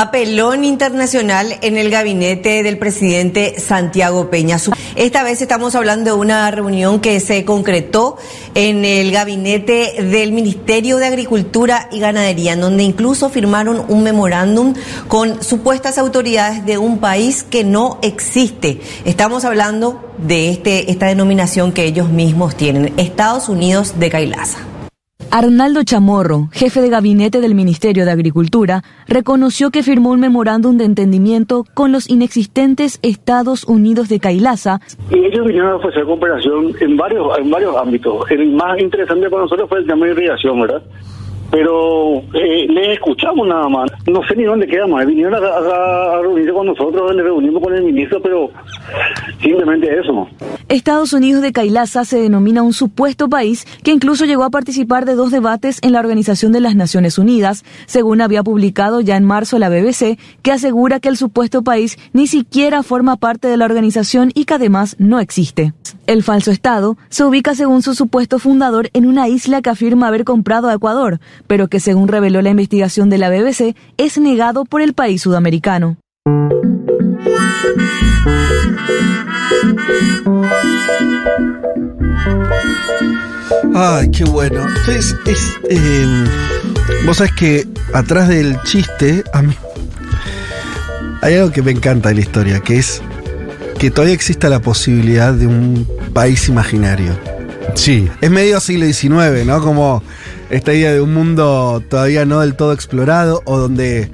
Papelón internacional en el gabinete del presidente Santiago Peña. Esta vez estamos hablando de una reunión que se concretó en el gabinete del Ministerio de Agricultura y Ganadería, en donde incluso firmaron un memorándum con supuestas autoridades de un país que no existe. Estamos hablando de este, esta denominación que ellos mismos tienen, Estados Unidos de Kailasa. Arnaldo Chamorro, jefe de gabinete del Ministerio de Agricultura, reconoció que firmó un memorándum de entendimiento con los inexistentes Estados Unidos de Kailasa. Y ellos vinieron a ofrecer cooperación en varios, en varios ámbitos. El más interesante para nosotros fue el tema de irrigación, ¿verdad? Pero eh, les escuchamos nada más. No sé ni dónde quedamos. Vinieron a, a, reunirse con nosotros, le reunimos con el ministro, pero simplemente eso. Estados Unidos de Kailasa se denomina un supuesto país que incluso llegó a participar de dos debates en la Organización de las Naciones Unidas, según había publicado ya en marzo la BBC, que asegura que el supuesto país ni siquiera forma parte de la organización y que además no existe. El falso Estado se ubica según su supuesto fundador en una isla que afirma haber comprado a Ecuador, pero que según reveló la investigación de la BBC es negado por el país sudamericano. Ay, qué bueno. Entonces, es, em, vos sabés que atrás del chiste, a mí, hay algo que me encanta de la historia, que es que todavía exista la posibilidad de un país imaginario. Sí. Es medio siglo XIX, ¿no? Como esta idea de un mundo todavía no del todo explorado o donde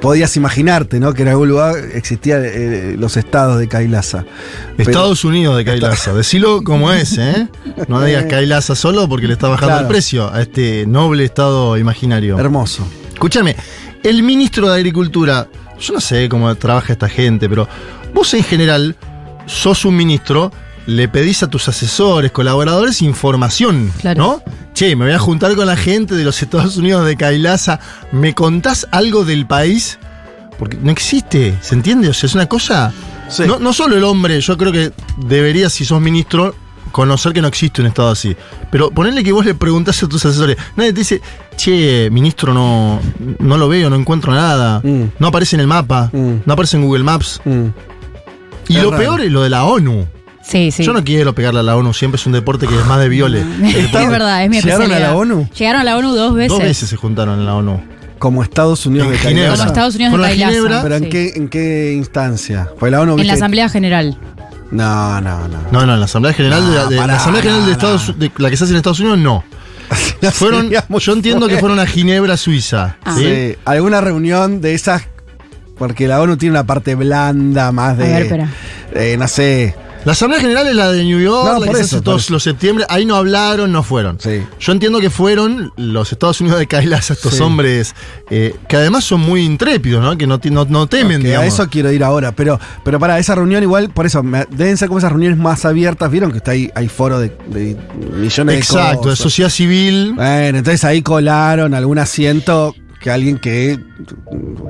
podías imaginarte, ¿no? Que en algún lugar existían eh, los estados de Kailasa. Estados Unidos de Kailasa. Decilo como es, ¿eh? No digas Kailasa solo porque le está bajando el precio a este noble estado imaginario. Hermoso. Escúchame, el ministro de Agricultura, yo no sé cómo trabaja esta gente, pero vos en general sos un ministro le pedís a tus asesores, colaboradores, información, ¿no? Che, me voy a juntar con la gente de los Estados Unidos de Kailasa, ¿me contás algo del país? Porque no existe, ¿se entiende? O sea, es una cosa... No, no solo el hombre, yo creo que debería, si sos ministro, conocer que no existe un estado así. Pero ponerle que vos le preguntás a tus asesores. Nadie te dice, che, ministro, no, no lo veo, no encuentro nada. Mm. No aparece en el mapa. Mm. No aparece en Google Maps. Mm. Y lo peor es lo de la ONU. Sí, sí. Yo no quiero pegarle a la ONU, siempre es un deporte que es más de viole. es verdad, es mi ¿Llegaron a la ONU? Llegaron a la ONU dos veces. Dos veces se juntaron en la ONU. Como Estados Unidos de Ginebra. Como Estados Unidos de Ginebra. ¿Pero en, qué, en qué instancia? ¿Fue la ONU? En la Asamblea General. No, no, no. No, no, en la Asamblea General de, la, Asamblea General de Estados de la que se hace en Estados Unidos, no. fueron, yo entiendo que fueron a Ginebra, Suiza. Ah. ¿sí? Alguna reunión de esas. Porque la ONU tiene una parte blanda, más de. A ver, espera. Eh, no sé la Asamblea General es la de New York, la que se hace todos los septiembre. Ahí no hablaron, no fueron. Yo entiendo que fueron los Estados Unidos de Kailas, estos hombres eh, que además son muy intrépidos, ¿no? Que no, no, temen, A eso quiero ir ahora. Pero, pero para esa reunión, igual, por eso, deben ser como esas reuniones más abiertas. ¿Vieron que está ahí, hay foro de, millones de cosas? Exacto, de sociedad civil. Bueno, entonces ahí colaron algún asiento que alguien que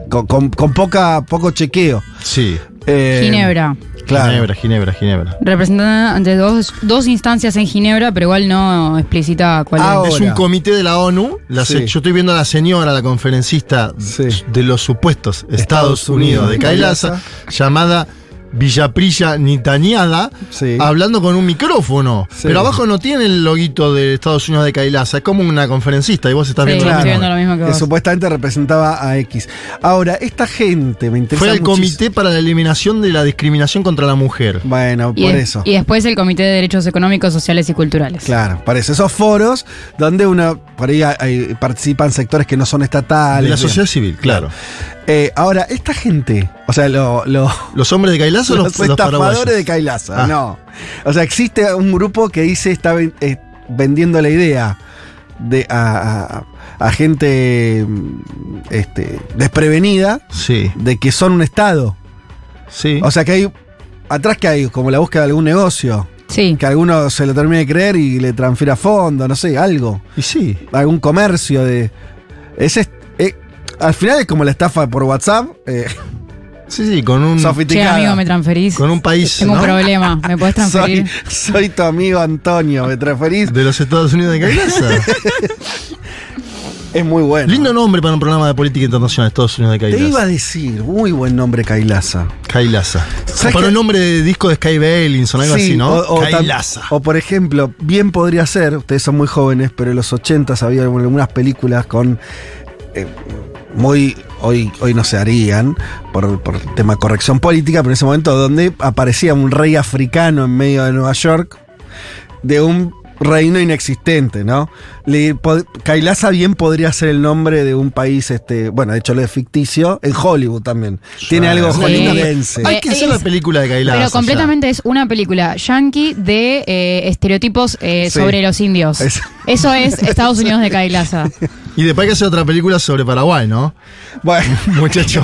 con, poca poco chequeo. Sí. Eh, Ginebra. Ginebra, Ginebra, Ginebra. Representada ante dos, dos instancias en Ginebra, pero igual no explicita cuál es. Es un comité de la ONU. yo estoy viendo a la señora, la conferencista de los supuestos Estados, Unidos, de Kailasa, llamada Villaprilla Nitañada hablando con un micrófono. Pero abajo no tiene el loguito de Estados Unidos de Kailasa, es como una conferencista y vos estás viendo, lo mismo que, supuestamente representaba a X. Ahora, esta gente me interesa. Fue el Comité para la Eliminación de la Discriminación contra la Mujer. Bueno, por eso. Y después el Comité de Derechos Económicos, Sociales y Culturales. Claro, parece. Esos foros donde uno, por ahí participan sectores que no son estatales. De la sociedad civil, claro. Eh, ahora, esta gente, o sea, los hombres de Kailasa o los, los estafadores de Kailasa, ah. no. O sea, existe un grupo que dice está eh, vendiendo la idea de a, gente este, desprevenida sí. de que son un estado. Sí. O sea que hay atrás que hay como la búsqueda de algún negocio. Sí. Que alguno se lo termine de creer y le transfiera fondo, no sé, algo. Y sí. Algún comercio de. Ese al final es como la estafa por WhatsApp. Eh, sí, sí, con un. Sofisticada. amigo, me transferís. Con un país. Tengo un problema, ¿me puedes transferir? Soy, tu amigo Antonio, ¿me transferís? De los Estados Unidos de Kailasa. Es muy bueno. Lindo nombre para un programa de política internacional, Estados Unidos de Te iba a decir, muy buen nombre, Kailasa. Kailasa. ¿Sabes Para qué? un nombre de disco de Sky Bailinson, algo Sí, así, ¿no? O, o tam- Kailasa. o, por ejemplo, bien podría ser, ustedes son muy jóvenes, pero en los 80 había algunas películas con. Eh, muy. Hoy, hoy no se harían por, tema de corrección política, pero en ese momento donde aparecía un rey africano en medio de Nueva York de un reino inexistente, ¿no? Le, Kailasa bien podría ser el nombre de un país, este, bueno, de hecho lo es ficticio, en Hollywood también. Tiene algo Sí. hollywoodense. Hay que hacer la película de Kailasa. Pero completamente es una película yankee de eh, estereotipos eh, Sí. sobre los indios. Es- Eso es Estados Unidos de Kailasa. Y después hay que hacer otra película sobre Paraguay, ¿no? Bueno. Muchacho.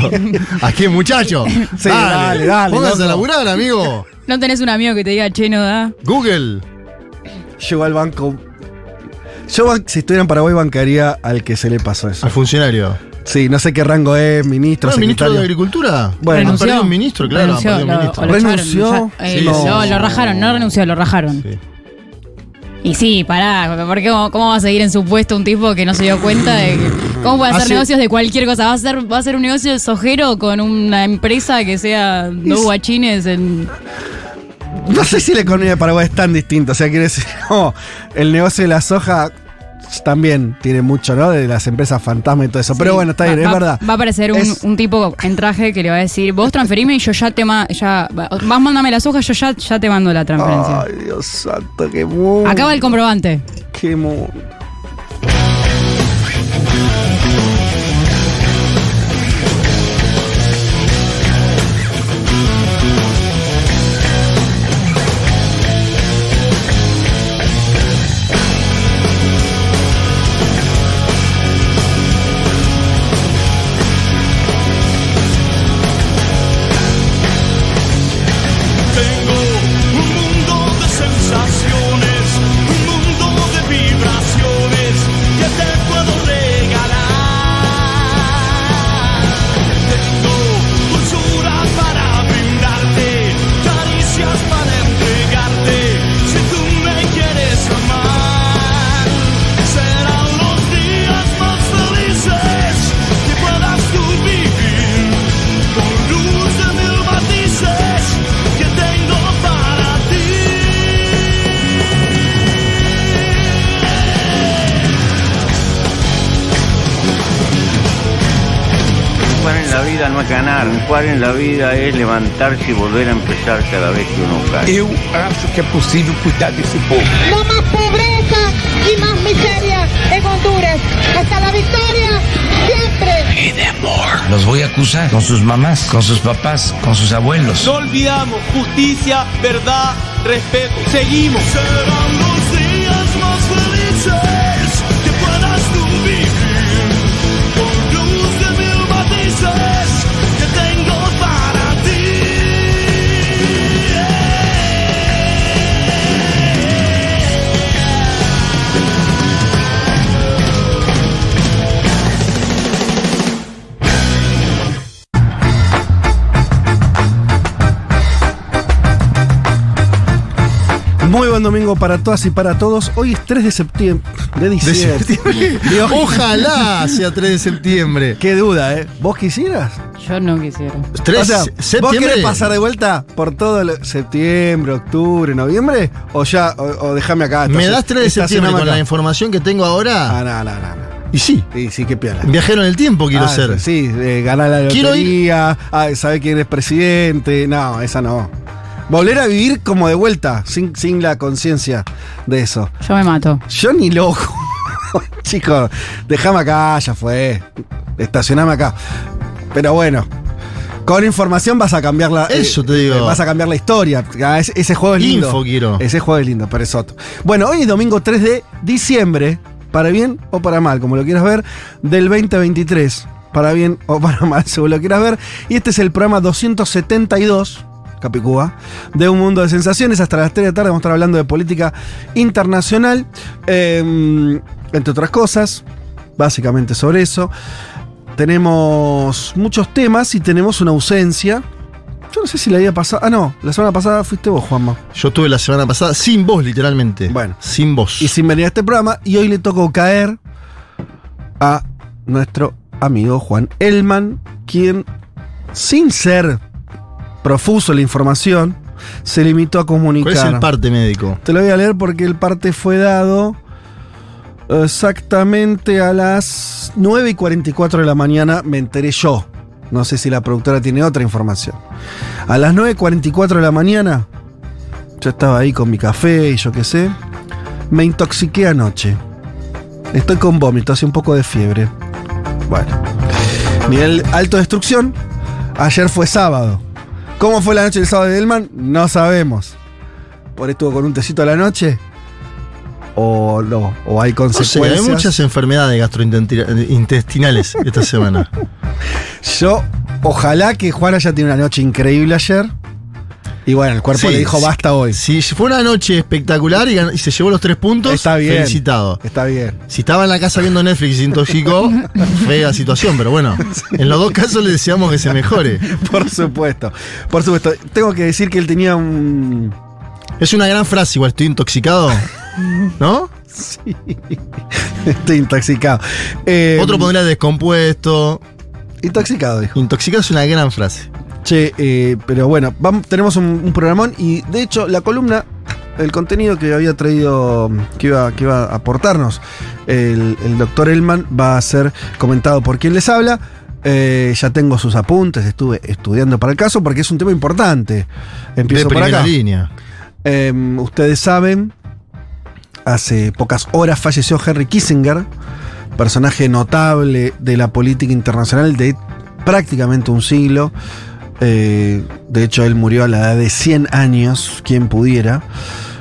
¿A qué, muchacho? Sí, dale, dale, Póngase a laburar, amigo. ¿No tenés un amigo que te diga, che, no da? Google. Llegó al banco. Yo, si estuviera en Paraguay, bancaría al que se le pasó eso. Al funcionario. Sí, no sé qué rango es, ministro, ¿No ministro de secretario. Agricultura? Bueno, han renunció. perdido un ministro, claro. renunció, han perdido un lo- ministro. lo ¿Renunció? eh, Sí. no, lo rajaron, no renunció, lo rajaron. Sí. Y sí, pará, porque cómo, cómo va a seguir en su puesto un tipo que no se dio cuenta de que, cómo puede hacer Hace- negocios de cualquier cosa? ¿Va a ser, va a ser un negocio de sojero con una empresa que sea dos guachines en No sé si la economía de Paraguay es tan distinta. O sea, quiere decir, no, el negocio de la soja también tiene mucho, ¿no? De las empresas fantasma y todo eso. Pero bueno, está bien, Va- es verdad. Va a aparecer un, Es- un tipo en traje que le va a decir, vos transferime y yo ya te ma ya vas mándame las hojas, yo ya, ya te mando la transferencia. Ay, Dios santo, qué mundo. Acaba el comprobante. Qué mundo. Jugar en la vida es levantarse y volver a empezar cada vez que uno cae. Eu acho que é possível cuidar desse povo. No más pobreza y más miseria en Honduras. Hasta la victoria, siempre. Los voy a acusar con sus mamás, con sus papás, con sus abuelos. No olvidamos justicia, verdad, respeto. Seguimos. Serán los días más felices Muy buen domingo para todas y para todos. Hoy es 3 de septiembre. De De diciembre. septiembre. Dios. Ojalá sea 3 de septiembre. Qué duda, ¿eh? ¿Vos quisieras? Yo no quisiera. 3 o sea, de ¿vos septiembre. querés pasar de vuelta por todo el septiembre, octubre, noviembre? ¿O ya, o, o déjame acá? ¿Me das 3 de septiembre con la información que tengo ahora? Ah, no, no, no. no. Y sí, Sí, sí, qué piola. viajero en el tiempo quiero Ah, ser. Sí, eh, ganar la lotería, ah, saber quién es presidente. No, esa no. Volver a vivir como de vuelta, sin, sin la conciencia de eso. Yo me mato. Yo ni loco. Chicos, déjame acá, ya fue. Estacioname acá. Pero bueno. Con información vas a cambiar la. eh, Eso te digo. Vas a cambiar la historia. Ah, ese, ese juego es lindo. Info quiero. Ese juego es lindo, pero es otro. Bueno, hoy es domingo 3 de diciembre. Para bien o para mal, como lo quieras ver, del 2023. Para bien o para mal, según lo quieras ver. Y este es el programa 272. Capicúa, de Un Mundo de Sensaciones. Hasta las 3 de la tarde vamos a estar hablando de política internacional, eh, entre otras cosas, básicamente sobre eso. Tenemos muchos temas y tenemos una ausencia. Yo no sé si la había pasado. Ah, no, la semana pasada fuiste vos, Juanma. Yo estuve la semana pasada sin voz, literalmente. Bueno. Sin voz. Y sin venir a este programa, y hoy le tocó caer a nuestro amigo Juan Elman, quien, sin ser profuso la información, se limitó a comunicar. ¿Cuál es el parte médico? Te lo voy a leer porque el parte fue dado exactamente a las 9 y 44 de la mañana, me enteré yo. No sé si la productora tiene otra información. A las 9 y 44 de la mañana, yo estaba ahí con mi café y yo qué sé, me intoxiqué anoche. Estoy con vómito, hace un poco de fiebre. Bueno, nivel alto de destrucción. Ayer fue sábado. ¿Cómo fue la noche del sábado de Delman? No sabemos. ¿Por estuvo con un tecito a la noche? ¿O no? ¿O hay No sé, consecuencias? hay muchas enfermedades gastrointestinales esta semana. Yo, ojalá que Juan haya tenido una noche increíble ayer. Y bueno, el cuerpo Sí, le dijo sí. basta hoy. Si fue una noche espectacular y, se llevó los tres puntos, Está bien. felicitado. Está bien. Si estaba en la casa viendo Netflix y se intoxicó, fea situación, pero bueno, en los dos casos le deseamos que se mejore. Por supuesto. Por supuesto. Tengo que decir que él tenía un. Es una gran frase, igual estoy intoxicado, ¿no? Sí. Estoy intoxicado. Eh, Otro pondría descompuesto. Intoxicado, dijo. Intoxicado es una gran frase. Che, eh, pero bueno, vamos- tenemos un, un programón y de hecho la columna, el contenido que había traído, que iba, que iba a aportarnos el, el doctor Elman va a ser comentado por quien les habla. Eh, ya tengo sus apuntes, estuve estudiando para el caso porque es un tema importante. Empiezo de por acá. línea. Eh, ustedes saben, hace pocas horas falleció Henry Kissinger, personaje notable de la política internacional de prácticamente un siglo. Eh, de hecho, él murió a la edad de 100 años, quien pudiera.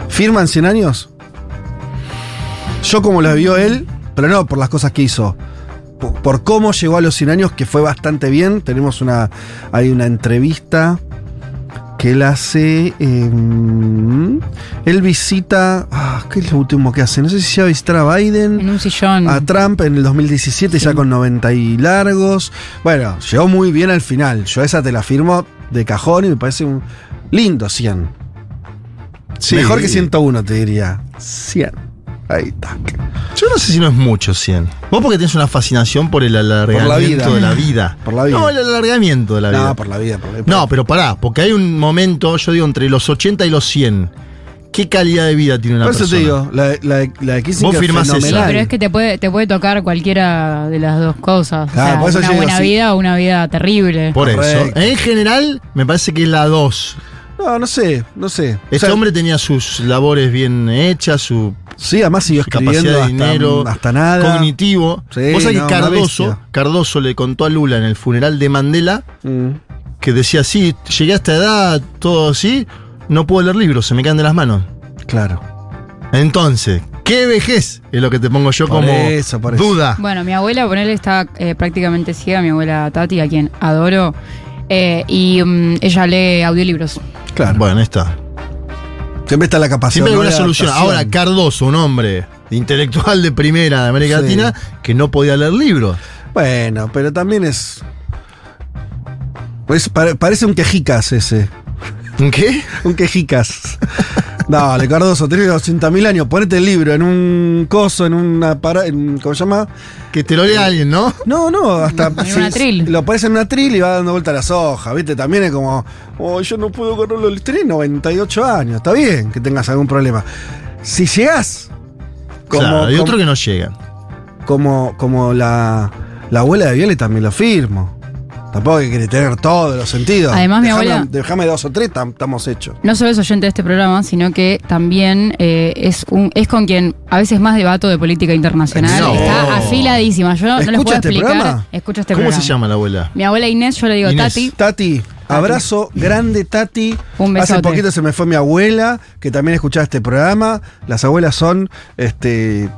¿Firman 100 años? Yo como la vio él, pero no por las cosas que hizo. Por, cómo llegó a los 100 años, que fue bastante bien. Tenemos una, hay una entrevista que él hace. eh, él visita. ah, ¿Qué es lo último que hace? No sé si ya va a visitar a Biden. En un sillón. A Trump en el 2017, ya con 90 y largos. Bueno, llegó muy bien al final. Yo esa te la firmo de cajón y me parece un lindo 100. Sí. Mejor que 101, te diría. 100. Ahí está. Yo no sé si no es mucho 100. Vos porque tenés una fascinación por el alargamiento vida. de la vida. Por la vida. No, el alargamiento de la vida. No, por la vida. Por la vida. No, pero pará, porque hay un momento, yo digo, entre los 80 y los 100. ¿Qué calidad de vida tiene una Por eso persona? te digo, la, la, la de Kissinger Vos firmás Sí, fenomenal. pero es que te puede, te puede tocar cualquiera de las dos cosas. O Claro, sea, por eso una digo, buena sí. vida o una vida terrible. Por eso. En general, me parece que es la 2. No, no sé, no sé. Este O sea, hombre tenía sus labores bien hechas, su Sí, además siguió escribiendo capacidad de hasta, dinero, hasta nada. cognitivo. Sí, Vos sabés no, que Cardoso. Cardoso le contó a Lula en el funeral de Mandela Mm. que decía, sí, llegué a esta edad, todo así, no puedo leer libros, se me caen de las manos. Claro. Entonces, ¿qué vejez? Es lo que te pongo yo Por como eso, por eso. duda. Bueno, mi abuela, ponele, está eh, prácticamente ciega, mi abuela Tati, a quien adoro. Eh, y mm, ella lee audiolibros. Claro. Bueno, ahí está. Siempre está la capacidad. Siempre hay una de solución. adaptación. Ahora, Cardoso, un hombre intelectual de primera de América Sí. Latina, que no podía leer libros. Bueno, pero también es. Pues pare- parece un quejicas ese. ¿Un qué? Un quejicas. Dale, Cardoso, tenés 80.000 años, ponete el libro en un coso, en una para, en, ¿cómo se llama? Que te lo lea alguien, ¿no? No, no, hasta En una tril. Lo pones en una tril y va dando vuelta a las hojas, ¿viste? También es como, oh, yo no puedo el tenés 98 años, está bien que tengas algún problema. Si llegás, como, claro, hay como- otros que no llegan. como, como la, la abuela de Viole también lo firmo. Tampoco hay que tener todos los sentidos. Además, mi abuela- Déjame dos o tres, tam- estamos hechos. No solo es oyente de este programa, sino que también eh, es un es con quien a veces más debato de política internacional. No. Está afiladísima. Yo no les ¿Escucha puedo este explicar. programa? Escucha este ¿Cómo programa. se llama la abuela? Mi abuela Inés, yo le digo Inés. Tati. Tati, abrazo grande, Tati. Un Hace besote. poquito se me fue mi abuela, que también escuchaba este programa. Las abuelas son este,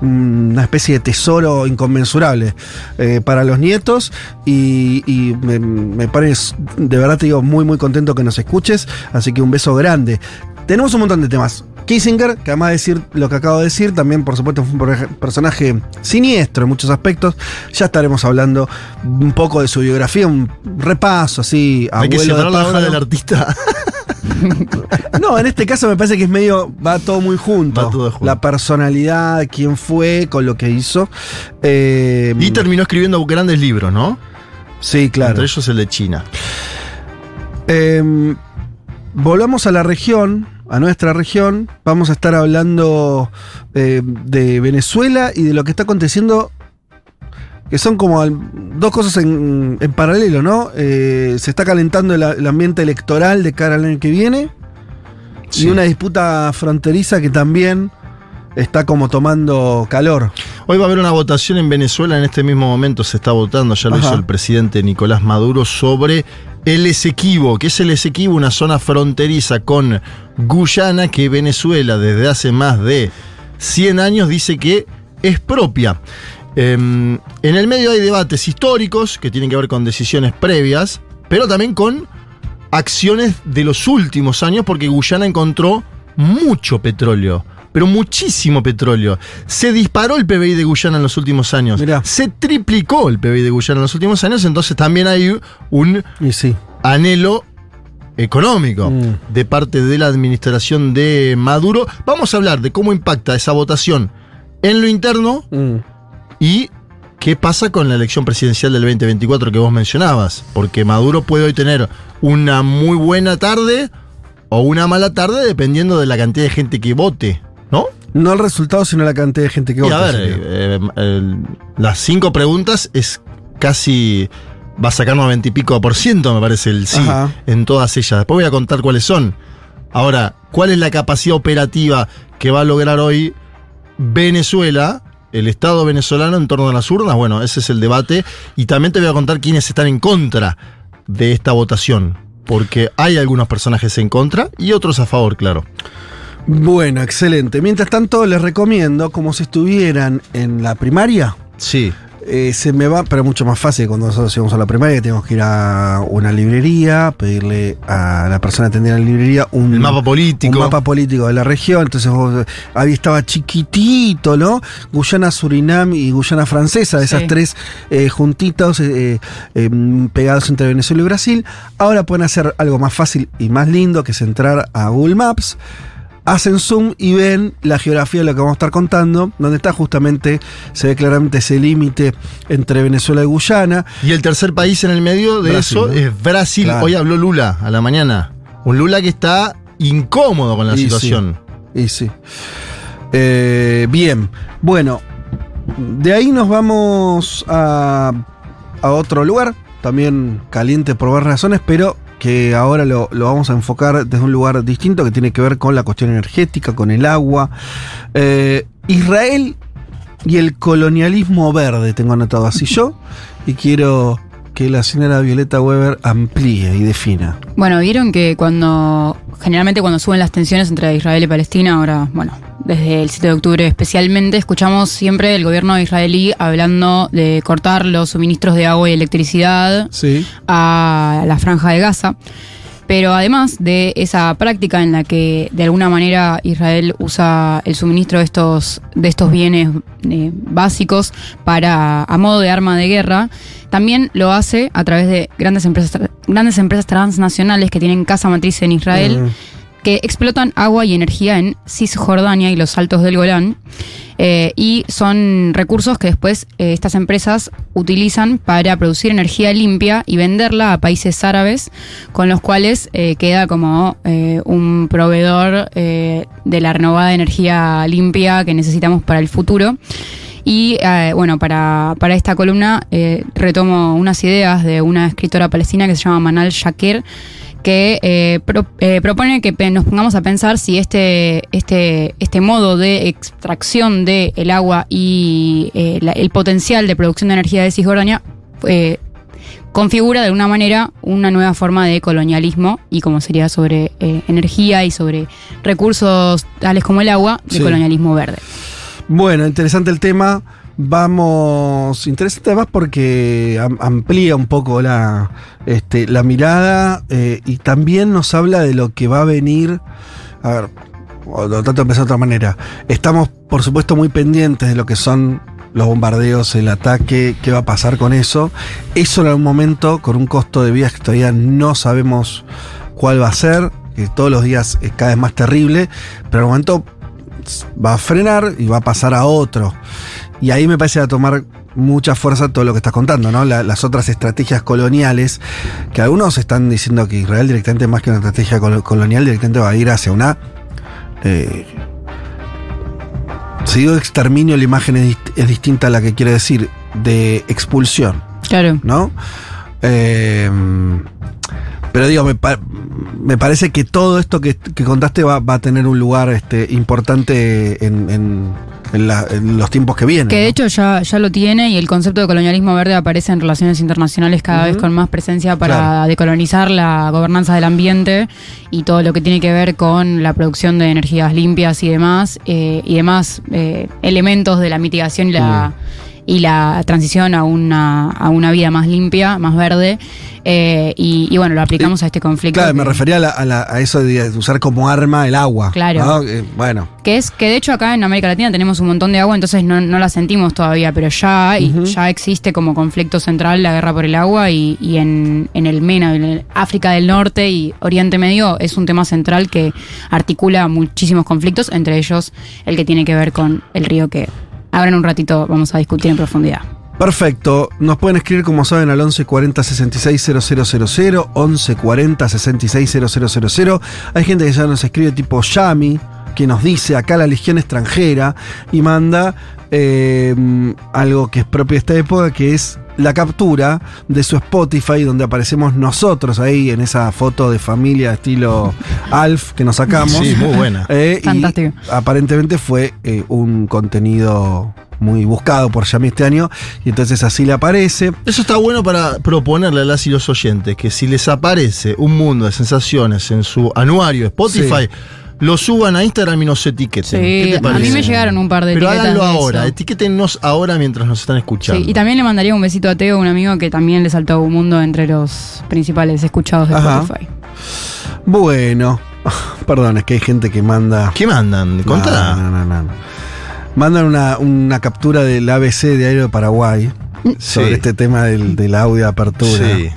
una especie de tesoro inconmensurable eh, para los nietos. Y, y me, me parece, de verdad te digo, muy, muy contento que nos escuches. Así que un beso grande. Tenemos un montón de temas. Kissinger, que además de decir lo que acabo de decir, también por supuesto fue un per- personaje siniestro en muchos aspectos. Ya estaremos hablando un poco de su biografía, un repaso así, Hay que de separar la obra del artista. No, en este caso me parece que es medio. Va todo muy junto. Va todo junto. La personalidad, quién fue, con lo que hizo. Eh, Y terminó escribiendo grandes libros, ¿no? Sí, claro. Entre ellos el de China. Eh, volvamos a la región, a nuestra región. Vamos a estar hablando eh, de Venezuela y de lo que está aconteciendo. Que son como dos cosas en, en paralelo, ¿no? Eh, se está calentando el, el ambiente electoral de cara al año que viene. Sí. Y una disputa fronteriza que también está como tomando calor. Hoy va a haber una votación en Venezuela, en este mismo momento se está votando, ya lo Ajá. hizo el presidente Nicolás Maduro, sobre el Esequibo, que es el Esequibo, una zona fronteriza con Guyana que Venezuela desde hace más de 100 años dice que es propia. Em, en el medio hay debates históricos que tienen que ver con decisiones previas, pero también con acciones de los últimos años, porque Guyana encontró mucho petróleo, pero muchísimo petróleo. Se disparó el PBI de Guyana en los últimos años. Mirá. Se triplicó el PBI de Guyana en los últimos años, entonces también hay un Y sí. anhelo económico Mm. de parte de la administración de Maduro. Vamos a hablar de cómo impacta esa votación en lo interno Mm. y qué pasa con la elección presidencial del 2024 que vos mencionabas. Porque Maduro puede hoy tener una muy buena tarde o una mala tarde dependiendo de la cantidad de gente que vote, ¿no? No el resultado, sino la cantidad de gente que Y a vota. ver, sería. eh, el- las cinco preguntas es casi. Va a sacar 90 y pico por ciento, me parece, el sí Ajá. en todas ellas. Después voy a contar cuáles son. Ahora, ¿cuál es la capacidad operativa que va a lograr hoy Venezuela, el Estado venezolano en torno a las urnas? Bueno, ese es el debate. Y también te voy a contar quiénes están en contra de esta votación. Porque hay algunos personajes en contra y otros a favor, claro. Bueno, excelente. Mientras tanto, les recomiendo, como si estuvieran en la primaria, Sí. eh, se me va, pero mucho más fácil cuando nosotros íbamos a la primaria, que tenemos que ir a una librería, pedirle a la persona que atendía la librería un El mapa político. Un mapa político de la región. Entonces vos, ahí estaba chiquitito, ¿no? Guyana, Surinam y Guyana Francesa, esas Sí. tres eh, juntitos eh, eh, pegados entre Venezuela y Brasil. Ahora pueden hacer algo más fácil y más lindo, que es entrar a Google Maps. Hacen zoom y ven la geografía de lo que vamos a estar contando, donde está justamente, se ve claramente ese límite entre Venezuela y Guyana. Y el tercer país en el medio de Brasil, eso ¿no? es Brasil. Claro. Hoy habló Lula a la mañana. Un Lula que está incómodo con la Y situación. Y sí. Eh, bien, bueno, de ahí nos vamos a, a otro lugar, también caliente por varias razones, pero que ahora lo, vamos a enfocar desde un lugar distinto que tiene que ver con la cuestión energética, con el agua. Eh, Israel y el colonialismo verde, tengo anotado así yo, y quiero que la señora Violeta Weber amplíe y defina. Bueno, vieron que cuando, generalmente cuando suben las tensiones entre Israel y Palestina, ahora, bueno, desde el 7 de octubre especialmente, escuchamos siempre el gobierno israelí hablando de cortar los suministros de agua y electricidad Sí. a la franja de Gaza. Pero además de esa práctica en la que de alguna manera Israel usa el suministro de estos, de estos bienes eh, básicos para a modo de arma de guerra, también lo hace a través de grandes empresas, grandes empresas transnacionales que tienen casa matriz en Israel. Que explotan agua y energía en Cisjordania y los Altos del Golán. eh, y son recursos que después eh, estas empresas utilizan para producir energía limpia y venderla a países árabes, con los cuales eh, queda como un proveedor de la renovada energía limpia que necesitamos para el futuro. Y bueno, para, para esta columna retomo unas ideas de una escritora palestina que se llama Manal Shakir, que eh, pro- eh, propone que nos pongamos a pensar si este, este, este modo de extracción del agua y eh, la- el potencial de producción de energía de Cisjordania eh, configura de alguna manera una nueva forma de colonialismo y como sería sobre eh, energía y sobre recursos tales como el agua, de Sí. colonialismo verde. Bueno, interesante el tema. Vamos, interesante además porque am- amplía un poco la, este, la mirada eh, y también nos habla de lo que va a venir. A ver, lo trato de empezar de otra manera. Estamos, por supuesto, muy pendientes de lo que son los bombardeos, el ataque, qué va a pasar con eso. Eso en algún momento, con un costo de vida que todavía no sabemos cuál va a ser. que todos los días es cada vez más terrible, pero al momento va a frenar y va a pasar a otro. Y ahí me parece a tomar mucha fuerza todo lo que estás contando, ¿no? La- las otras estrategias coloniales, que algunos están diciendo que Israel directamente, más que una estrategia col- colonial, directamente va a ir hacia una... Eh, si digo exterminio, la imagen es, dist- es distinta a la que quiere decir, de expulsión. Claro. ¿no? Eh, pero digo, me, pa- me parece que todo esto que, que contaste va, va a tener un lugar este, importante en, en- en la- en los tiempos que vienen. Que de ¿no? hecho ya, ya lo tiene y el concepto de colonialismo verde aparece en relaciones internacionales cada vez con más presencia para Claro. decolonizar la gobernanza del ambiente y todo lo que tiene que ver con la producción de energías limpias y demás, eh, y demás eh, elementos de la mitigación y la, y la transición a una, a una vida más limpia, más verde. eh, y, y bueno, lo aplicamos a este conflicto. Claro, me refería a, la- a la- a eso de usar como arma el agua. Claro. ¿no? Eh, bueno, Que es que de hecho acá en América Latina tenemos un montón de agua, entonces no, no la sentimos todavía, pero ya, y ya existe como conflicto central la guerra por el agua y, y en, en el MENA, en el África del Norte y Oriente Medio es un tema central que articula muchísimos conflictos, entre ellos el que tiene que ver con el río que ahora en un ratito vamos a discutir en profundidad. perfecto. Nos pueden escribir, como saben, al 1140 660000, 1140 660000. Hay gente que ya nos escribe tipo Yami, que nos dice acá la Legión extranjera y manda eh, algo que es propio de esta época, que es la captura de su Spotify, donde aparecemos nosotros ahí en esa foto de familia estilo Alf que nos sacamos. Sí, muy buena. Eh, y Fantástico. aparentemente fue eh, un contenido muy buscado por Yami este año, y entonces así le aparece. Eso está bueno para proponerle a las y los oyentes que si les aparece un mundo de sensaciones en su anuario Spotify, lo suban a Instagram y nos etiqueten. ¿Qué Sí, te a mí me llegaron un par de Pero etiquetas háganlo de ahora, eso. etiquétennos ahora mientras nos están escuchando. Sí, y también le mandaría un besito a Teo, un amigo que también le saltó un mundo entre los principales escuchados de Ajá. Spotify. Bueno, perdón, es que hay gente que manda. ¿Qué mandan? Contá. No, no, no, no. Mandan una, una captura del ABC de Aero de Paraguay sobre Sí. este tema del, del audio de apertura. Sí.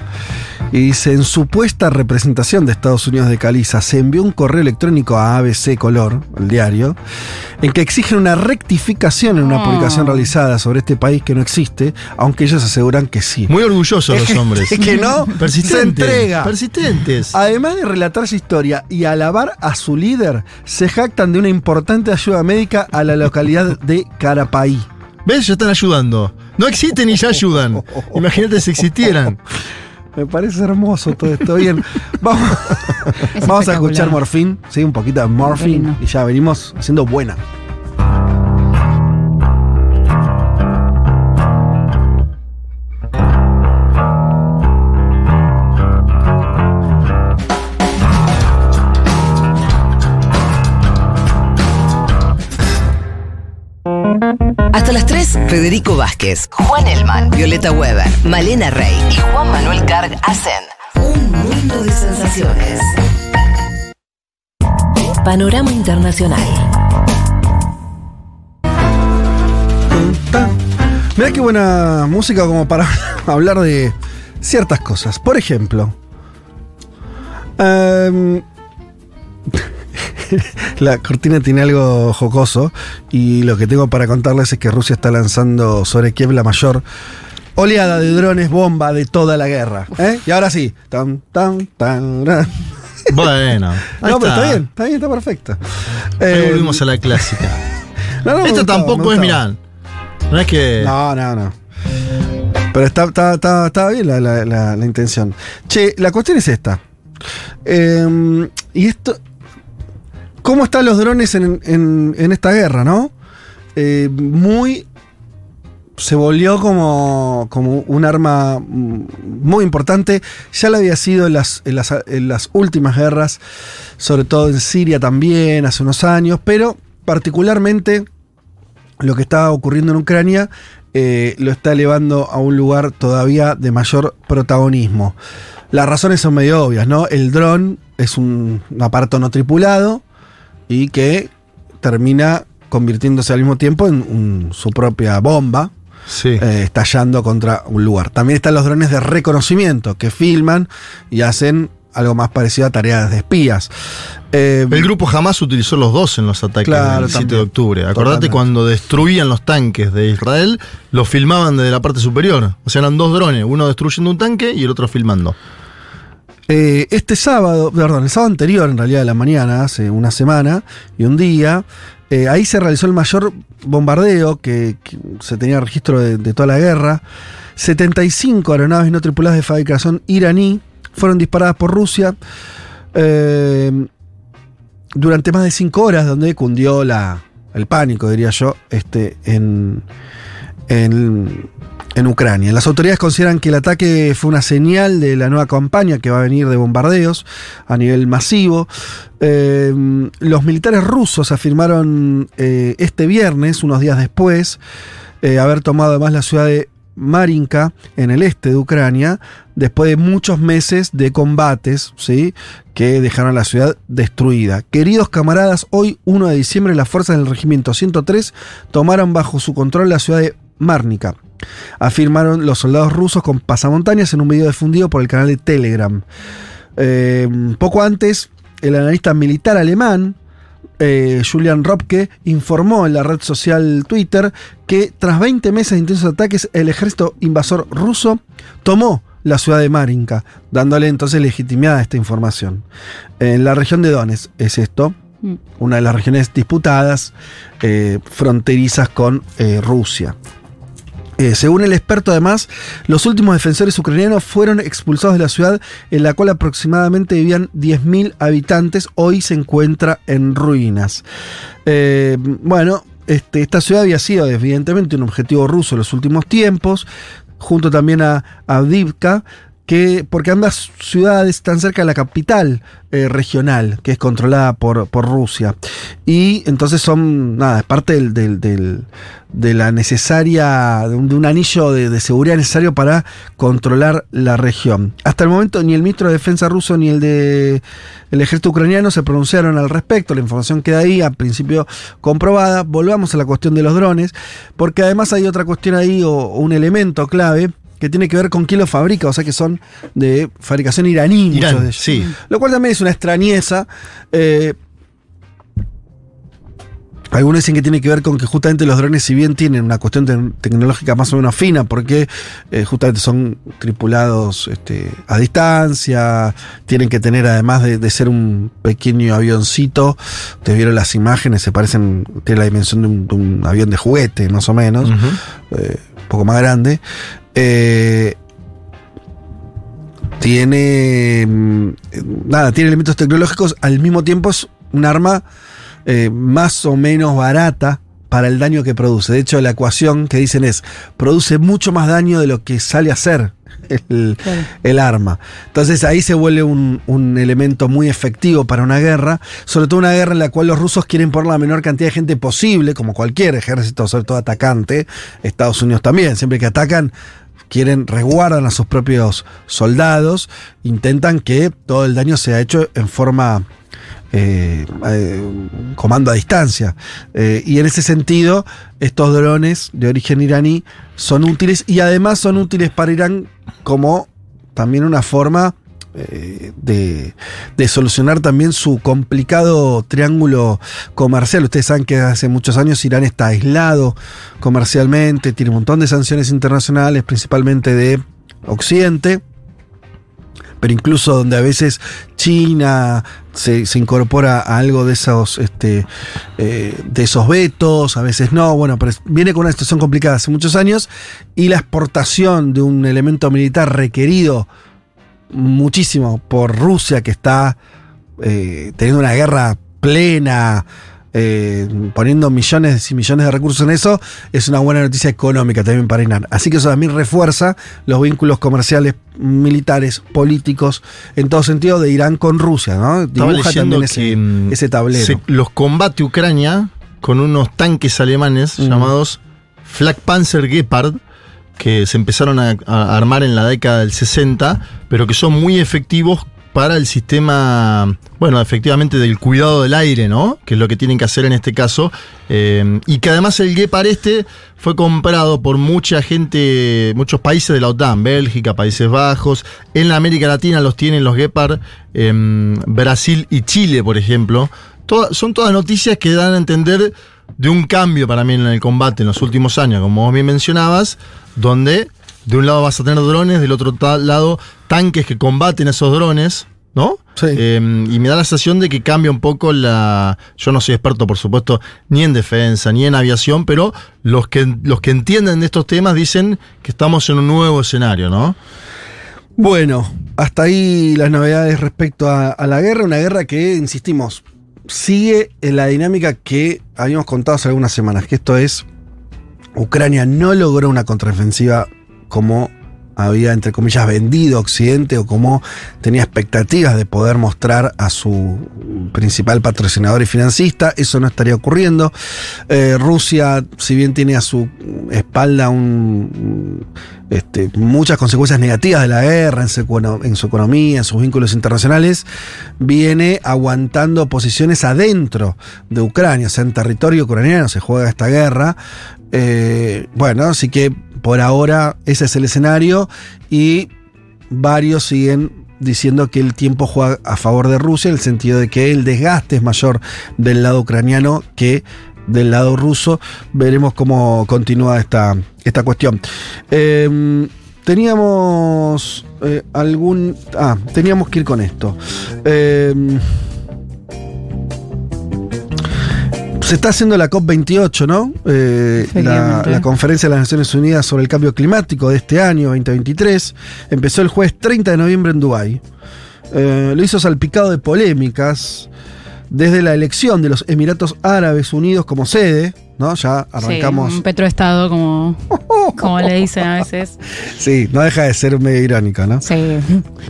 Y dice, en supuesta representación de Estados Unidos de Caliza, se envió un correo electrónico a ABC Color, el diario, en que exigen una rectificación en una Oh. publicación realizada sobre este país que no existe, aunque ellos aseguran que sí. Muy orgullosos los hombres. Es que no, Persistentes. se entrega. Persistentes. Además de relatar su historia y alabar a su líder, se jactan de una importante ayuda médica a la localidad de Carapaí. ¿Ves? Ya están ayudando. No existen y ya ayudan. Imagínate si existieran. Me parece hermoso todo esto. Bien, vamos, Es vamos a escuchar Morfín, ¿sí? un poquito de Morfín y ya venimos haciendo buena. Hasta las 3, Federico Vázquez, Juan Elman, Violeta Weber, Malena Rey y Juan Manuel Carg hacen un mundo de sensaciones. Panorama Internacional. Mirá qué buena música como para hablar de ciertas cosas. Por ejemplo, em, la cortina tiene algo jocoso y lo que tengo para contarles es que Rusia está lanzando sobre Kiev la mayor oleada de drones bomba de toda la guerra. ¿eh? Y ahora sí. Tan, tan, tan, tan. Bueno. ahí No, pero está bien, está bien, está perfecto. Ahí Eh, volvimos a la clásica. no, Esto gustaba, tampoco es, mirá. No es que. No, no, no. Pero está, está, está, está bien la, la- la- la intención. Che, la cuestión es esta. Eh, y esto. ¿Cómo están los drones en, esta guerra, no? Eh, muy. Se volvió como, un arma muy importante. Ya lo había sido en las últimas guerras, sobre todo en Siria también, hace unos años, pero particularmente lo que está ocurriendo en Ucrania eh, lo está elevando a un lugar todavía de mayor protagonismo. Las razones son medio obvias, ¿no? El dron es un, aparato no tripulado y que termina convirtiéndose al mismo tiempo en un- su propia bomba, Sí. eh, estallando contra un lugar. También están los drones de reconocimiento que filman y hacen algo más parecido a tareas de espías. Eh, El grupo jamás utilizó los dos en los ataques Claro, del 7 también. de octubre. Acordate Totalmente. cuando destruían los tanques de Israel, los filmaban desde la parte superior. O sea, eran dos drones, uno destruyendo un tanque y el otro filmando. Eh, este sábado, perdón, el sábado anterior, en realidad de la mañana, hace una semana y un día, eh, ahí se realizó el mayor bombardeo que, se tenía registro de, de toda la guerra. 75 aeronaves no tripuladas de fabricación iraní fueron disparadas por Rusia eh, durante más de 5 horas, donde cundió la, el pánico, diría yo, este, en, en, en Ucrania. Las autoridades consideran que el ataque fue una señal de la nueva campaña que va a venir de bombardeos a nivel masivo. Eh, los militares rusos afirmaron eh, este viernes, unos días después, eh, haber tomado además la ciudad de Marinka, en el este de Ucrania, después de muchos meses de combates, ¿sí? que dejaron la ciudad destruida. Queridos camaradas, hoy 1 de diciembre las fuerzas del Regimiento 103 tomaron bajo su control la ciudad de Márnica. Afirmaron los soldados rusos con pasamontañas en un video difundido por el canal de Telegram. Eh, poco antes, el analista militar alemán, eh, Julian Robke, informó en la red social Twitter que tras 20 meses de intensos ataques, el ejército invasor ruso tomó la ciudad de Marinka, dándole entonces legitimidad a esta información. En la región de Donetsk es esto, Mm. una de las regiones disputadas, eh, fronterizas con eh, Rusia. Eh, según el experto, además, los últimos defensores ucranianos fueron expulsados de la ciudad, en la cual aproximadamente vivían 10.000 habitantes. Hoy se encuentra en ruinas. Eh, bueno, este, esta ciudad había sido, evidentemente, un objetivo ruso en los últimos tiempos, junto también a Avdivka. Que, porque ambas ciudades están cerca de la capital eh, regional, que es controlada por, por Rusia. Y entonces son, nada, es parte del, del- de la necesaria, de un, anillo de, de seguridad necesario para controlar la región. Hasta el momento ni el ministro de Defensa ruso ni el de el ejército ucraniano se pronunciaron al respecto, la información queda ahí, a principio comprobada. Volvamos a la cuestión de los drones, porque además hay otra cuestión ahí o un elemento clave que tiene que ver con quién los fabrica, o sea que son de fabricación iraní, muchos Irán, de ellos. sí. Lo cual también es una extrañeza. eh, algunos dicen que tiene que ver con que justamente los drones, si bien tienen una cuestión te- tecnológica más o menos fina, porque eh, justamente son tripulados este, a distancia, tienen que tener, además de, de ser un pequeño avioncito, ustedes vieron las imágenes, se parecen, tiene la dimensión de un, de un avión de juguete, más o menos, eh, un poco más grande. Eh, tiene mm, nada, tiene elementos tecnológicos, al mismo tiempo es un arma eh, más o menos barata para el daño que produce. De hecho, la ecuación que dicen es, produce mucho más daño de lo que sale a hacer el, el arma. Entonces ahí se vuelve un, un elemento muy efectivo para una guerra, sobre todo una guerra en la cual los rusos quieren poner la menor cantidad de gente posible, como cualquier ejército, sobre todo atacante, Estados Unidos también, siempre que atacan quieren, resguardan a sus propios soldados, intentan que todo el daño sea hecho en forma eh, eh, comando a distancia. Eh, y en ese sentido, estos drones de origen iraní son útiles y además son útiles para Irán como también una forma de, de solucionar también su complicado triángulo comercial. Ustedes saben que hace muchos años Irán está aislado comercialmente, tiene un montón de sanciones internacionales, principalmente de Occidente pero incluso donde a veces China se, incorpora a algo de esos, este, eh, de esos vetos, a veces no, bueno, pero viene con una situación complicada hace muchos años y la exportación de un elemento militar requerido muchísimo por Rusia que está eh, teniendo una guerra plena, eh, poniendo millones y millones de recursos en eso, es una buena noticia económica también para Irán. Así que eso también refuerza los vínculos comerciales, militares, políticos, en todo sentido de Irán con Rusia, ¿no? Dibuja también ese, mm, ese tablero. se- los combate Ucrania con unos tanques alemanes Mm. llamados Flak Panzer Gepard que se empezaron a, a armar en la década del 60, pero que son muy efectivos para el sistema, bueno, efectivamente del cuidado del aire, ¿no? Que es lo que tienen que hacer en este caso. Eh, y que además el Gepard este fue comprado por mucha gente, muchos países de la OTAN, Bélgica, Países Bajos. En la América Latina los tienen los Gepard, em, Brasil y Chile, por ejemplo. Son todas noticias que dan a entender de un cambio para mí en el combate en los últimos años, como vos bien mencionabas, donde de un lado vas a tener drones, del otro lado tanques que combaten esos drones, ¿no? Sí. Eh, y me da la sensación de que cambia un poco la. Yo no soy experto, por supuesto, ni en defensa, ni en aviación, pero los que, los que entienden de estos temas dicen que estamos en un nuevo escenario, ¿no? Bueno, hasta ahí las novedades respecto a, a la guerra, una guerra que, insistimos, sigue en la dinámica que habíamos contado hace algunas semanas, que esto es, Ucrania no logró una contraofensiva como había, entre comillas, vendido Occidente o como tenía expectativas de poder mostrar a su principal patrocinador y financista. Eso no estaría ocurriendo. Eh, Rusia, si bien tiene a su espalda un, este, muchas consecuencias negativas de la guerra en su, econo- en su economía, en sus vínculos internacionales, viene aguantando posiciones adentro de Ucrania, o sea, en territorio ucraniano se juega esta guerra. Eh, bueno, así que por ahora ese es el escenario y varios siguen diciendo que el tiempo juega a favor de Rusia, en el sentido de que el desgaste es mayor del lado ucraniano que del lado ruso. Veremos cómo continúa esta, esta cuestión. Eh, teníamos eh, algún... Ah, teníamos que ir con esto. Eh, se está haciendo la COP28, ¿no? Eh, la, conferencia de las Naciones Unidas sobre el cambio climático de este año, 2023. Empezó el jueves 30 de noviembre en Dubái. Eh, lo hizo salpicado de polémicas desde la elección de los Emiratos Árabes Unidos como sede, ¿no? Ya arrancamos. Sí, un petroestado, como, como le dicen a veces. Sí, no deja de ser medio irónico, ¿no? Sí.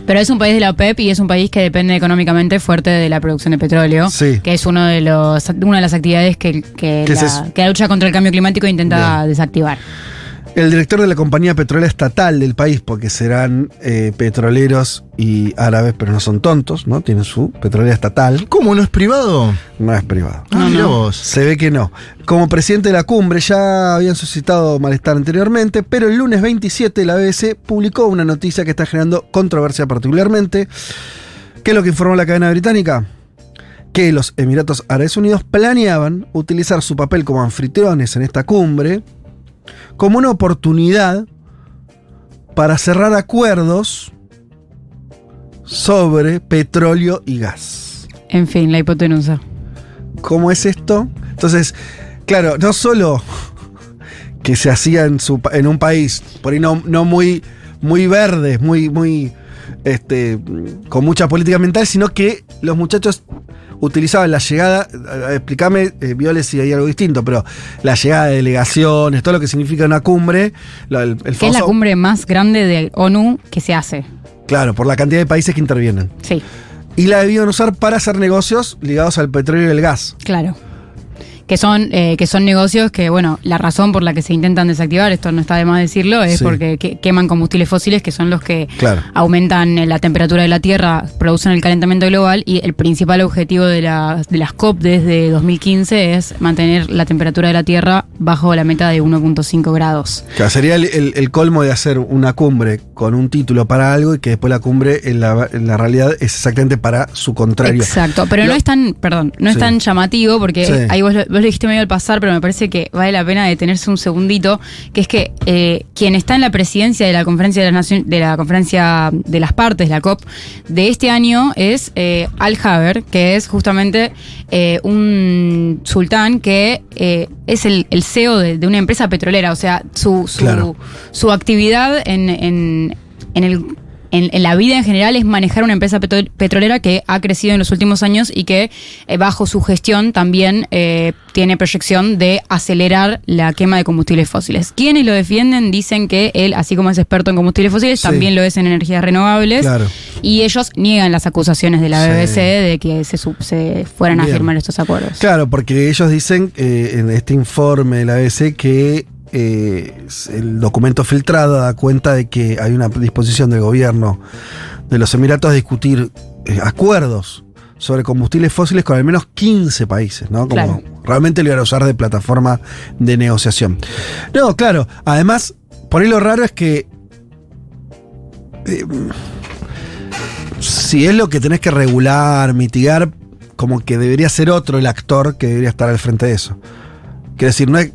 Pero es un país de la OPEP y es un país que depende económicamente fuerte de la producción de petróleo. Sí. Que es uno de los, una de las actividades que, que, ¿Qué es la, que la lucha contra el cambio climático intenta desactivar. El director de la compañía petrolera estatal del país, porque serán eh, petroleros y árabes, pero no son tontos, ¿no? Tienen su petrolera estatal. ¿Cómo no es privado? No es privado. Ah, vos. Se ve que no. Como presidente de la cumbre ya habían suscitado malestar anteriormente, pero el lunes 27 la BBC publicó una noticia que está generando controversia particularmente. ¿Qué es lo que informó la cadena británica? Que los Emiratos Árabes Unidos planeaban utilizar su papel como anfitriones en esta cumbre como una oportunidad para cerrar acuerdos sobre petróleo y gas. En fin, la hipotenusa. ¿Cómo es esto? Entonces, claro, no solo que se hacía en, su, pa- en un país, por ahí no, no muy, muy verde, muy, muy, este, con mucha política ambiental, sino que los muchachos utilizaban la llegada, explícame, eh, Viole, si hay algo distinto, pero la llegada de delegaciones, todo lo que significa una cumbre, lo- el, el es la cumbre más grande de ONU que se hace. Claro, por la cantidad de países que intervienen. Sí, Y la debían usar para hacer negocios ligados al petróleo y el gas. claro. Que son, eh, que son negocios que, bueno, la razón por la que se intentan desactivar, esto no está de más decirlo, es Sí. porque que- queman combustibles fósiles que son los que Claro. aumentan eh, la temperatura de la Tierra, producen el calentamiento global y el principal objetivo de, la- de las COP desde 2015 es mantener la temperatura de la Tierra bajo la meta de 1.5 grados. Que sería el, el- el colmo de hacer una cumbre con un título para algo y que después la cumbre en la, en la realidad es exactamente para su contrario. Exacto, pero Lo- no es tan, perdón, no es tan llamativo porque Sí. ahí vos lo, vos lo dijiste medio al pasar, pero me parece que vale la pena detenerse un segundito, que es que eh, quien está en la presidencia de la conferencia de las naciones, de la conferencia de las partes, la COP, de este año es eh, Al Haber, que es justamente eh, un sultán que es el, el CEO de, de una empresa petrolera, o sea, su, su, Claro. su actividad en, en, en el en, en la vida en general es manejar una empresa petro- petrolera que ha crecido en los últimos años y que eh, bajo su gestión también eh, tiene proyección de acelerar la quema de combustibles fósiles. Quienes lo defienden dicen que él, así como es experto en combustibles fósiles, Sí. también lo es en energías renovables. Claro. Y ellos niegan las acusaciones de la Sí. BBC de que se, fueran a firmar estos acuerdos. Claro, porque ellos dicen eh, en este informe de la ABC que eh, el documento filtrado da cuenta de que hay una disposición del gobierno de los Emiratos a discutir eh, acuerdos sobre combustibles fósiles con al menos 15 países, ¿no? Como Claro. realmente lo iban a usar de plataforma de negociación. No, claro, además, por ahí lo raro es que eh, si es lo que tenés que regular, mitigar, como que debería ser otro el actor que debería estar al frente de eso. Quiero decir, no es,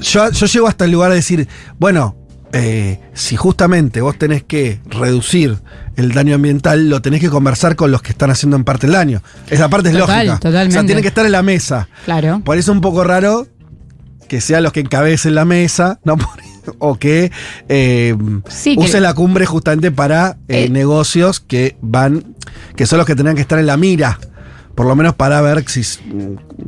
yo, yo llego hasta el lugar de decir, bueno, eh, si justamente vos tenés que reducir el daño ambiental, lo tenés que conversar con los que están haciendo en parte el daño. Esa parte es Total, lógica. O sea, totalmente. tiene que estar en la mesa. Claro. Por eso es un poco raro que sean los que encabecen la mesa, ¿no? o que eh, Sí, que- la cumbre justamente para eh, Eh. negocios que van, que son los que tendrán que estar en la mira. Por lo menos para ver si,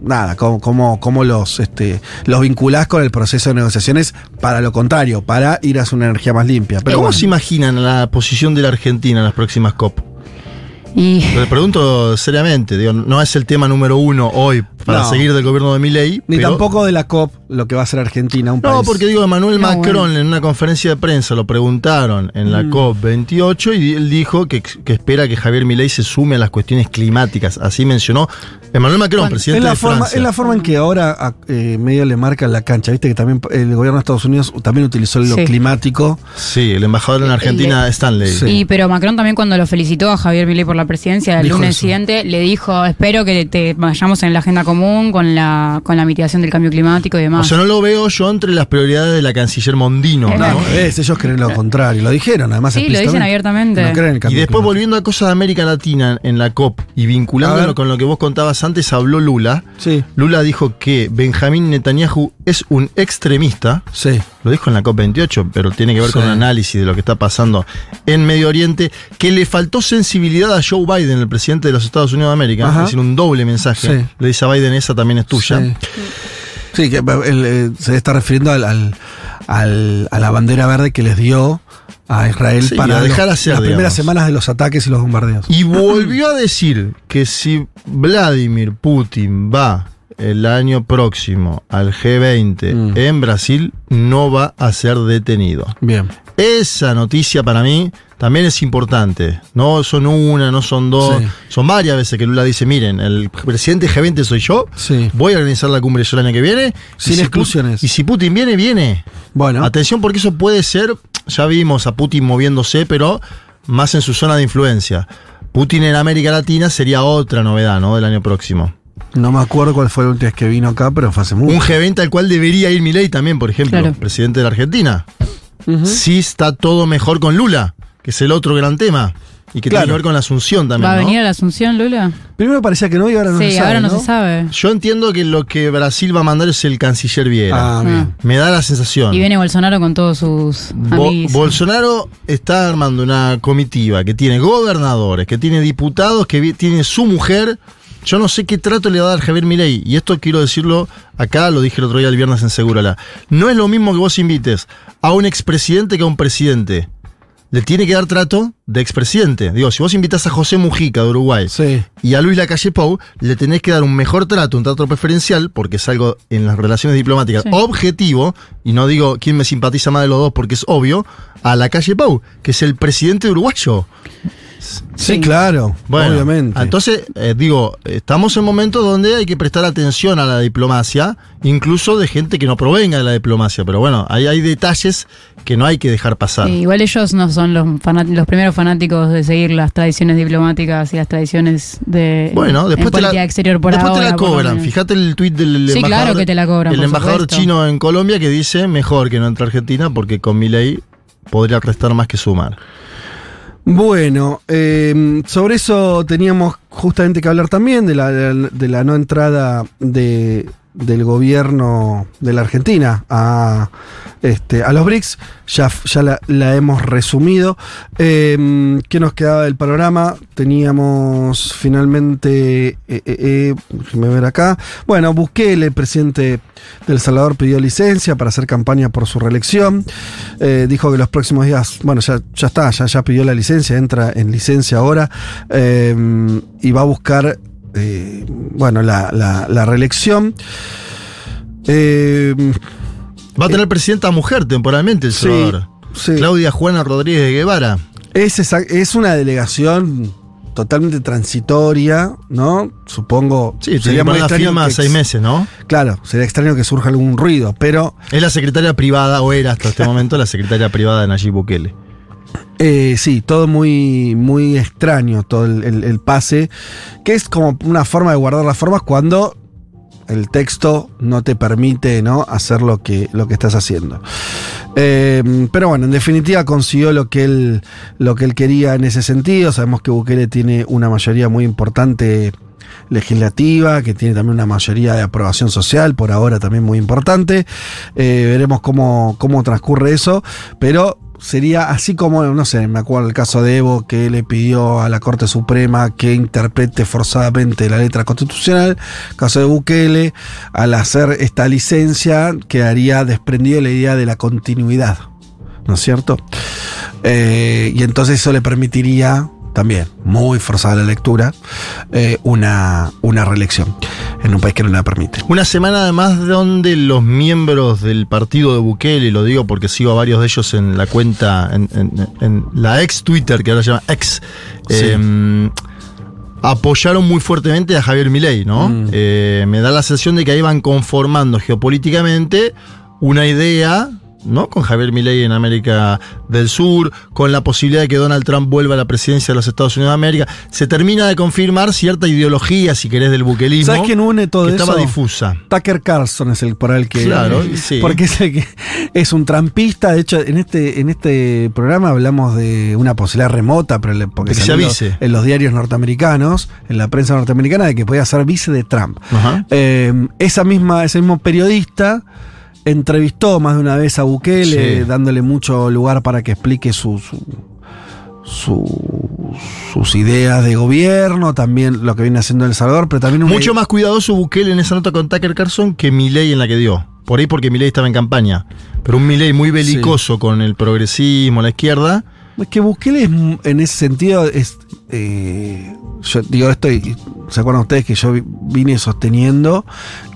nada, cómo, cómo, cómo los, este, los vinculás con el proceso de negociaciones para lo contrario, para ir hacia una energía más limpia. Pero ¿Cómo bueno. se imaginan la posición de la Argentina en las próximas COP? Y Le pregunto seriamente, digo, no es el tema número uno hoy para No. seguir del gobierno de Milei. Ni pero- tampoco de la COP, lo que va a ser Argentina, un No, país. porque digo, Emmanuel No, Macron bueno. en una conferencia de prensa lo preguntaron en la Mm. COP28 y él dijo que, que espera que Javier Milei se sume a las cuestiones climáticas. Así mencionó Emmanuel Macron, Bueno, presidente es la, de forma, Francia. es la forma en que ahora a- eh, medio le marcan la cancha. Viste que también el gobierno de Estados Unidos también utilizó lo Sí. climático. Sí, el embajador en Argentina, Le- Stanley. Sí. Y pero Macron también cuando lo felicitó a Javier Milei por la presidencia el Dijo lunes eso. siguiente le dijo espero que te vayamos en la agenda común con la con la mitigación del cambio climático y O demás. sea, no lo veo yo entre las prioridades de la canciller Mondino. ¿no? No, es, ellos creen lo contrario. Lo dijeron, además. Sí, lo dicen abiertamente. No creen Y después climático. volviendo a cosas de América Latina en la COP y vinculándolo con lo que vos contabas antes, habló Lula. Sí, Lula dijo que Benjamín Netanyahu es un extremista. sí. Lo dijo en la COP28, pero tiene que ver con un análisis de lo que está pasando en Medio Oriente, que le faltó sensibilidad a Joe Biden, el presidente de los Estados Unidos de América, Ajá. es decir, un doble mensaje. Sí. Le dice a Biden, esa también es tuya. Sí, Sí, que él, eh, se está refiriendo al, al- al- a la bandera verde que les dio a Israel Sí, para a dejar los- hacer, las primeras semanas de los ataques y los bombardeos. Y volvió a decir que si Vladimir Putin va el año próximo al G20 Mm. en Brasil, no va a ser detenido. Bien. Esa noticia para mí también es importante. No son una, no son dos, Sí. son varias veces que Lula dice, miren, el presidente G20 soy yo, Sí. voy a organizar la cumbre yo el año que viene. y Sin si exclusiones. y si Putin viene, viene. Bueno. Atención porque eso puede ser, ya vimos a Putin moviéndose, pero más en su zona de influencia. Putin en América Latina sería otra novedad, ¿no? Del año próximo. No me acuerdo cuál fue la última vez que vino acá, pero fue hace mucho. Un G20 al cual debería ir Milei también, por ejemplo, Claro. presidente de la Argentina. Ujú. Sí está todo mejor con Lula, que es el otro gran tema. Y que Claro. tiene que ver con la Asunción también. ¿Va a ¿no? venir a la Asunción, Lula? Primero parecía que no y ahora no sí, se sabe. ahora no, ¿no? se sabe. Yo entiendo que lo que Brasil va a mandar es el canciller Viera. Ah, bien. Me da la sensación. Y viene Bolsonaro con todos sus Bo- amigos. Bolsonaro está armando una comitiva que tiene gobernadores, que tiene diputados, que tiene su mujer. Yo no sé qué trato le va a dar Javier Milei. Y esto quiero decirlo acá, lo dije el otro día el viernes en Segurala. No es lo mismo que vos invites a un expresidente que a un presidente. Le tiene que dar trato de expresidente. Digo, si vos invitas a José Mujica de Uruguay Sí. y a Luis Lacalle Pou, le tenés que dar un mejor trato, un trato preferencial, porque es algo en las relaciones diplomáticas Sí. objetivo, y no digo quién me simpatiza más de los dos porque es obvio, a Lacalle Pou, que es el presidente uruguayo. Sí, Sí. claro. Bueno, obviamente. entonces, eh, digo, estamos en momentos donde hay que prestar atención a la diplomacia, incluso de gente que no provenga de la diplomacia, pero bueno, ahí hay detalles que no hay que dejar pasar. Sí, igual ellos no son los, los primeros fanáticos de seguir las tradiciones diplomáticas y las tradiciones de Bueno, en después, te la, política exterior por después te la cobran. Fíjate el tuit del Sí, embajador. claro que te la cobran, El por embajador supuesto. chino en Colombia que dice mejor que no entre a Argentina porque con mi ley podría restar más que sumar. Bueno, eh, sobre eso teníamos justamente que hablar también de la, de la- no entrada de, del gobierno de la Argentina a, este, a los BRICS. Ya, ya la, hemos resumido. Eh, ¿Qué nos quedaba del panorama? Teníamos finalmente, eh, eh, eh, déjeme ver acá. Bueno, Bukele, el presidente de El Salvador, pidió licencia para hacer campaña por su reelección. Eh, dijo que los próximos días, bueno, ya, ya está, ya, ya pidió la licencia, entra en licencia ahora eh, y va a buscar, eh, bueno, la, la- la reelección. Eh, Va a tener presidenta mujer temporalmente El Sí, Salvador. sí. Claudia Juana Rodríguez de Guevara. Es, esa- es una delegación totalmente transitoria, ¿no? Supongo. Sí, sería muy que seis meses, ¿no? Claro, sería extraño que surja algún ruido, pero. Es la secretaria privada, o era hasta este momento la secretaria privada de Nayib Bukele. Eh, sí, todo muy, muy extraño, todo el, pase, que es como una forma de guardar las formas cuando el texto no te permite ¿no? hacer lo que, lo que estás haciendo. Eh, pero bueno, en definitiva consiguió lo que, él, lo que él quería en ese sentido. Sabemos que Bukele tiene una mayoría muy importante legislativa, que tiene también una mayoría de aprobación social, por ahora también muy importante. Eh, veremos cómo, cómo transcurre eso, pero sería así como, no sé, me acuerdo el caso de Evo, que le pidió a la Corte Suprema que interprete forzadamente la letra constitucional. Caso de Bukele, al hacer esta licencia, quedaría desprendido la idea de la continuidad. ¿No es cierto? Eh, y entonces eso le permitiría también, muy forzada la lectura, eh, una, una reelección en un país que no la permite. Una semana además donde los miembros del partido de Bukele, lo digo porque sigo a varios de ellos en la cuenta, en, en- en la ex Twitter, que ahora se llama ex, eh, apoyaron muy fuertemente a Javier Milei, ¿no? Mm. Eh, me da la sensación de que ahí van conformando geopolíticamente una idea. ¿No? Con Javier Milei en América del Sur, con la posibilidad de que Donald Trump vuelva a la presidencia de los Estados Unidos de América, se termina de confirmar cierta ideología, si querés, del buquelismo. ¿Sabes quién une todo que eso? Estaba difusa. Tucker Carlson es el por el que. Claro, sí. Porque es el que es un trampista. De hecho, en este, en este programa hablamos de una posibilidad remota, pero porque se avise. en los diarios norteamericanos, en la prensa norteamericana, de que podía ser vice de Trump. Eh, esa misma, ese mismo periodista entrevistó más de una vez a Bukele, Sí. dándole mucho lugar para que explique su, su- su- sus ideas de gobierno, también lo que viene haciendo El Salvador, pero también Mucho más cuidadoso Bukele en esa nota con Tucker Carlson que Milei en la que dio. Por ahí porque Milei estaba en campaña. Pero un Milei muy belicoso con el progresismo, la izquierda. Es que Bukele es, en ese sentido es. eh, yo digo esto y se acuerdan ustedes que yo vi- vine sosteniendo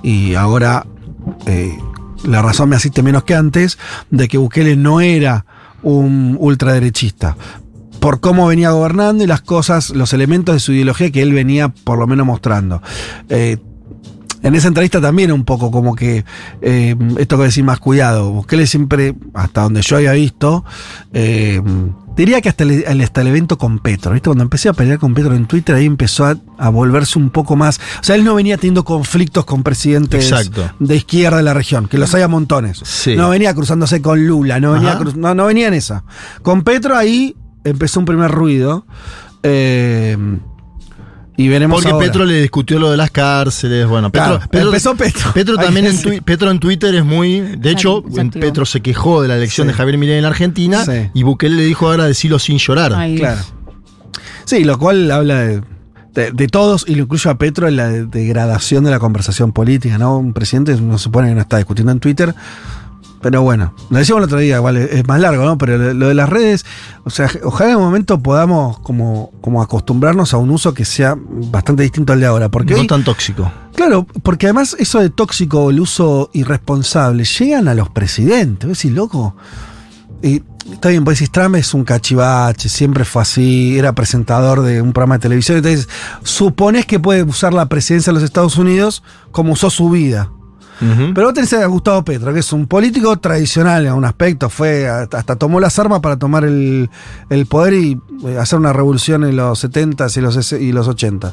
y ahora eh, la razón me asiste menos que antes de que Bukele no era un ultraderechista por cómo venía gobernando y las cosas, los elementos de su ideología que él venía por lo menos mostrando. Eh, en esa entrevista también un poco como que eh, esto que decir más cuidado. Bukele siempre, hasta donde yo había visto, eh, diría que hasta el, hasta el evento con Petro. ¿viste? Cuando empecé a pelear con Petro en Twitter, ahí empezó a, a volverse un poco más. O sea, él no venía teniendo conflictos con presidentes Exacto. de izquierda de la región, que los hay a montones. Sí. No venía cruzándose con Lula, no venía, cruz- no, no venía en esa. Con Petro ahí empezó un primer ruido. eh, y veremos Porque ahora. Petro le discutió lo de las cárceles. Bueno, Petro, Claro, empezó Petro. Petro también en, tui- Petro en Twitter es muy. De hecho. Petro se quejó de la elección Sí. de Javier Milei en la Argentina Sí. y Bukele le dijo ahora decirlo sin llorar. Ay, Claro. Sí, lo cual habla de, de- de todos y lo incluyo a Petro en la de- degradación de la conversación política, ¿no? Un presidente no se supone que no está discutiendo en Twitter. Pero bueno, lo decíamos el otro día, igual es, más largo, ¿no? Pero lo, de las redes, o sea, ojalá en un momento podamos como, como acostumbrarnos a un uso que sea bastante distinto al de ahora. Porque no hoy- tan tóxico. Claro, porque además eso de tóxico, el uso irresponsable, llegan a los presidentes. ¿Ves? Y loco. Y está bien, pues decís, Trump es un cachivache, siempre fue así, era presentador de un programa de televisión. Entonces, supones que puede usar la presidencia de los Estados Unidos como usó su vida. Ujú. Pero vos tenés a Gustavo Petro, que es un político tradicional en un aspecto, fue hasta, tomó las armas para tomar el, el poder y eh, hacer una revolución en los 70 y los, y los 80.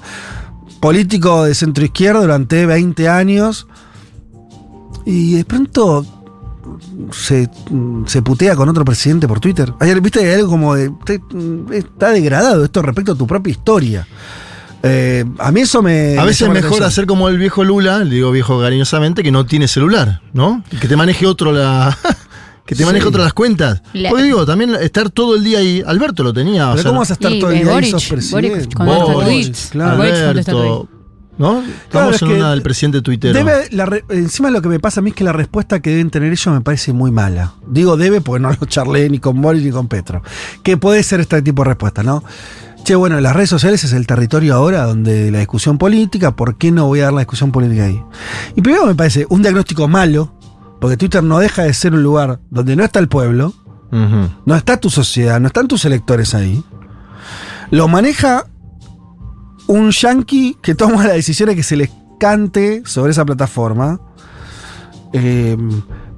Político de centro izquierda durante 20 años y de pronto se, se putea con otro presidente por Twitter. Ayer, viste, algo como de. Está degradado esto respecto a tu propia historia. Eh, a mí eso me. A me veces es mejor atención. hacer como el viejo Lula, le digo viejo cariñosamente, que no tiene celular, ¿no? Que te maneje otro la. que te maneje Sí. otro las cuentas. La- Pues digo, también estar todo el día ahí. Alberto lo tenía. o Pero sea, ¿cómo vas a estar Y todo el día ahí Boric, sos presidente? Boric claro. Alberto. ¿no? Claro, Estamos es en una del presidente tuitero. Debe, la re- encima lo que me pasa a mí es que la respuesta que deben tener ellos me parece muy mala. Digo debe porque no lo charlé ni con Boris ni con Petro. Que puede ser este tipo de respuesta, ¿no? Che, bueno, las redes sociales es el territorio ahora donde la discusión política, ¿por qué no voy a dar la discusión política ahí? Y primero me parece un diagnóstico malo, porque Twitter no deja de ser un lugar donde no está el pueblo, no está tu sociedad, no están tus electores ahí. Lo maneja un yankee que toma la decisión de que se les cante sobre esa plataforma. eh,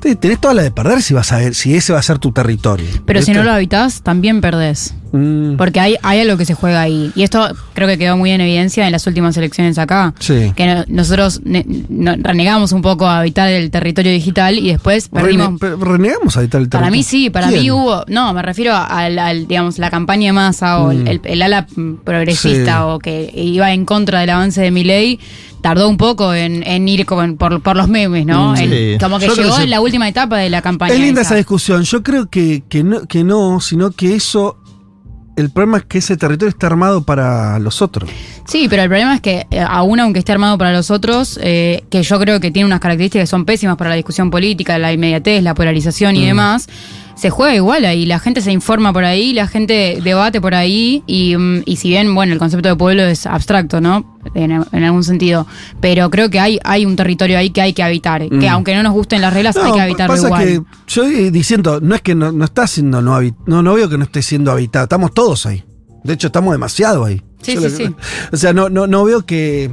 tenés toda la de perder si vas a ver, si ese va a ser tu territorio. Pero si no lo habitas, también perdés. Mm, Porque hay, hay algo que se juega ahí. Y esto creo que quedó muy en evidencia en las últimas elecciones acá. sí. Que no- nosotros ne- no- renegamos un poco a habitar el territorio digital y después perdimos. Rene- pero renegamos ahí tal Para mí sí, para ¿Quién? mí hubo, no, me refiero al, digamos, la campaña de masa o el, Mm. el- el ala progresista Sí. o que iba en contra del avance de mi ley, tardó un poco en, en ir con- por, por los memes, ¿no? Mm. Como que Yo llegó en la última etapa de la campaña. Es linda esa esa. discusión. Yo creo que, que, no, que no, sino que eso. El problema es que ese territorio está armado para los otros. Sí, pero el problema es que eh, aún aunque esté armado para los otros, eh, que yo creo que tiene unas características que son pésimas para la discusión política, la inmediatez, la polarización Mm. y demás, se juega igual ahí, la gente se informa por ahí, la gente debate por ahí y, mm, y si bien, bueno, el concepto de pueblo es abstracto, ¿no? En, en algún sentido, pero creo que hay, hay un territorio ahí que hay que habitar, que Mm. aunque no nos gusten las reglas, hay que habitarlo pasa igual. que yo eh, diciendo, no es que no, no está siendo no no, no veo que no esté siendo habitado, estamos todos ahí. De hecho, estamos demasiado ahí. Sí, sí, lo- sí. O sea, no, no, no veo que.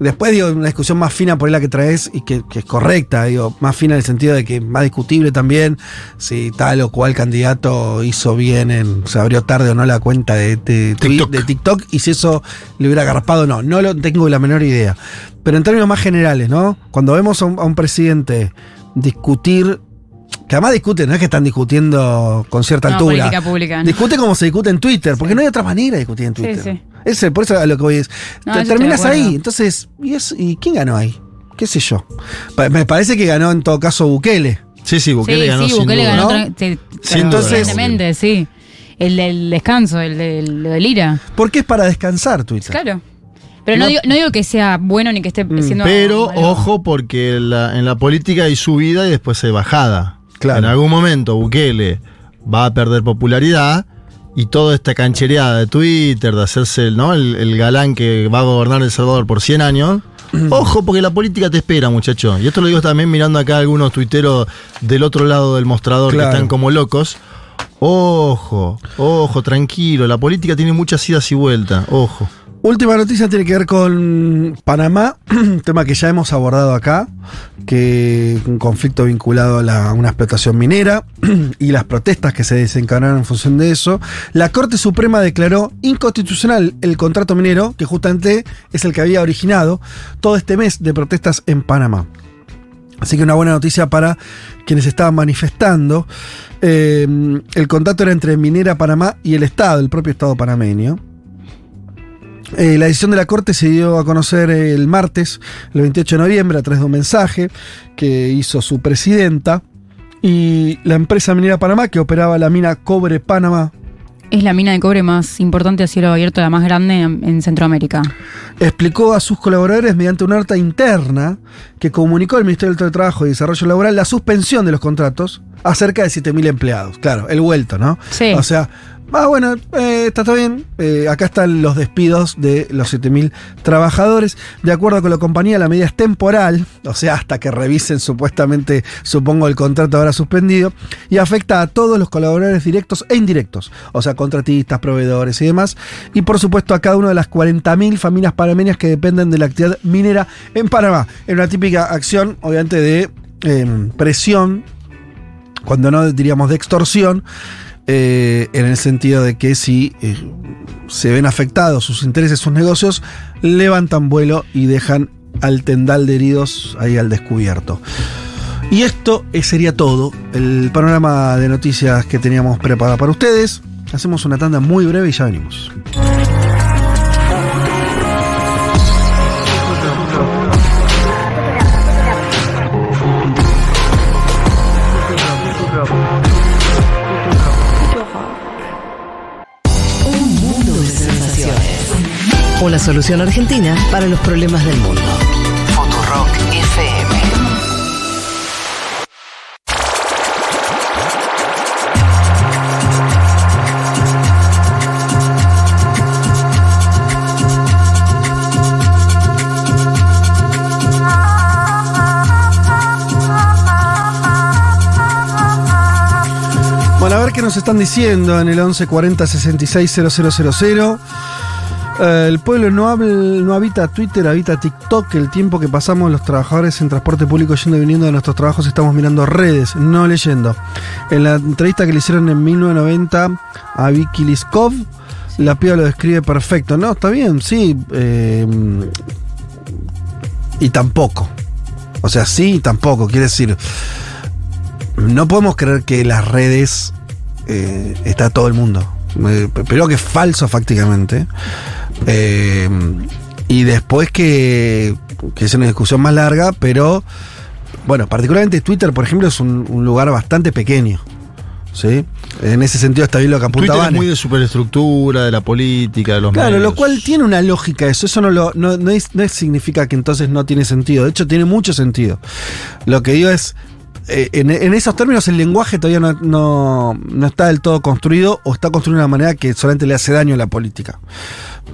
Después digo, una discusión más fina por ahí la que traes y que, que es correcta, digo, más fina en el sentido de que más discutible también si tal o cual candidato hizo bien en. se abrió tarde o no la cuenta de, de, TikTok. de TikTok y si eso le hubiera agarpado o no. No lo tengo la menor idea. Pero en términos más generales, ¿no? Cuando vemos a un, a un presidente discutir. Que además discuten, no es que están discutiendo con cierta No, altura. política pública, ¿no? Discute como se discute en Twitter, porque no hay otra manera de discutir en Sí, Twitter. sí. Ese, por eso a lo que voy es. No, terminas ahí. Entonces, ¿y, es- ¿y quién ganó ahí? ¿Qué sé yo? Pa- Me parece que ganó en todo caso Bukele. Sí, sí, Bukele sí, ganó sí, sin Bukele duda. ganó ¿no? tra- sí, sí. El del descanso, el del, del IRA. Porque es para descansar Twitter. Claro. Pero no, No. digo, no digo que sea bueno ni que esté Mm, siendo. Pero ojo, porque la- en la política hay subida y después hay bajada. Claro. En algún momento Bukele va a perder popularidad y toda esta canchereada de Twitter, de hacerse el, ¿no? el, el galán que va a gobernar El Salvador por 100 años. Ojo, porque la política te espera, muchacho. Y esto lo digo también mirando acá algunos tuiteros del otro lado del mostrador Claro. que están como locos. Ojo, ojo, tranquilo. La política tiene muchas idas y vueltas. Ojo. Última noticia tiene que ver con Panamá, un tema que ya hemos abordado acá, que un conflicto vinculado a, una explotación minera y las protestas que se desencadenaron en función de eso. La Corte Suprema declaró inconstitucional el contrato minero, que justamente es el que había originado todo este mes de protestas en Panamá. Así que una buena noticia para quienes estaban manifestando. Eh, el contrato era entre Minera Panamá y el Estado, el propio Estado panameño. Eh, la decisión de la Corte se dio a conocer el martes, el 28 de noviembre, a través de un mensaje que hizo su presidenta. Y la empresa minera Panamá, que operaba la mina Cobre Panamá, Es la mina de cobre más importante a cielo abierto, la más grande en, en Centroamérica. explicó a sus colaboradores mediante una nota interna que comunicó al Ministerio del Trabajo y Desarrollo Laboral la suspensión de los contratos a cerca de 7.000 empleados. Claro, el vuelto, ¿no? Sí. O sea, ah, bueno, eh, está todo bien. Eh, acá están los despidos de los 7.000 trabajadores. De acuerdo con la compañía, la medida es temporal, o sea, hasta que revisen supuestamente, supongo, el contrato ahora suspendido, y afecta a todos los colaboradores directos e indirectos, o sea, contratistas, proveedores y demás, y por supuesto a cada una de las 40.000 familias panameñas que dependen de la actividad minera en Panamá. En una típica acción, obviamente, de eh, presión cuando no diríamos de extorsión, eh, en el sentido de que si eh, se ven afectados sus intereses, sus negocios, levantan vuelo y dejan al tendal de heridos ahí al descubierto. Y esto eh, sería todo, el panorama de noticias que teníamos preparado para ustedes. Hacemos una tanda muy breve y ya venimos. Una solución argentina para los problemas del mundo. Futurock FM. Bueno, a ver qué nos están diciendo en el 1140 66 000. Eh, el pueblo no, habla, no habita Twitter, habita TikTok. El tiempo que pasamos los trabajadores en transporte público yendo y viniendo de nuestros trabajos estamos mirando redes, no leyendo. En la entrevista que le hicieron en 1990 a Vicky Liskov, la piba lo describe perfecto. No, está bien, sí. eh, y tampoco. O sea, sí y tampoco. Quiere decir, no podemos creer que las redes eh, está todo el mundo. Primero que es falso fácticamente. Eh, y después que, que es una discusión más larga, pero bueno, particularmente Twitter, por ejemplo, es un, un lugar bastante pequeño. ¿sí? En ese sentido está bien lo que apunta Twitter es muy de superestructura, de la política, de los Claro, medios. lo cual tiene una lógica eso. Eso no, lo, no, no, es- no es- significa que entonces no tiene sentido. De hecho, tiene mucho sentido. Lo que digo es, eh, en, en esos términos el lenguaje todavía no, no- no está del todo construido o está construido de una manera que solamente le hace daño a la política.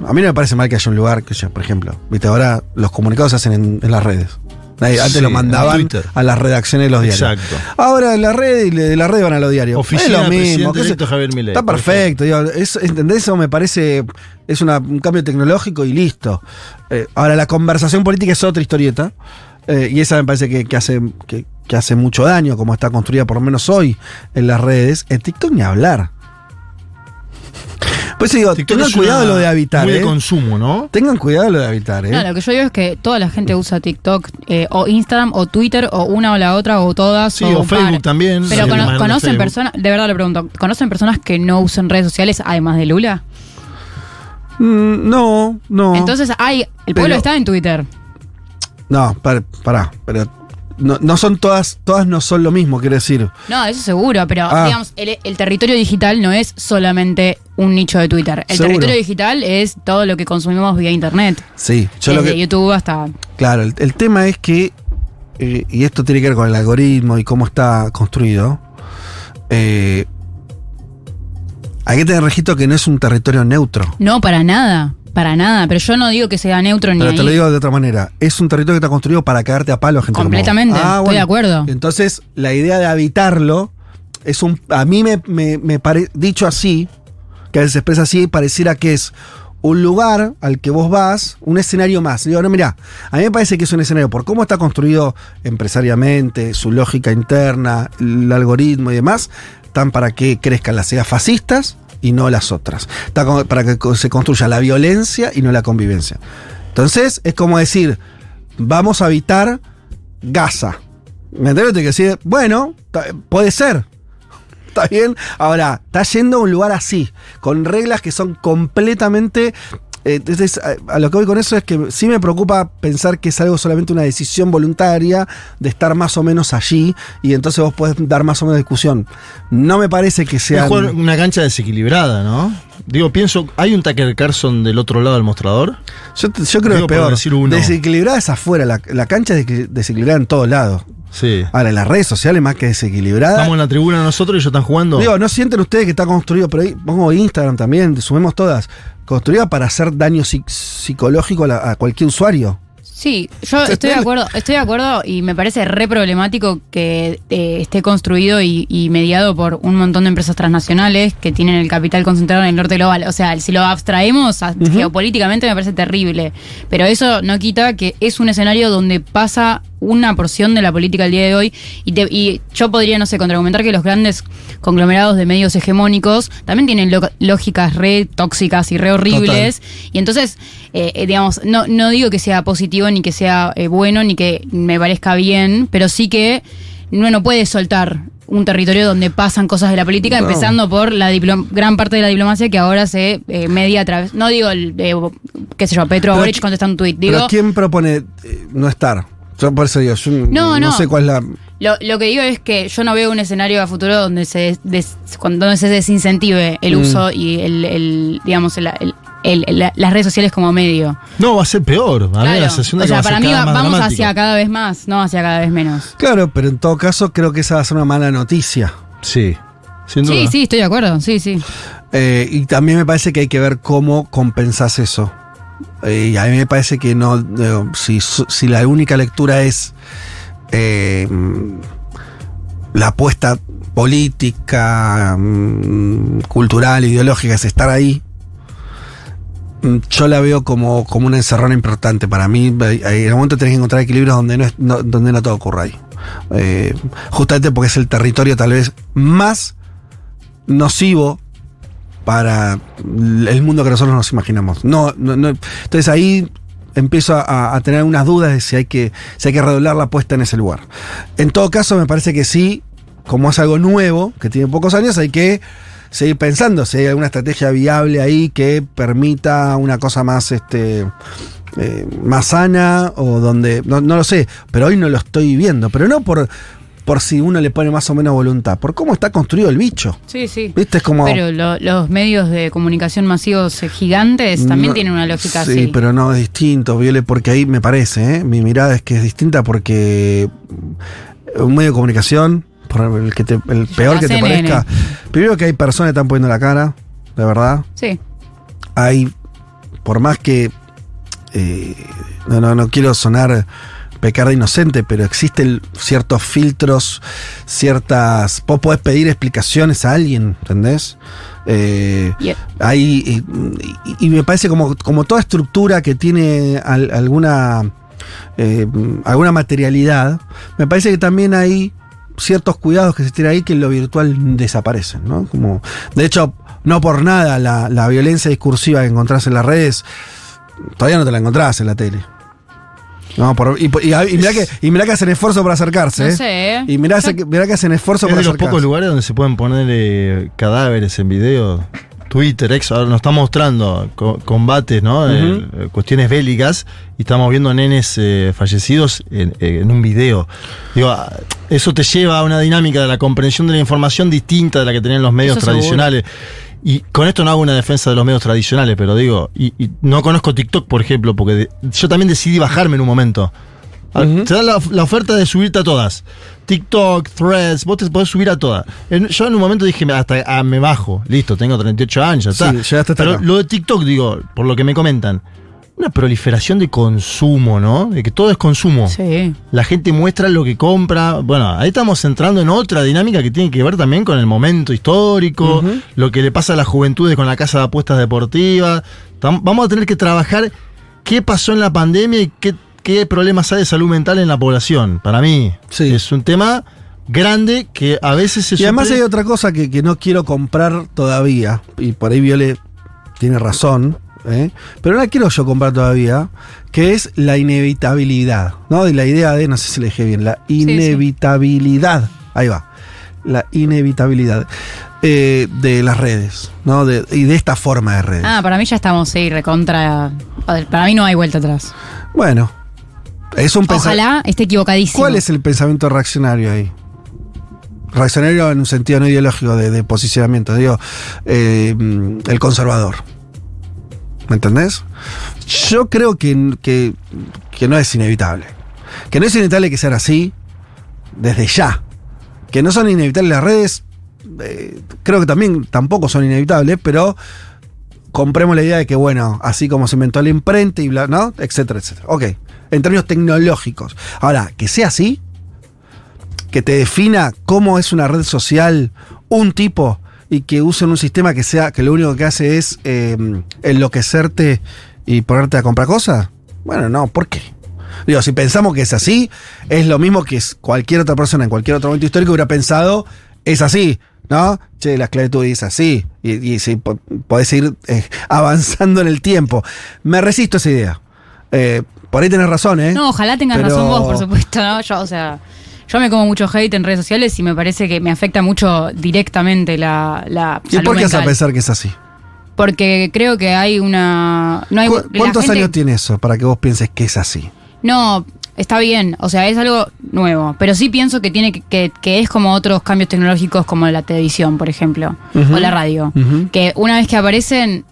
A mí no me parece mal que haya un lugar, que sea, por ejemplo, viste, ahora los comunicados se hacen en, en las redes. Antes Sí, lo mandaban a las redacciones de los diarios. Exacto. Ahora en la red y de la red van a los diarios. Oficina es lo mismo. Javier Milei, Está perfecto. digo, es- ¿Entendés? Eso me parece. Es una- un cambio tecnológico y listo. Eh, ahora, la conversación política es otra historieta. eh, y esa me parece que, que hace, que, que hace mucho daño, como está construida por lo menos hoy en las redes. En TikTok ni hablar. Pues digo, TikTok tengan cuidado lo de habitar. Muy de eh. consumo, ¿no? Tengan cuidado lo de habitar. ¿eh? No, lo que yo digo es que toda la gente usa TikTok eh, o Instagram o Twitter o una o la otra o todas. Sí, o o un par. Facebook también. Pero Sí, cono- conocen personas, de verdad le pregunto, ¿conocen personas que no usen redes sociales además de Lula? Mm, no, no. Entonces hay, el pueblo Pero- está en Twitter. No, para, pará, pero no, no son todas, todas no son lo mismo, quiero decir. No, eso seguro, pero Ah. digamos, el, el territorio digital no es solamente un nicho de Twitter. El Seguro. territorio digital es todo lo que consumimos vía internet. Sí, yo lo que. YouTube hasta. Claro, el, el tema es que, eh, y esto tiene que ver con el algoritmo y cómo está construido, eh, hay que tener registro que no es un territorio neutro. No, para nada. Para nada. Pero yo no digo que sea neutro ni Pero te lo digo de otra manera. Es un territorio que está construido para caerte a palo a gente como. Completamente, estoy de acuerdo. Entonces, la idea de habitarlo es un. A mí me, me, me pare- dicho así, que a veces se expresa así, pareciera que es un lugar al que vos vas, un escenario más. Digo, no, mira, a mí me parece que es un escenario por cómo está construido empresariamente, su lógica interna, el algoritmo y demás, están para que crezcan las ideas fascistas y no las otras. Para que se construya la violencia y no la convivencia. Entonces, es como decir, vamos a habitar Gaza. ¿Me entiendes? Que decir, bueno, puede ser. Está bien. Ahora, está yendo a un lugar así, con reglas que son completamente. Entonces, a, lo que voy con eso es que sí me preocupa pensar que es algo solamente una decisión voluntaria de estar más o menos allí y entonces vos podés dar más o menos discusión. No me parece que Es sea. jugar una cancha desequilibrada, ¿no? Digo, pienso, ¿hay un Tucker Carlson del otro lado del mostrador? Yo, yo creo Digo, que es peor. decir uno. Desequilibrada es afuera, la, la cancha es desequil- desequilibrada en todos lados. Sí. Ahora, en las redes sociales, más que desequilibrada. Estamos en la tribuna nosotros y ellos están jugando. Digo, ¿no sienten ustedes que está construido? Pero ahí pongo Instagram también, sumemos todas. Construida para hacer daño psic- psicológico a, la- a cualquier usuario. Sí, yo estoy de acuerdo, estoy de acuerdo y me parece re problemático que eh, esté construido y, y mediado por un montón de empresas transnacionales que tienen el capital concentrado en el norte global. O sea, si lo abstraemos geopolíticamente me parece terrible. Pero eso no quita que es un escenario donde pasa una porción de la política al día de hoy y, te- y yo podría, no sé, contraargumentar que los grandes conglomerados de medios hegemónicos también tienen lo- lógicas re tóxicas y re horribles y entonces, eh, eh, digamos, no, no digo que sea positivo ni que sea eh, bueno ni que me parezca bien, pero sí que uno no puede soltar un territorio donde pasan cosas de la política, No. empezando por la gran parte de la diplomacia que ahora se eh, media a través, no digo, el, eh, qué sé yo, Petro Pero Boric qui- contesta un tuit, Pero digo... ¿quién propone eh, no estar? Yo por eso digo, yo No, no. sé cuál es la. Lo, lo que digo es que yo no veo un escenario a futuro donde se des- donde se desincentive el Mm. uso y el, el, digamos el- el- el- el- las redes sociales como medio. No, va a ser peor. A la sensación de O sea, para mí va- vamos dramático. hacia cada vez más, no hacia cada vez menos. Claro, pero en todo caso creo que esa va a ser una mala noticia. Sí, sin duda. Sí, sí, estoy de acuerdo, sí, sí. Eh, y también me parece que hay que ver cómo compensás eso. Eh, y a mí me parece que no. digo, si, si la única lectura es eh, la apuesta política, mm, cultural, ideológica, es estar ahí. mm, yo la veo como, como una encerrona importante para mí. En el momento tenés que encontrar equilibrios donde no, es- no- donde no todo ocurra ahí. Eh, justamente porque es el territorio tal vez más nocivo para el mundo que nosotros nos imaginamos. No. Entonces ahí empiezo a, a tener unas dudas de si hay, que, si hay que redoblar la apuesta en ese lugar. En todo caso, me parece que sí, como es algo nuevo, que tiene pocos años, hay que seguir pensando si hay alguna estrategia viable ahí que permita una cosa más este eh, más sana o donde no, no lo sé pero hoy no lo estoy viendo pero no por por si uno le pone más o menos voluntad por cómo está construido el bicho Sí, sí. viste es como Pero lo- los medios de comunicación masivos eh, gigantes también No, tienen una lógica sí, así. pero no es distinto, Viole, porque ahí me parece, ¿eh? mi mirada es que es distinta porque un medio de comunicación, por el, que te- el peor que te CNN. parezca, primero que hay personas que están poniendo la cara, de verdad, Sí. hay, por más que, eh, no, no, no quiero sonar pecar de inocente, pero existen ciertos filtros, ciertas, vos podés pedir explicaciones a alguien, ¿entendés? Eh, Y- hay, y, y- y me parece como, como toda estructura que tiene al- alguna, eh, alguna materialidad, me parece que también hay ciertos cuidados que se tienen ahí que en lo virtual desaparecen, ¿no? Como, de hecho, no por nada la, la violencia discursiva que encontrás en las redes, todavía no te la encontrás en la tele. No, por- y, y, y mirá que, y mirá que hacen esfuerzo por acercarse, No ¿eh? sé, ¿eh? Y mirá, Yo- que- mirá que hacen esfuerzo Es por de los acercarse. pocos lugares donde se pueden poner eh, cadáveres en video. Twitter, X, ahora nos está mostrando co- combates, ¿no? Eh, eh, cuestiones bélicas y estamos viendo nenes eh, fallecidos en, eh, en un video. Digo, ah, eso te lleva a una dinámica de la comprensión de la información distinta de la que tenían los medios Eso seguro. Y con esto no hago una defensa de los medios tradicionales, pero digo, y, y no conozco TikTok, por ejemplo, porque de- yo también decidí bajarme en un momento. Ah. Te dan la, la oferta de subirte a todas. TikTok, Threads, vos te podés subir a todas. En- yo en un momento dije, "Me- hasta ah, me bajo, listo, tengo 38 años, ya Sí, está. llegaste hasta Pero acá. lo de TikTok, digo, por lo que me comentan, una proliferación de consumo, ¿no? De que todo es consumo. Sí. La gente muestra lo que compra. Bueno, ahí estamos entrando en otra dinámica que tiene que ver también con el momento histórico, lo que le pasa a las juventudes con la casa de apuestas deportivas. Vamos a tener que trabajar qué pasó en la pandemia y qué, qué problemas hay de salud mental en la población. Para mí Sí. es un tema grande que a veces se Y además hay otra cosa que, que no quiero comprar todavía, y por ahí Viole tiene razón, ¿eh? pero no la quiero yo comprar todavía, que es la inevitabilidad, ¿no? De la idea de, no sé si le dije bien, la sí. inevitabilidad, ahí va, la inevitabilidad eh, de las redes, ¿no? De- y de esta forma de redes. Ah, para mí ya estamos, sí, recontra. Para mí no hay vuelta atrás. Bueno, es un. Ojalá esté equivocadísimo. ¿Cuál es el pensamiento reaccionario ahí? Reaccionario en un sentido no ideológico de, de posicionamiento, digo, eh, mm, el conservador. ¿Me entendés? Yo creo que, que, que no es inevitable. Que no es inevitable que sean así desde ya. Que no son inevitables las redes, eh, creo que también tampoco son inevitables, pero compremos la idea de que, bueno, así como se inventó la imprenta y bla, ¿no? Etcétera, etcétera. Ok, en términos tecnológicos. Ahora, que sea así, que te defina cómo es una red social un tipo y que usen un sistema que sea, que lo único que hace es eh, enloquecerte y ponerte a comprar cosas. Bueno, no, ¿por qué? Digo, si pensamos que es así, es lo mismo que cualquier otra persona en cualquier otro momento histórico hubiera pensado, es así, ¿no? Che, la esclavitud es así. Y, y si po- podés ir eh, avanzando en el tiempo. Me resisto a esa idea. Eh, por ahí tenés razón, ¿eh? No, ojalá tengas Pero- razón vos, por supuesto, ¿no? Yo, o sea, yo me como mucho hate en redes sociales y me parece que me afecta mucho directamente la, la ¿Y salud por qué vas a pensar que es así? Porque creo que hay una... No hay, ¿Cu- la ¿Cuántos gente- años tiene eso para que vos pienses que es así? No, está bien, o sea, es algo nuevo, pero sí pienso que tiene que, que, que es como otros cambios tecnológicos como la televisión, por ejemplo, o la radio, que una vez que aparecen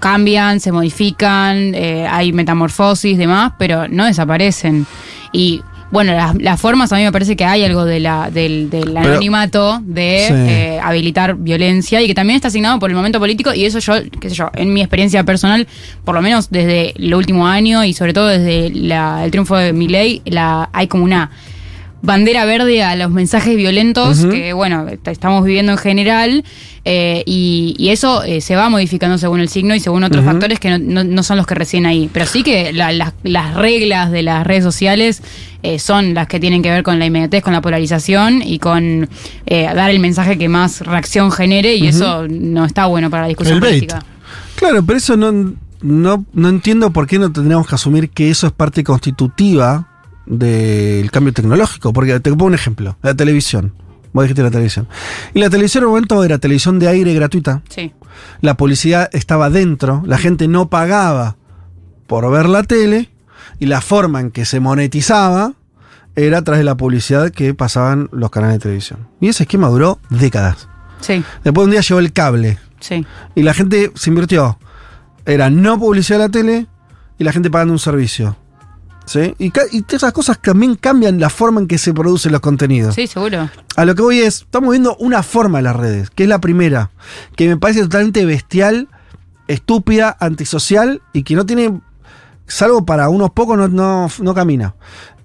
cambian, se modifican, eh, hay metamorfosis, demás, pero no desaparecen. Y bueno, las, las formas a mí me parece que hay algo de la, del, del anonimato de Sí. eh, habilitar violencia y que también está asignado por el momento político y eso yo, qué sé yo, en mi experiencia personal, por lo menos desde el último año y sobre todo desde la- el triunfo de Milei, la, hay como una bandera verde a los mensajes violentos que, bueno, est- estamos viviendo en general. eh, y, y eso eh, se va modificando según el signo y según otros factores que no, no- no son los que recién ahí. Pero sí que la- las- las reglas de las redes sociales eh, son las que tienen que ver con la inmediatez, con la polarización y con dar el mensaje que más reacción genere. Y eso no está bueno para la discusión El bait. política. Claro, pero eso no, no, no entiendo por qué no tendríamos que asumir que eso es parte constitutiva del cambio tecnológico. Porque te pongo un ejemplo, la televisión. Vos dijiste la televisión. Y la televisión en un momento era televisión de aire gratuita. Sí. La publicidad estaba dentro, la gente no pagaba por ver la tele y la forma en que se monetizaba era a través de la publicidad que pasaban los canales de televisión. Y ese esquema duró décadas. Sí, Después un día llegó el cable sí. y la gente se invirtió. Era no publicidad de la tele y la gente pagando un servicio. ¿Sí? Y, y esas cosas también cambian la forma en que se producen los contenidos. Sí, seguro. A lo que voy es, estamos viendo una forma de las redes, que es la primera, que me parece totalmente bestial, estúpida, antisocial y que no tiene, salvo para unos pocos, no, no, no camina.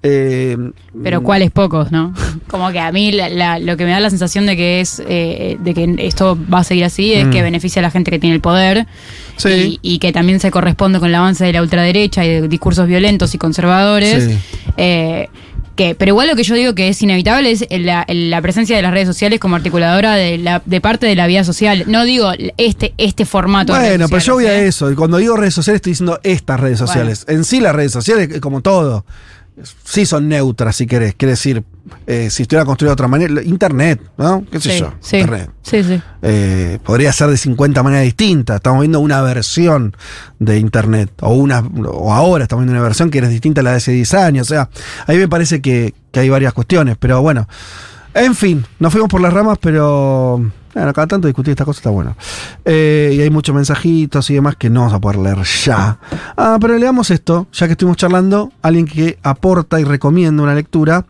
Eh, Pero cuáles pocos, ¿no? Como que a mí la- la- lo que me da la sensación de que es eh, de que esto va a seguir así es Mm. que beneficia a la gente que tiene el poder Sí. y, y que también se corresponde con el avance de la ultraderecha y de discursos violentos y conservadores. Sí. Eh, que, pero igual lo que yo digo que es inevitable es la, la presencia de las redes sociales como articuladora de, la, de parte de la vida social. No digo este, este formato. de redes Bueno, pero yo voy sociales, a ¿eh? eso. Y cuando digo redes sociales estoy diciendo estas redes Bueno. sociales. En sí las redes sociales, como todo, sí son neutras si querés. Quiere decir, eh, si estuviera construido de otra manera, Internet, ¿no? ¿Qué sé Sí, yo? sí. Internet. Sí, sí. Eh, podría ser de 50 maneras distintas. Estamos viendo una versión de Internet. O una o ahora estamos viendo una versión que es distinta a la de hace 10 años. O sea, ahí me parece que, que hay varias cuestiones. Pero bueno. En fin, nos fuimos por las ramas, pero. Bueno, cada tanto discutir esta cosa está bueno. Eh, y hay muchos mensajitos y demás que no vamos a poder leer ya. Ah, pero leamos esto, ya que estuvimos charlando. Alguien que aporta y recomienda una lectura.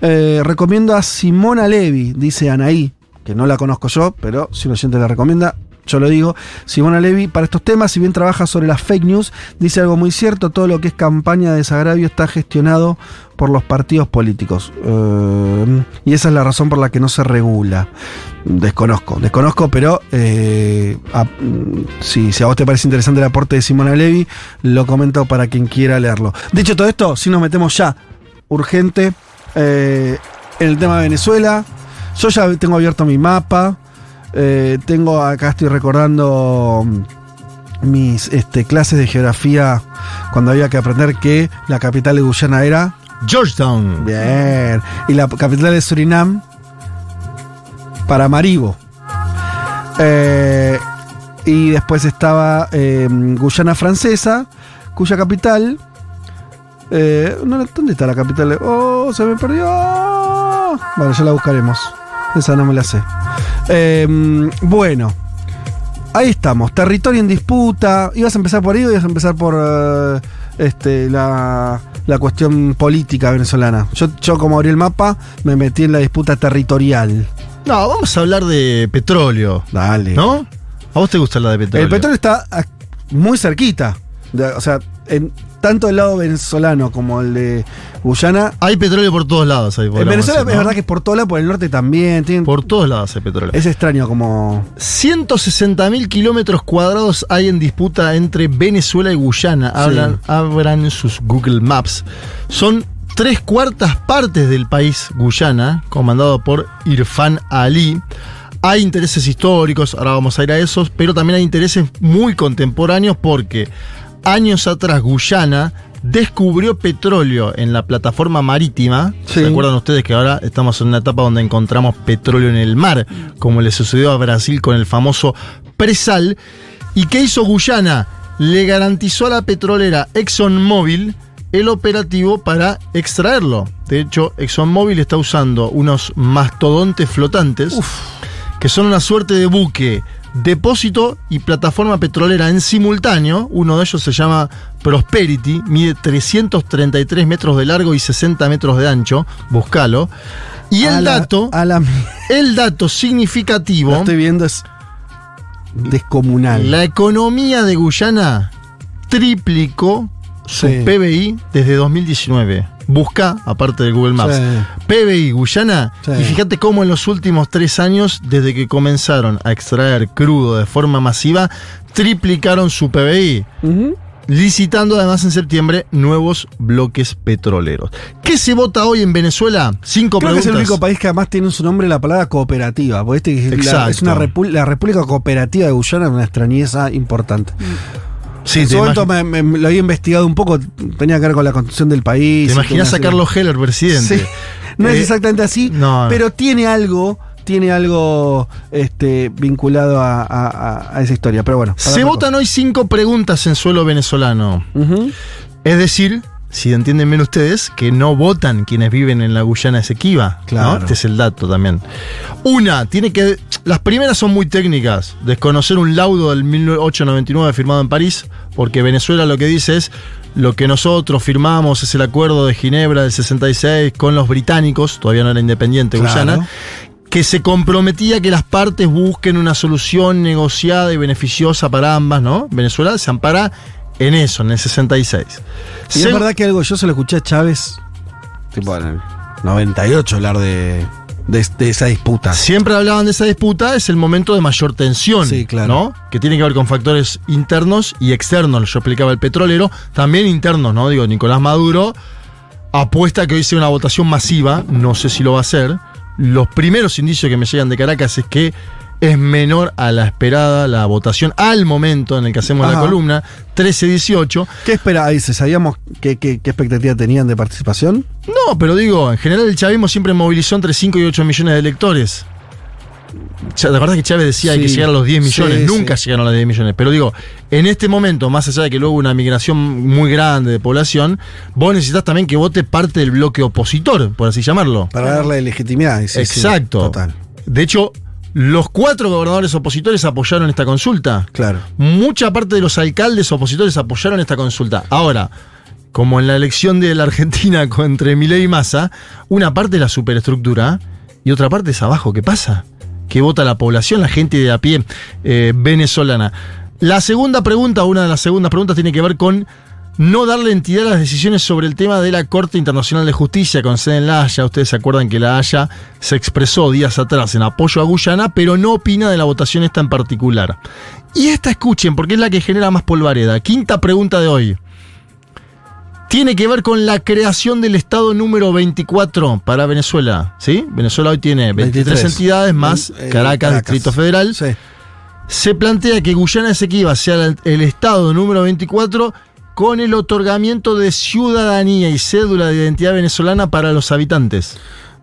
Eh, recomiendo a Simona Levi, dice Anaí, que no la conozco yo, pero si un oyente la recomienda, yo lo digo. Simona Levi, para estos temas, si bien trabaja sobre las fake news, dice algo muy cierto: todo lo que es campaña de desagravio está gestionado por los partidos políticos. Eh, y esa es la razón por la que no se regula. Desconozco, desconozco, pero eh, si, a vos te parece interesante el aporte de Simona Levi, lo comento para quien quiera leerlo. Dicho todo esto, si nos metemos ya, urgente, eh, en el tema de Venezuela. Yo ya tengo abierto mi mapa. Eh, tengo acá, estoy recordando mis este, clases de geografía cuando había que aprender que la capital de Guyana era Georgetown. Bien. Y la capital de Surinam, Paramaribo. Eh, y después estaba eh, Guyana Francesa, cuya capital. eh, ¿Dónde está la capital? Oh, se me perdió. Bueno, ya la buscaremos. Esa no me la sé. Eh, bueno. Ahí estamos, territorio en disputa. ¿Ibas a empezar por ahí o ibas a empezar por eh, este, la, la cuestión política venezolana? Yo, yo, como abrí el mapa, me metí en la disputa territorial. No, vamos a hablar de petróleo. Dale. ¿No? ¿A vos te gusta la de petróleo? El petróleo está muy cerquita. De- o sea, en tanto el lado venezolano como el de Guyana. Hay petróleo por todos lados. Ahí En Venezuela decir, es ¿no? verdad que es por todo lado, por el norte también. tienen- Por todos lados hay petróleo. es extraño como. 160.000 kilómetros cuadrados hay en disputa entre Venezuela y Guyana. Hablan, abran sus Google Maps. Son tres cuartas partes del país Guyana, comandado por Irfan Ali. Hay intereses históricos, ahora vamos a ir a esos, pero también hay intereses muy contemporáneos porque años atrás Guyana descubrió petróleo en la plataforma marítima. Sí. ¿Se acuerdan ustedes que ahora estamos en una etapa donde encontramos petróleo en el mar, como le sucedió a Brasil con el famoso presal? ¿Y qué hizo Guyana? Le garantizó a la petrolera ExxonMobil el operativo para extraerlo. De hecho, ExxonMobil está usando unos mastodontes flotantes que son una suerte de buque, depósito y plataforma petrolera en simultáneo. Uno de ellos se llama Prosperity, mide 333 metros de largo y 60 metros de ancho. Búscalo. Y el la- dato, la, el dato significativo, lo estoy viendo, es descomunal. la economía de Guyana triplicó su Sí. PBI desde 2019. Busca, aparte de Google Maps, Sí. PBI Guyana Sí. y fíjate cómo en los últimos tres años, desde que comenzaron a extraer crudo de forma masiva, triplicaron su PBI. Licitando además en septiembre nuevos bloques petroleros. ¿Qué se vota hoy en Venezuela? Cinco Creo que es preguntas. el único país que además tiene en su nombre la palabra cooperativa. Porque este es la- Exacto. es una la República Cooperativa de Guyana, es una extrañeza importante. Sí, en su momento imag- me, me- lo había investigado un poco, tenía que ver con la construcción del país. ¿Te imaginas a Carlos Heller, presidente? Sí. No es Eh, exactamente así, no. pero tiene algo, tiene algo este, vinculado a, a- a- a esa historia. Pero bueno. Se votan hoy cinco preguntas en suelo venezolano. Es decir, si entienden bien ustedes, que no votan quienes viven en la Guyana Esequiba. ¿no? Claro. Este es el dato también. Una, tiene que. Las primeras son muy técnicas. Desconocer un laudo del 1899 firmado en París, porque Venezuela lo que dice es. Lo que nosotros firmamos es el acuerdo de Ginebra del 66 con los británicos, todavía no era independiente Claro. Guyana, que se comprometía que las partes busquen una solución negociada y beneficiosa para ambas, ¿no? Venezuela se ampara en eso, en el 66. Y es verdad que algo, yo se lo escuché a Chávez, tipo en el 98, hablar de, de, de esa disputa. Siempre hablaban de esa disputa, es el momento de mayor tensión, Sí, claro. ¿no? Que tiene que ver con factores internos y externos. Yo explicaba el petrolero, también internos, ¿no? Digo, Nicolás Maduro apuesta que hoy sea una votación masiva, no sé si lo va a hacer. Los primeros indicios que me llegan de Caracas es que es menor a la esperada la votación al momento en el que hacemos la columna, 13-18. ¿Qué? Ahí se sabíamos qué, qué, qué expectativa tenían de participación. No, pero digo, en general el chavismo siempre movilizó entre 5 y 8 millones de electores. ¿Te acuerdas que Chávez decía hay que Sí, llegar a los 10 millones? sí, Nunca sí. llegaron a los 10 millones. Pero digo, en este momento, más allá de que luego hubo una migración muy grande de población, vos necesitas también que vote parte del bloque opositor, por así llamarlo. Para darle legitimidad. sí, sí, Exacto. total. De hecho, los cuatro gobernadores opositores apoyaron esta consulta. Claro. Mucha parte de los alcaldes opositores apoyaron esta consulta. Ahora, como en la elección de la Argentina entre Milei y Massa, una parte es la superestructura y otra parte es abajo. ¿Qué pasa? Que vota la población, la gente de a pie eh, venezolana. La segunda pregunta, una de las segundas preguntas, tiene que ver con no darle entidad a las decisiones sobre el tema de la Corte Internacional de Justicia con sede en La Haya. Ustedes se acuerdan que La Haya se expresó días atrás en apoyo a Guyana, pero no opina de la votación esta en particular. Y esta escuchen, porque es la que genera más polvareda. Quinta pregunta de hoy. Tiene que ver con la creación del Estado número 24 para Venezuela. ¿Sí? Venezuela hoy tiene 23, 23. entidades más Caracas, Distrito Federal. Sí. Se plantea que Guyana Esequiba sea el, el Estado número 24 con el otorgamiento de ciudadanía y cédula de identidad venezolana para los habitantes.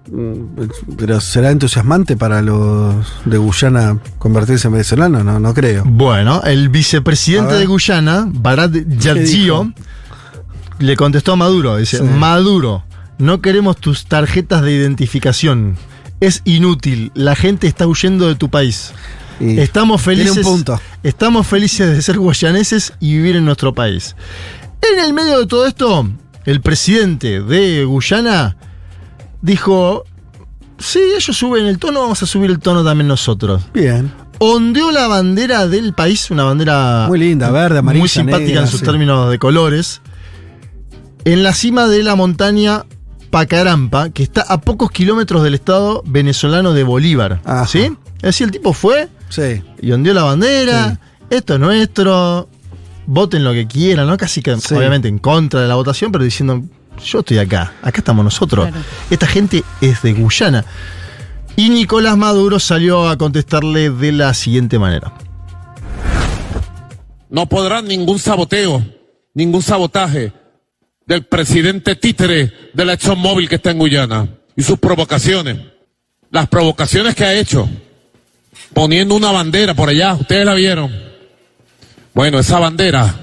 Mm, Pero será entusiasmante para los de Guyana convertirse en venezolanos, no, no creo. Bueno, el vicepresidente de Guyana, Barat Yargio, le contestó a Maduro, dice, Sí. Maduro, no queremos tus tarjetas de identificación. Es inútil, la gente está huyendo de tu país. Y Estamos tiene un felices. punto. Estamos felices de ser guayaneses y vivir en nuestro país. En el medio de todo esto, el presidente de Guyana dijo: Sí, ellos suben el tono, vamos a subir el tono también nosotros. Bien. Ondeó la bandera del país, una bandera Muy linda, verde, amarilla, muy simpática negra, en sus sí. términos de colores, en la cima de la montaña Pacarampa, que está a pocos kilómetros del estado venezolano de Bolívar. Ajá. ¿Sí? Es decir, el tipo fue Sí. y ondeó la bandera, esto es nuestro, voten lo que quieran, ¿no? Casi que, Sí. obviamente, en contra de la votación, pero diciendo, yo estoy acá, acá estamos nosotros. Claro. Esta gente es de Guyana. Y Nicolás Maduro salió a contestarle de la siguiente manera. No podrá ningún saboteo, ningún sabotaje del presidente títere de la ExxonMobil que está en Guyana y sus provocaciones. Las provocaciones que ha hecho, poniendo una bandera por allá, ustedes la vieron. Bueno, esa bandera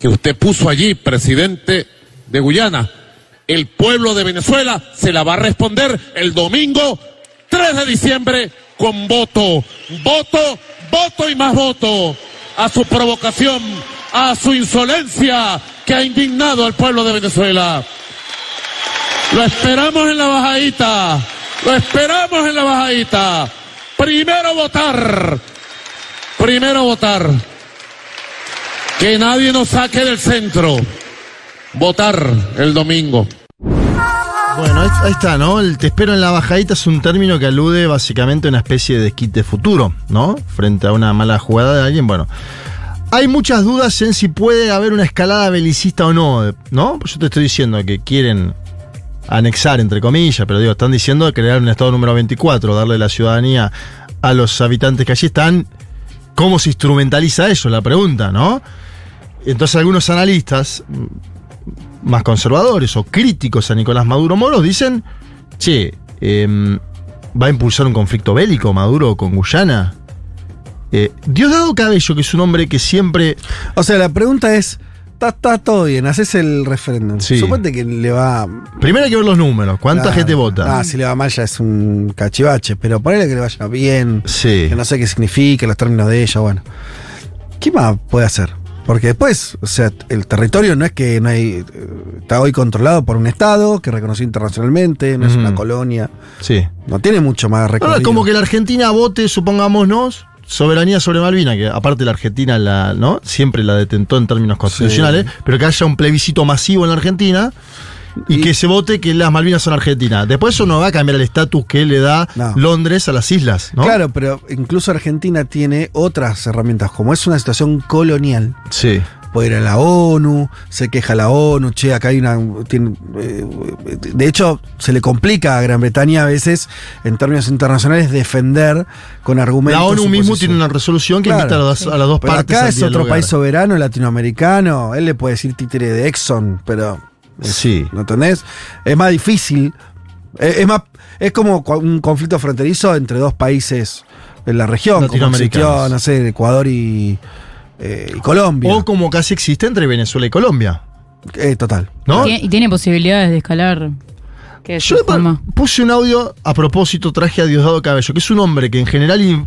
que usted puso allí, presidente de Guyana, el pueblo de Venezuela se la va a responder el domingo 3 de diciembre con voto, voto, voto y más voto a su provocación, a su insolencia que ha indignado al pueblo de Venezuela. Lo esperamos en la bajadita, lo esperamos en la bajadita. Primero votar, primero votar. Que nadie nos saque del centro. Votar el domingo. Bueno, ahí, está, ¿no? El te espero en la bajadita es un término que alude básicamente a una especie de desquite futuro, ¿no? Frente a una mala jugada de alguien, bueno. Hay muchas dudas en si puede haber una escalada belicista o no, ¿no? Pues yo te estoy diciendo que quieren anexar, entre comillas, pero digo, están diciendo crear un estado número 24, darle la ciudadanía a los habitantes que allí están. ¿Cómo se instrumentaliza eso? La pregunta, ¿no? Entonces algunos analistas mm, más conservadores o críticos a Nicolás Maduro Moros dicen, che, em, ¿va a impulsar un conflicto bélico Maduro con Guyana? Eh, Diosdado Cabello, que es un hombre que siempre... O sea, la pregunta es, está, está todo bien, haces el referéndum. Sí. Suponte que le va... Primero hay que ver los números, cuánta Claro. gente vota. Ah, si le va mal ya es un cachivache, pero ponele que le vaya bien, Sí. que no sé qué significa, los términos de ella, bueno. ¿Qué más puede hacer? Porque después, o sea, el territorio no es que no hay. eh, Está hoy controlado por un Estado que reconoció internacionalmente, no es una colonia. Sí. No tiene mucho más recorrido. no, como que la Argentina vote, supongámonos, soberanía sobre Malvina, que aparte la Argentina la, ¿no? siempre la detentó en términos constitucionales, pero que haya un plebiscito masivo en la Argentina y, que se vote que las Malvinas son argentinas. Después eso no va a cambiar el estatus que le da No. Londres a las islas, ¿no? Claro, pero incluso Argentina tiene otras herramientas. Como es una situación colonial, Sí. Puede ir a la ONU, se queja la ONU, che, acá hay una. tiene, eh, de hecho, se le complica a Gran Bretaña a veces, en términos internacionales, defender con argumentos. La ONU mismo posición. tiene una resolución que Claro. invita a, las dos- a las dos Pero partes acá es otro país soberano latinoamericano. Él le puede decir títere de Exxon, pero. es- Sí. ¿No entendés? Es más difícil. Es, es más. Es como un conflicto fronterizo entre dos países en la región. Como existió, no sé, Ecuador y, eh, y Colombia. O como casi existe entre Venezuela y Colombia. Eh, total. ¿No? Tiene- y tiene posibilidades de escalar. ¿Qué Yo Juanma? puse un audio a propósito, traje a Diosdado Cabello, que es un hombre que en general. in-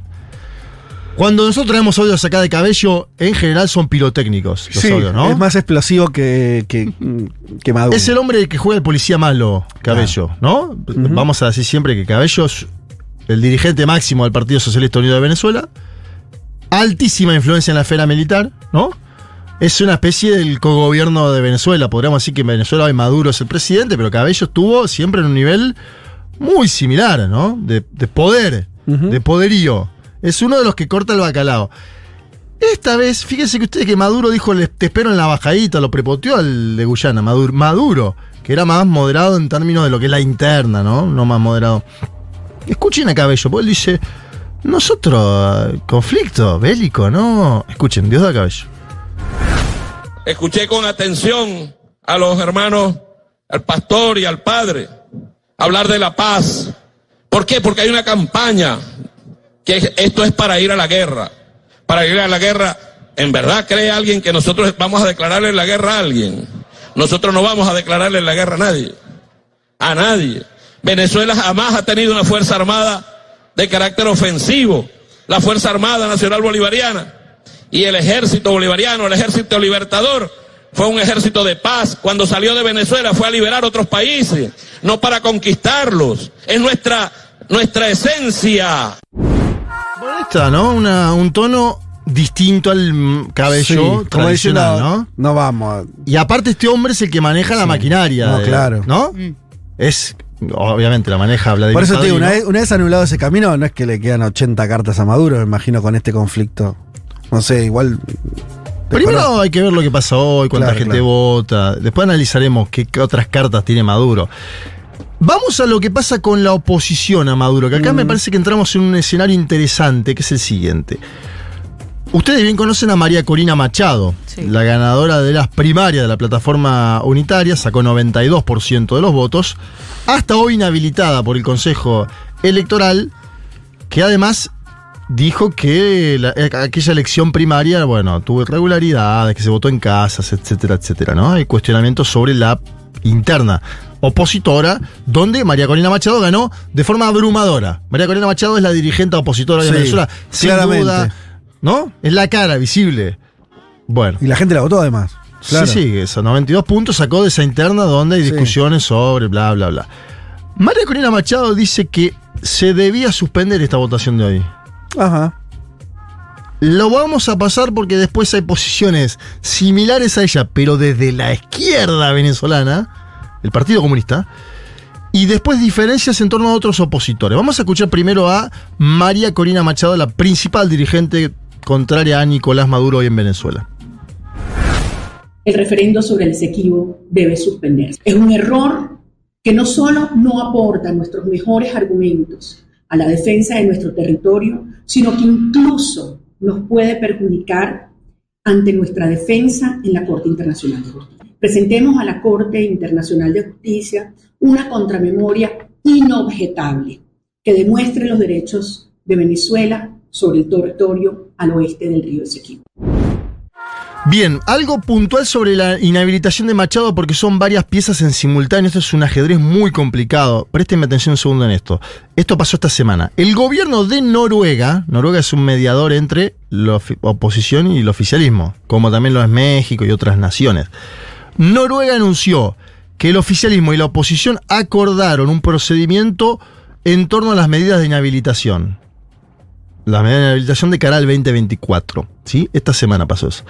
Cuando nosotros traemos audios acá de Cabello, en general son pirotécnicos los Sí, audios, ¿no? es más explosivo que, que, que Maduro. Es el hombre que juega el policía malo, Cabello, ¿no? Vamos a decir siempre que Cabello es el dirigente máximo del Partido Socialista Unido de Venezuela. Altísima influencia en la esfera militar, ¿no? Es una especie del cogobierno de Venezuela. Podríamos decir que en Venezuela hoy Maduro es el presidente, pero Cabello estuvo siempre en un nivel muy similar, ¿no? De, de poder, de poderío. Es uno de los que corta el bacalao. Esta vez, fíjense que ustedes que Maduro dijo, "Le- te espero en la bajadita, lo prepoteó al de Guyana, Maduro, Maduro, que era más moderado en términos de lo que es la interna, ¿no? No más moderado. Escuchen a Cabello, porque él dice, nosotros, conflicto bélico, ¿no? Escuchen, Dios da Cabello. Escuché con atención a los hermanos, al pastor y al padre, hablar de la paz. ¿Por qué? Porque hay una campaña que esto es para ir a la guerra. Para ir a la guerra, ¿en verdad cree alguien que nosotros vamos a declararle la guerra a alguien? Nosotros no vamos a declararle la guerra a nadie. A nadie. Venezuela jamás ha tenido una fuerza armada de carácter ofensivo. La Fuerza Armada Nacional Bolivariana y el ejército bolivariano, el ejército libertador, fue un ejército de paz. Cuando salió de Venezuela fue a liberar otros países, no para conquistarlos. Es nuestra, nuestra esencia. Está, ¿no? Una- un tono distinto al mm, cabello Sí, como tradicional, diciendo, ¿no? No vamos. Y aparte este hombre es el que maneja la maquinaria. No, de- claro. ¿No? Es, obviamente la maneja Vladimir Por eso te digo, una vez, una vez anulado ese camino, no es que le quedan 80 cartas a Maduro, me imagino, con este conflicto. No sé, igual. Primero hay que ver lo que pasa hoy, cuánta Claro, gente claro. vota. Después analizaremos qué, qué otras cartas tiene Maduro. Vamos a lo que pasa con la oposición a Maduro, que acá Mm. me parece que entramos en un escenario interesante, que es el siguiente. Ustedes bien conocen a María Corina Machado, la ganadora de las primarias de la plataforma unitaria, sacó 92% de los votos, hasta hoy inhabilitada por el Consejo Electoral, que además dijo que la- eh, aquella elección primaria, bueno, tuvo irregularidades, que se votó en casas, etcétera, etcétera, ¿no? Hay cuestionamientos sobre la interna opositora, donde María Corina Machado ganó de forma abrumadora. María Corina Machado es la dirigente opositora de Sí, Venezuela, sin claramente. duda, ¿no? Es la cara visible. Bueno. Y la gente la votó además. Claro. Sí, sí, esos 92 puntos sacó de esa interna donde hay Sí. discusiones sobre bla, bla, bla. María Corina Machado dice que se debía suspender esta votación de hoy. Ajá. Lo vamos a pasar porque después hay posiciones similares a ella, pero desde la izquierda venezolana, el Partido Comunista, y después diferencias en torno a otros opositores. Vamos a escuchar primero a María Corina Machado, la principal dirigente contraria a Nicolás Maduro hoy en Venezuela. El referendo sobre el Esequibo debe suspenderse. Es un error que no solo no aporta nuestros mejores argumentos a la defensa de nuestro territorio, sino que incluso nos puede perjudicar ante nuestra defensa en la Corte Internacional de Justicia. Presentemos a la Corte Internacional de Justicia una contramemoria inobjetable que demuestre los derechos de Venezuela sobre el territorio al oeste del río Esequibo. Bien, algo puntual sobre la inhabilitación de Machado porque son varias piezas en simultáneo. Esto es un ajedrez muy complicado. Présteme atención un segundo en esto. Esto pasó esta semana. El gobierno de Noruega, Noruega es un mediador entre la oposición y el oficialismo, como también lo es México y otras naciones. Noruega anunció que el oficialismo y la oposición acordaron un procedimiento en torno a las medidas de inhabilitación. La medida de inhabilitación de cara al 2024. ¿sí? Esta semana pasó eso.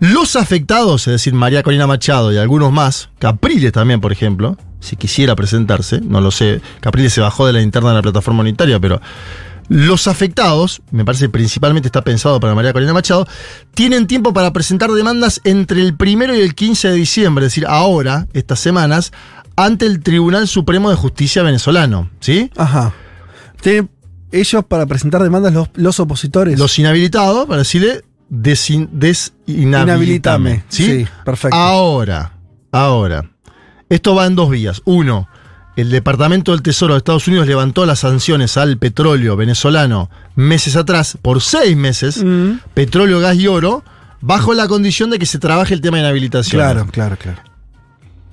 Los afectados, es decir, María Corina Machado y algunos más, Capriles también, por ejemplo, si quisiera presentarse, no lo sé, Capriles se bajó de la interna de la plataforma unitaria, pero los afectados, me parece principalmente está pensado para María Corina Machado, tienen tiempo para presentar demandas entre el primero y el 15 de diciembre, es decir, ahora, estas semanas, ante el Tribunal Supremo de Justicia venezolano. ¿Sí? Ajá. Ellos para presentar demandas los, los opositores. Los inhabilitados, para decirle desin- desinhabilitame. ¿sí? Sí, perfecto. Ahora, ahora. Esto va en dos vías. Uno, el Departamento del Tesoro de Estados Unidos levantó las sanciones al petróleo venezolano meses atrás, por seis meses, Mm. petróleo, gas y oro, bajo la condición de que se trabaje el tema de inhabilitación. Claro, claro, claro.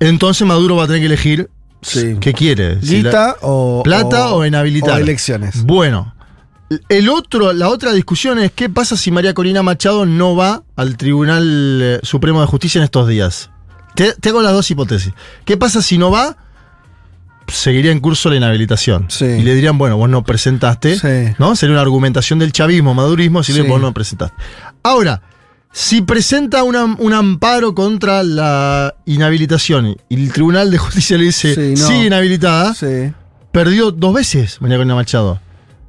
Entonces Maduro va a tener que elegir Sí. qué quiere. Si la- o. ¿Plata o, inhabilitar? o elecciones. Bueno, el otro, la otra discusión es qué pasa si María Corina Machado no va al Tribunal eh, Supremo de Justicia en estos días. Te, te hago las dos hipótesis. ¿Qué pasa si no va? Seguiría en curso la inhabilitación. Sí. Y le dirían, bueno, vos no presentaste. Sí. ¿No? Sería una argumentación del chavismo, madurismo, si Sí. vos no presentaste. Ahora, si presenta una- un amparo contra la inhabilitación y el Tribunal de Justicia le dice, Sí, no. sigue inhabilitada, Sí. perdió dos veces María Corina Machado.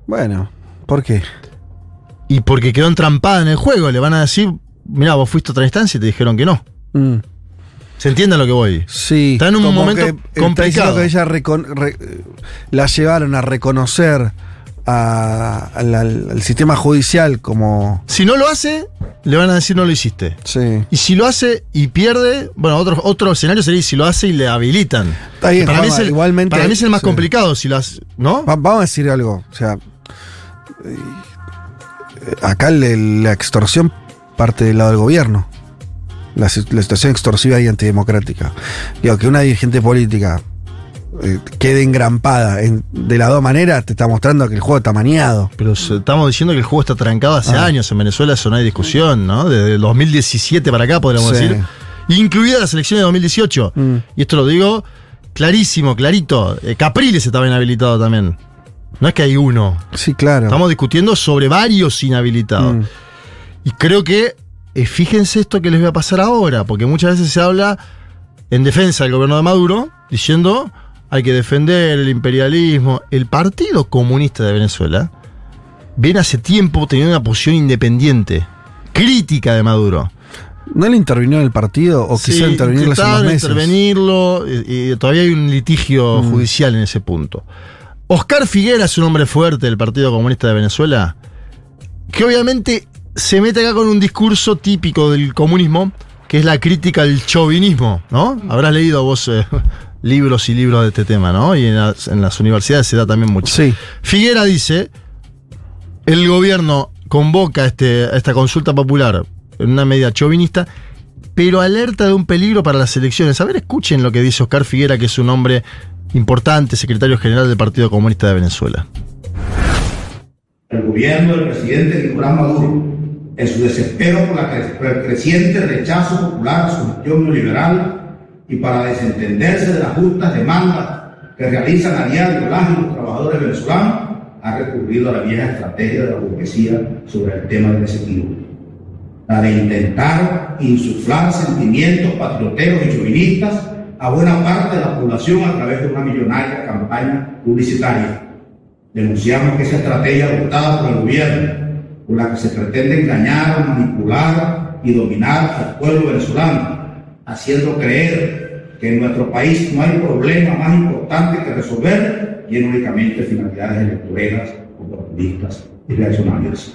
Bueno, ¿por qué? Y porque quedó entrampada en el juego, le van a decir, mira, vos fuiste a otra instancia y te dijeron que no. Mm. ¿Se entiende a lo que voy? Sí. Está en un momento que está diciendo complicado. que ella recon- re- la llevaron a reconocer a- al, al- sistema judicial como. Si no lo hace, le van a decir no lo hiciste. Sí. Y si lo hace y pierde, bueno, otro, otro escenario sería si lo hace y le habilitan. Está bien, para, mí es Juanma, el, igualmente- para mí es el más sí. complicado si lo hace, ¿no? Va- vamos a decir algo. O sea. eh, Acá le- la extorsión parte del lado del gobierno. La situación extorsiva y antidemocrática. Digo, que una dirigente política eh, quede engrampada en- de las dos maneras, te está mostrando que el juego está maniado. Pero estamos diciendo que el juego está trancado hace Ah. años. En Venezuela eso no hay discusión, ¿no? Desde el 2017 para acá, podríamos Sí. decir. Incluida las elecciones de 2018. Mm. Y esto lo digo clarísimo, clarito. Eh, Capriles estaba inhabilitado también. No es que hay uno. Sí, claro. Estamos discutiendo sobre varios inhabilitados. Mm. Y creo que, eh, fíjense esto que les voy a pasar ahora, porque muchas veces se habla en defensa del gobierno de Maduro, diciendo hay que defender el imperialismo. El Partido Comunista de Venezuela viene hace tiempo teniendo una posición independiente, crítica de Maduro. ¿No le intervino en el partido o Sí, quizá intervenirlo hace unos meses? intervenirlo y, y todavía hay un litigio Mm. judicial en ese punto. Oscar Figuera es un hombre fuerte del Partido Comunista de Venezuela, que obviamente se mete acá con un discurso típico del comunismo, que es la crítica al chauvinismo, ¿no? Habrás leído vos eh, libros y libros de este tema, ¿no? Y en las, en las universidades se da también mucho. Sí. Figuera dice, el gobierno convoca este, a esta consulta popular en una medida chauvinista, pero alerta de un peligro para las elecciones. A ver, escuchen lo que dice Oscar Figuera, que es un hombre importante, secretario general del Partido Comunista de Venezuela. El gobierno del presidente Nicolás Maduro, en su desespero por, el creciente rechazo popular a su gestión neoliberal y para desentenderse de las justas demandas que realizan a diario las y los trabajadores venezolanos, ha recurrido a la vieja estrategia de la burguesía sobre el tema del desequilibrio. La de intentar insuflar sentimientos patrioteros y chauvinistas a buena parte de la población a través de una millonaria campaña publicitaria. Denunciamos que esa estrategia adoptada por el gobierno, por la que se pretende engañar, manipular y dominar al pueblo venezolano, haciendo creer que en nuestro país no hay problema más importante que resolver y en únicamente finalidades electoreras, oportunistas y reaccionarias.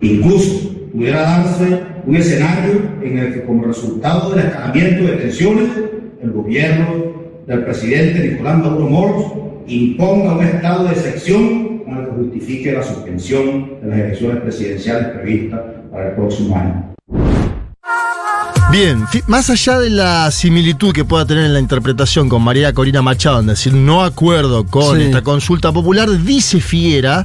Incluso pudiera darse un escenario en el que como resultado del escalamiento de tensiones, el gobierno del presidente Nicolás Maduro Moros imponga un estado de excepción con el que justifique la suspensión de las elecciones presidenciales previstas para el próximo año. Bien, más allá de la similitud que pueda tener en la interpretación con María Corina Machado, en decir no acuerdo con Sí. esta consulta popular, dice Fiera,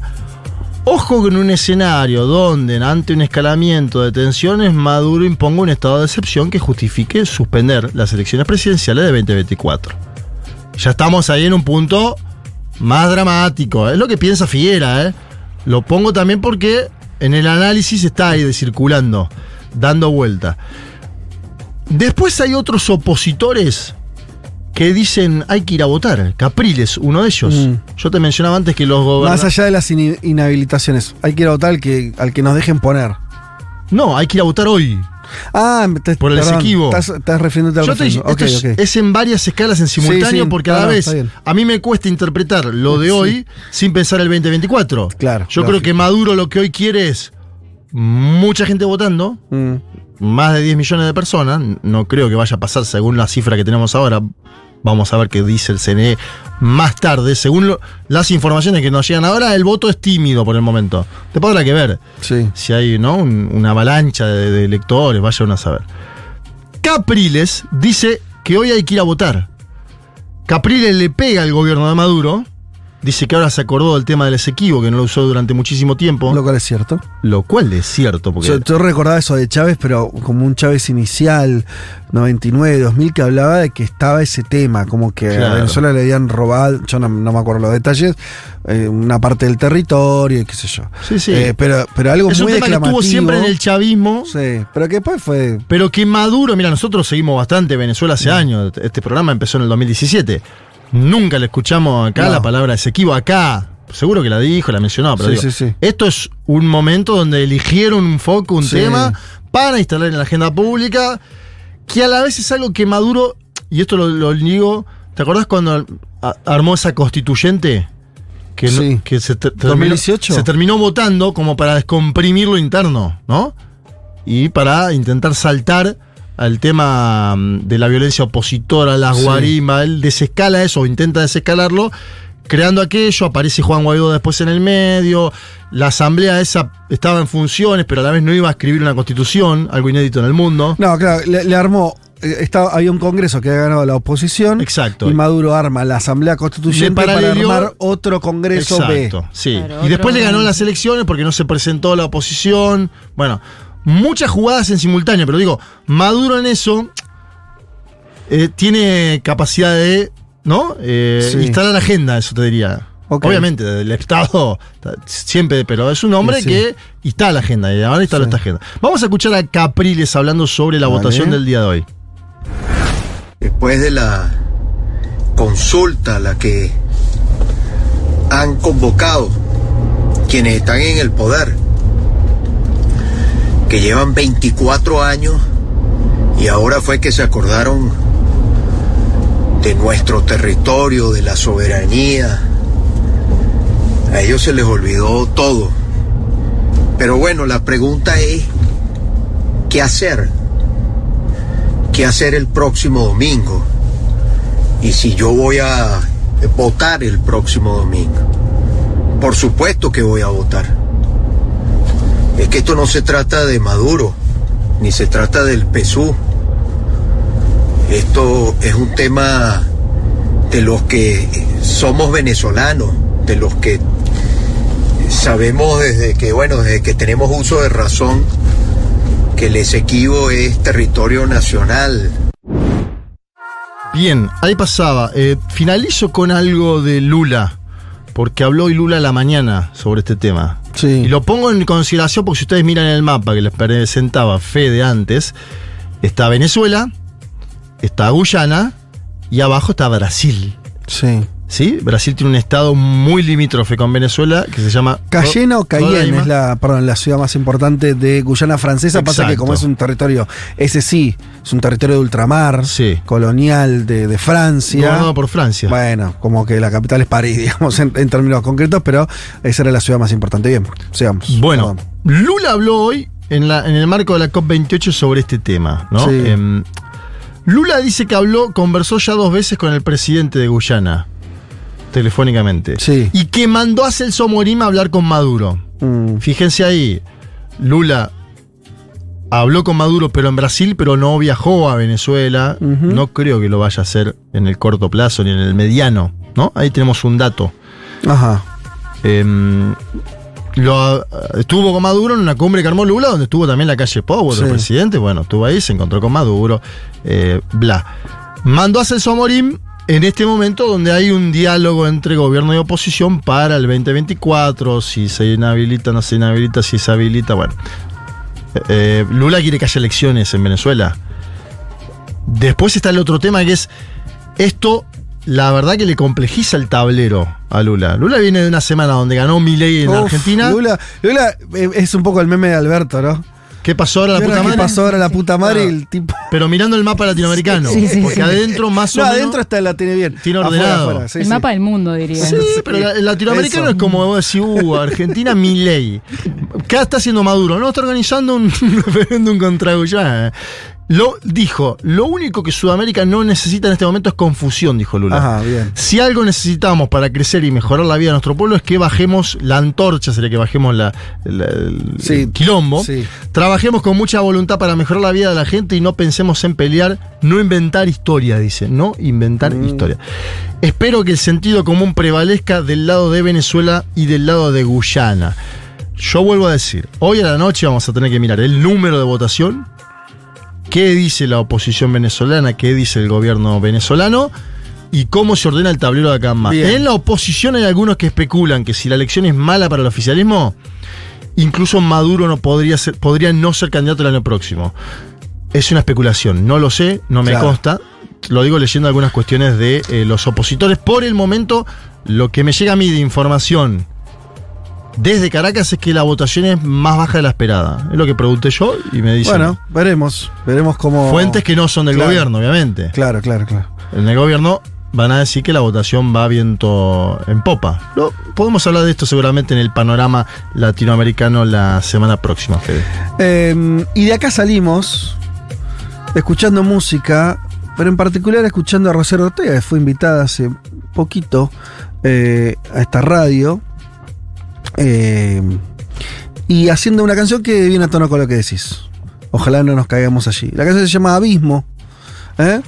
ojo con un escenario donde ante un escalamiento de tensiones Maduro imponga un estado de excepción que justifique suspender las elecciones presidenciales de 2024. Ya estamos ahí en un punto más dramático, es lo que piensa Fiera, ¿eh? Lo pongo también porque en el análisis está ahí de circulando, dando vuelta. Después hay otros opositores que dicen hay que ir a votar. Capriles, uno de ellos. Mm. Yo te mencionaba antes que los Más gobernadores. allá de las inhabilitaciones, hay que ir a votar al que, al que nos dejen poner. No, hay que ir a votar hoy. Ah, te, Por el perdón, Esequibo. Estás, estás refiriéndote al Yo te esto es, es en varias escalas en simultáneo sí, porque a no, la vez a mí me cuesta interpretar lo de hoy sin pensar el 2024. Claro. Yo creo que Maduro lo que hoy quiere es mucha gente votando, Mm. más de 10 millones de personas. No creo que vaya a pasar según la cifra que tenemos ahora. Vamos a ver qué dice el CNE más tarde. Según lo- las informaciones que nos llegan ahora, el voto es tímido por el momento. Después habrá que ver Sí. si hay ¿no? Un- una avalancha de, de electores, vaya uno a saber. Capriles dice que hoy hay que ir a votar. Capriles le pega al gobierno de Maduro. Dice que ahora se acordó del tema del Esequibo, que no lo usó durante muchísimo tiempo. Lo cual es cierto. Lo cual es cierto, porque Yo, yo recordaba eso de Chávez, pero como un Chávez inicial, 99, 2000, que hablaba de que estaba ese tema, como que a. Venezuela le habían robado, yo no, no me acuerdo los detalles, eh, una parte del territorio y qué sé yo. Sí, sí. Eh, pero, pero algo es un tema que estuvo siempre en el chavismo. Sí, pero que después fue. Pero que Maduro, mira, nosotros seguimos bastante Venezuela hace años. Este programa empezó en el 2017. Nunca le escuchamos acá No. la palabra Esequibo. Acá, seguro que la dijo, la mencionó, pero Sí, digo, sí, sí. esto es un momento donde eligieron un foco, un tema, para instalar en la agenda pública, que a la vez es algo que Maduro, y esto lo, lo digo, ¿te acordás cuando armó esa constituyente? Que, no- que se, ter- 2018. terminó, se terminó votando como para descomprimir lo interno, ¿no? Y para intentar saltar al tema mm, de la violencia opositora, las Sí. guarimbas, él desescala eso o intenta desescalarlo, creando aquello, aparece Juan Guaidó después en el medio, la asamblea esa estaba en funciones, pero a la vez no iba a escribir una constitución, algo inédito en el mundo. No, claro, le, le armó. eh, estaba, había un congreso que había ganado la oposición. Exacto. Y Maduro arma la Asamblea Constituyente para armar otro congreso Exacto, B. sí. Claro, y después le ganó las elecciones porque no se presentó la oposición. Bueno, muchas jugadas en simultáneo, pero digo, Maduro en eso eh, tiene capacidad de, ¿no? Eh, Sí. Instalar agenda, eso te diría. Obviamente, del Estado ta- siempre, pero es un hombre Sí, sí. que instala agenda y ahora instala Sí. esta agenda. Vamos a escuchar a Capriles hablando sobre la Vale. votación del día de hoy. después de la consulta a la que han convocado quienes están en el poder, que llevan 24 años y ahora fue que se acordaron de nuestro territorio, de la soberanía. A ellos se les olvidó todo. Pero bueno, la pregunta es, ¿qué hacer? qué hacer el próximo domingo y si yo voy a votar el próximo domingo. Por supuesto que voy a votar. Es que esto no se trata de Maduro, ni se trata del PSU. Esto es un tema de los que somos venezolanos, de los que sabemos desde que, bueno, desde que tenemos uso de razón, que el Esequibo es territorio nacional. Bien, ahí pasaba. Eh, finalizo con algo de Lula, porque habló hoy Lula a la mañana sobre este tema. Sí. Y lo pongo en consideración porque si ustedes miran el mapa que les presentaba Fede antes, está Venezuela, está Guyana y abajo está Brasil. Sí. ¿Sí? Brasil tiene un estado muy limítrofe con Venezuela que se llama. Cayena o Cayenne es la, perdón, la ciudad más importante de Guyana Francesa. Pasa que como es un territorio, ese sí, es un territorio de ultramar, colonial de, de Francia. Gobernado por Francia. Bueno, como que la capital es París, digamos, en, en términos concretos, pero esa era la ciudad más importante. Bien, sigamos. Bueno, Lula habló hoy en, la, en el marco de la COP28 sobre este tema, ¿no? Sí. Em, Lula dice que habló, conversó ya dos veces con el presidente de Guyana, telefónicamente. Sí. Y que mandó a Celso Morim a hablar con Maduro. Mm. Fíjense ahí, Lula habló con Maduro, pero en Brasil, pero no viajó a Venezuela. No creo que lo vaya a hacer en el corto plazo ni en el mediano, ¿no? Ahí tenemos un dato. Ajá. Em, lo, estuvo con Maduro en una cumbre que armó Lula, donde estuvo también la calle Pou, otro Sí. presidente. Bueno, estuvo ahí, se encontró con Maduro, eh, bla. Mandó a Celso Morim en este momento donde hay un diálogo entre gobierno y oposición para el 2024, si se inhabilita, no se inhabilita, si se habilita, bueno. Eh, eh, Lula quiere que haya elecciones en Venezuela. Después está el otro tema que es esto, la verdad que le complejiza el tablero a Lula. Lula viene de una semana donde ganó Milei en Uf, Argentina. Lula, Lula, eh, es un poco el meme de Alberto, ¿no? ¿Qué pasó ahora la ¿Qué puta madre? pasó ahora la puta madre? el tipo. Pero mirando el mapa latinoamericano. Sí, sí, porque sí. adentro más o No, menos. adentro está la tiene bien. Tiene ordenado. afuera, sí, el sí. mapa del mundo, diría. Sí, pero el latinoamericano Eso. es como vos decís, uh, Argentina, Milei. ¿Qué está haciendo Maduro? No, está organizando un referéndum contra Guyana. Lo dijo, lo único que Sudamérica no necesita en este momento es confusión, dijo Lula. Ajá, bien. Si algo necesitamos para crecer y mejorar la vida de nuestro pueblo es que bajemos la antorcha, sería que bajemos la, la- el, Sí, quilombo. sí. Trabajemos con mucha voluntad para mejorar la vida de la gente y no pensemos en pelear, no inventar historia, dice. No inventar Mm. historia. Espero que el sentido común prevalezca del lado de Venezuela y del lado de Guyana. Yo vuelvo a decir, hoy a la noche vamos a tener que mirar el número de votación, qué dice la oposición venezolana, qué dice el gobierno venezolano y cómo se ordena el tablero de acá en más. En la oposición hay algunos que especulan que si la elección es mala para el oficialismo, incluso Maduro no podría, ser, podría no ser candidato el año próximo. Es una especulación, no lo sé, no me Claro. consta. Lo digo leyendo algunas cuestiones de eh, los opositores. Por el momento, lo que me llega a mí de información desde Caracas es que la votación es más baja de la esperada. Es lo que pregunté yo y me dicen. Bueno, veremos. Veremos cómo. Fuentes que no son del Claro. gobierno, obviamente. Claro, claro, claro. En el gobierno van a decir que la votación va viento en popa. Lo- podemos hablar de esto seguramente en el panorama latinoamericano la semana próxima, Fede. Eh, y de acá salimos escuchando música, pero en particular escuchando a Rosario Ortega, que fue invitada hace poquito eh, a esta radio. Eh, y haciendo una canción que viene a tono con lo que decís. Ojalá no nos caigamos allí. La canción se llama Abismo. ¿eh?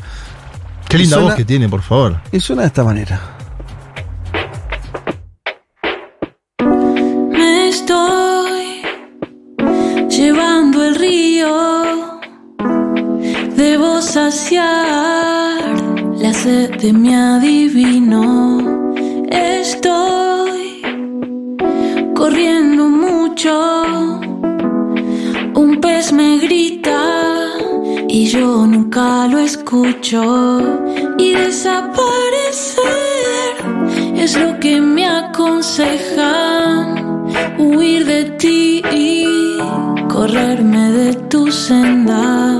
Qué linda suena- voz que tiene, por favor. Y suena de esta manera. Me estoy llevando el río. Debo saciar la sed de mi adivino. Estoy corriendo mucho. Un pez me grita y yo nunca lo escucho. Y desaparecer es lo que me aconsejan. Huir de ti y correrme de tu senda.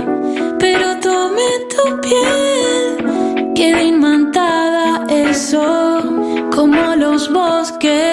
Pero tomé tu piel, quedé imantada eso, como los bosques.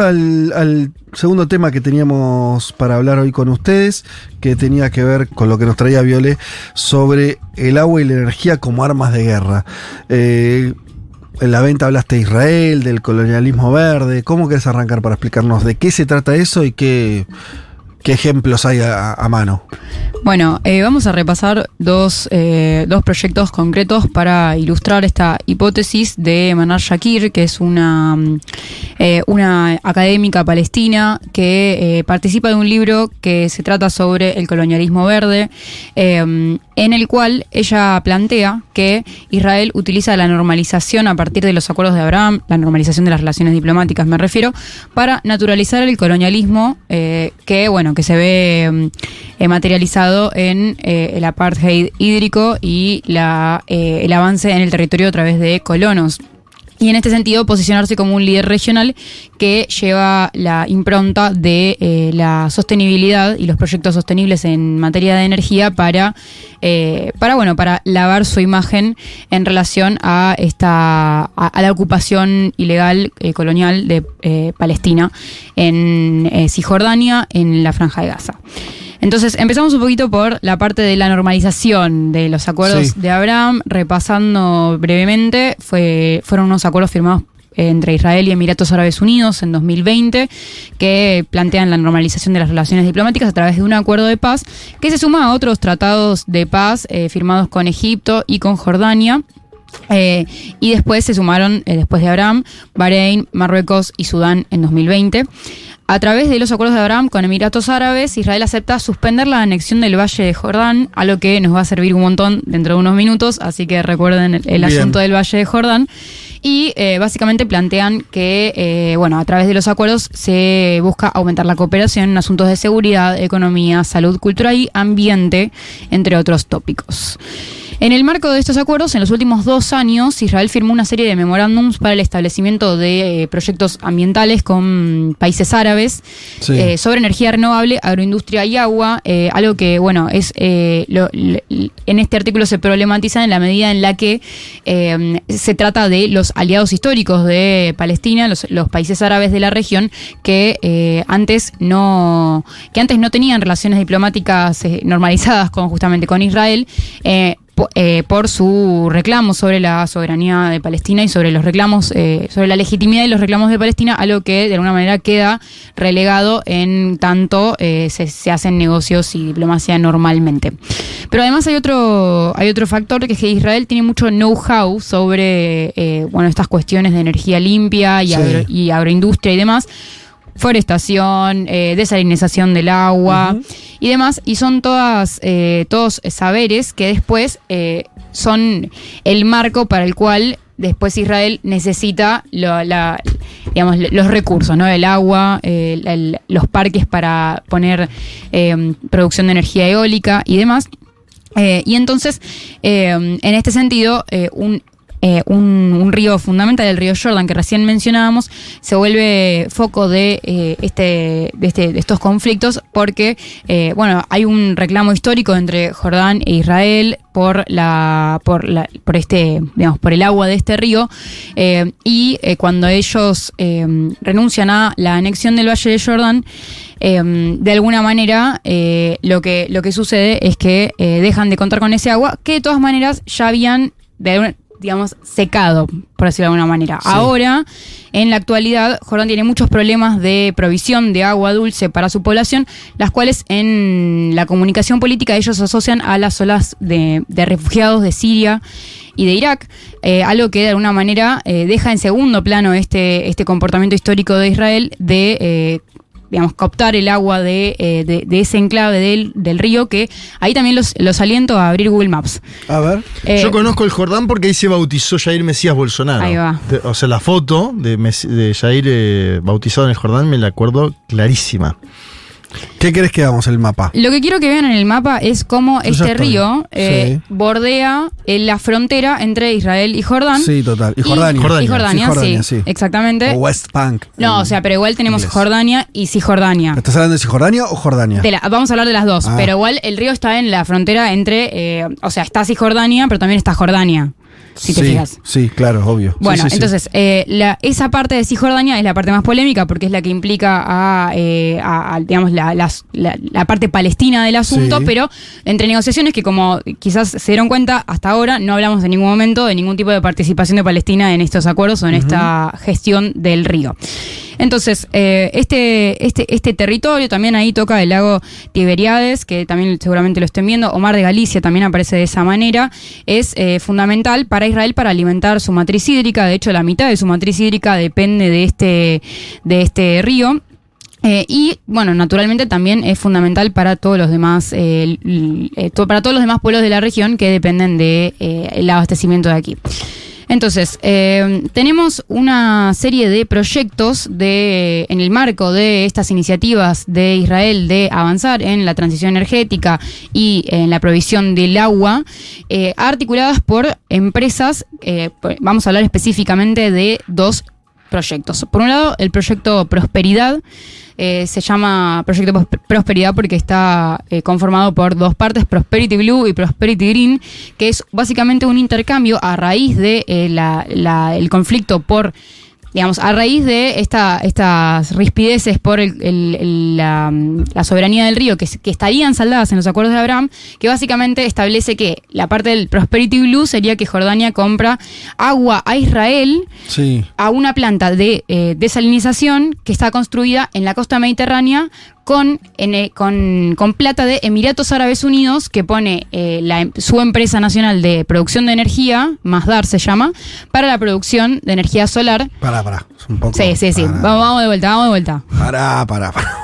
Al, segundo tema que teníamos para hablar hoy con ustedes, que tenía que ver con lo que nos traía Viole sobre el agua y la energía como armas de guerra. Eh, en la venta hablaste de Israel, del colonialismo verde. ¿Cómo querés arrancar para explicarnos de qué se trata eso y qué, ¿Qué ejemplos hay a, mano? Bueno, eh, vamos a repasar dos, eh, dos proyectos concretos para ilustrar esta hipótesis de Manar Shakir, que es una, mm, eh, una académica palestina que eh, participa de un libro que se trata sobre el colonialismo verde, en el cual ella plantea que Israel utiliza la normalización a partir de los acuerdos de Abraham, la normalización de las relaciones diplomáticas me refiero, para naturalizar el colonialismo que, bueno, que se ve mm, eh, materializado en eh, el apartheid hídrico y la, eh, el avance en el territorio a través de colonos. Y en este sentido, posicionarse como un líder regional que lleva la impronta de eh, la sostenibilidad y los proyectos sostenibles en materia de energía para, eh, para, bueno, para lavar su imagen en relación a, esta, a, la ocupación ilegal eh, colonial de eh, Palestina en Cisjordania, en la Franja de Gaza. Entonces, empezamos un poquito por la parte de la normalización de los acuerdos Sí. de Abraham, repasando brevemente, fue, fueron unos acuerdos firmados entre Israel y Emiratos Árabes Unidos en 2020, que plantean la normalización de las relaciones diplomáticas a través de un acuerdo de paz, que se suma a otros tratados de paz eh, firmados con Egipto y con Jordania. Eh, y después se sumaron, eh, después de Abraham, Bahrein, Marruecos y Sudán en 2020. A través de los acuerdos de Abraham con Emiratos Árabes, Israel acepta suspender la anexión del Valle de Jordán, a lo que nos va a servir un montón dentro de unos minutos, así que recuerden el, asunto del Valle de Jordán. Y eh, básicamente plantean que, eh, bueno, a través de los acuerdos se busca aumentar la cooperación en asuntos de seguridad, economía, salud, cultura y ambiente, entre otros tópicos. En el marco de estos acuerdos, en los últimos dos años, Israel firmó una serie de memorándums para el establecimiento de eh, proyectos ambientales con países árabes Sí. eh, sobre energía renovable, agroindustria y agua, eh, algo que, bueno, es lo- en este artículo se problematiza en la medida en la que se trata de los aliados históricos de Palestina, los, los países árabes de la región, que antes no que antes no tenían relaciones diplomáticas normalizadas con justamente con Israel. eh, eh, por su reclamo sobre la soberanía de Palestina y sobre los reclamos, eh, sobre la legitimidad de los reclamos de Palestina, algo que de alguna manera queda relegado en tanto eh, se, se hacen negocios y diplomacia normalmente. Pero además hay otro, hay otro factor que es que Israel tiene mucho know-how sobre eh, bueno, estas cuestiones de energía limpia y, Sí. agro- y agroindustria y demás forestación, eh, desalinización del agua y demás, y son todas, eh, todos saberes que después eh, son el marco para el cual después Israel necesita lo- la- digamos, los recursos, ¿no? El agua, eh, el- el- los parques para poner eh, producción de energía eólica y demás. Eh, y entonces, eh, en este sentido, eh, un, eh, un, río fundamental, el río Jordan, que recién mencionábamos, se vuelve foco de, eh, este, de, este- de estos conflictos porque, eh, bueno, hay un reclamo histórico entre Jordán e Israel por la por la, por este digamos por el agua de este río y cuando ellos renuncian a la anexión del Valle de Jordán de alguna manera lo que lo que sucede es que dejan de contar con ese agua que de todas maneras ya habían de digamos secado por decirlo de alguna manera. Ahora en la actualidad Jordán tiene muchos problemas de provisión de agua dulce para su población las cuales en la comunicación política ellos asocian a las olas de, de refugiados de Siria y de Irak, eh, algo que de alguna manera eh, deja en segundo plano este, este comportamiento histórico de Israel de, eh, digamos, cooptar el agua de, eh, de, de ese enclave del, del río, que ahí también los, los aliento a abrir Google Maps. A ver. Eh, Yo conozco el Jordán porque ahí se bautizó Jair Mesías Bolsonaro. Ahí va. O sea, la foto de, Mes- de Jair eh, bautizado en el Jordán me la acuerdo clarísima. ¿Qué crees que hagamos el mapa? Lo que quiero que vean en el mapa es cómo Yo este río eh, bordea eh, la frontera entre Israel y Jordán. Sí, total. Y Jordania. Y Jordania, Sí, Jordania, sí, sí. exactamente. O West Bank. No, o sea, pero igual tenemos inglés. Jordania y Cisjordania. ¿Estás hablando de Cisjordania o Jordania? De la- vamos a hablar de las dos, Ah. pero igual el río está en la frontera entre, eh, o sea, está Cisjordania, pero también está Jordania, si te sí, fijas. Sí, claro, obvio. Bueno, sí, sí. entonces, eh, la- esa parte de Cisjordania es la parte más polémica porque es la que implica a, eh, a- a, digamos, la, la- la parte palestina del asunto, pero entre negociaciones que como quizás se dieron cuenta, hasta ahora no hablamos en ningún momento de ningún tipo de participación de Palestina en estos acuerdos o en esta gestión del río. Entonces, eh, este, este, este territorio también ahí toca el lago Tiberiades, que también seguramente lo estén viendo, Omar de Galicia también aparece de esa manera, es eh, fundamental para Israel para alimentar su matriz hídrica, de hecho la mitad de su matriz hídrica depende de este, de este río. Eh, y bueno, naturalmente también es fundamental para todos los demás, eh, eh, para todos los demás pueblos de la región que dependen del de, abastecimiento de aquí. Entonces, eh, tenemos una serie de proyectos de, en el marco de estas iniciativas de Israel de avanzar en la transición energética y en la provisión del agua, eh, articuladas por empresas, eh, vamos a hablar específicamente de dos proyectos. Por un lado, el proyecto Prosperidad. eh, se llama Proyecto Pros- Prosperidad porque está eh, conformado por dos partes, Prosperity Blue y Prosperity Green, que es básicamente un intercambio a raíz de eh, la- la- el conflicto por digamos, a raíz de esta, estas rispideces por el- el- el- la, la soberanía del río que, que estarían saldadas en los acuerdos de Abraham, que básicamente establece que la parte del Prosperity Blue sería que Jordania compra agua a Israel Sí. a una planta de eh, desalinización que está construida en la costa mediterránea con, en, eh, con, con plata de Emiratos Árabes Unidos que pone eh, la em- su empresa nacional de producción de energía, Masdar se llama, para la producción de energía solar. Pará, pará. Un poco. Sí, sí, sí. Vamos, vamos de vuelta, vamos de vuelta. Pará, pará, pará.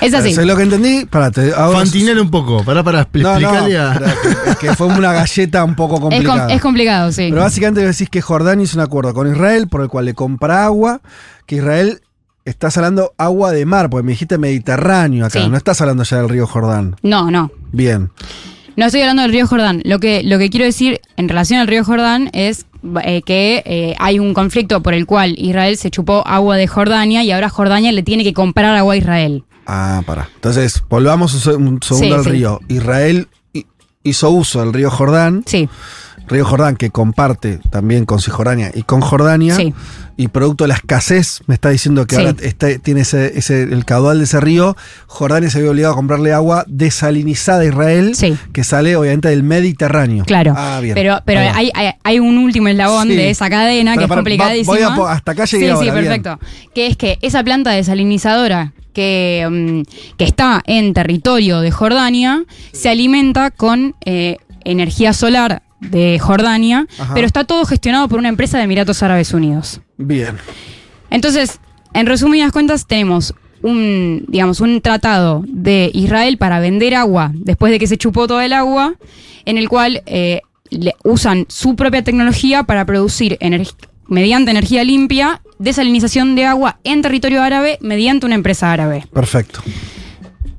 Es así. Eso es lo que entendí. Pará, te hago- Fantinela un poco, para para expli- No, no, explicarle a- que fue una galleta un poco Es, com- complicada. es complicado, sí. Pero básicamente decís que Jordania hizo un acuerdo con Israel por el cual le compra agua, que Israel estás hablando agua de mar, porque me dijiste Mediterráneo acá, Sí. no estás hablando ya del río Jordán. No, no. Bien. No estoy hablando del río Jordán. Lo que, lo que quiero decir en relación al río Jordán es eh, que eh, hay un conflicto por el cual Israel se chupó agua de Jordania y ahora Jordania le tiene que comprar agua a Israel. Ah, pará. Entonces, volvamos un se- un segundo Sí, al sí. río. Israel hi- hizo uso del río Jordán. Sí. Río Jordán que comparte también con Cisjordania y con Jordania. Sí. Y producto de la escasez, me está diciendo que Sí. ahora está- tiene ese, ese- el caudal de ese río. Jordania se vio obligado a comprarle agua desalinizada a Israel, que sale obviamente del Mediterráneo. Claro. Ah, bien. Pero, pero hay, hay, hay un último eslabón de esa cadena que Para, es para, va- complicadísima. voy a hasta acá llegué Sí, ahora, sí, bien. perfecto. Que es que esa planta desalinizadora que, mm, que está en territorio de Jordania se alimenta con eh, energía solar de Jordania, Ajá. pero está todo gestionado por una empresa de Emiratos Árabes Unidos. Bien. Entonces, en resumidas cuentas, tenemos un, digamos, un tratado de Israel para vender agua después de que se chupó todo el agua, en el cual eh, le- usan su propia tecnología para producir energ- mediante energía limpia desalinización de agua en territorio árabe mediante una empresa árabe. Perfecto.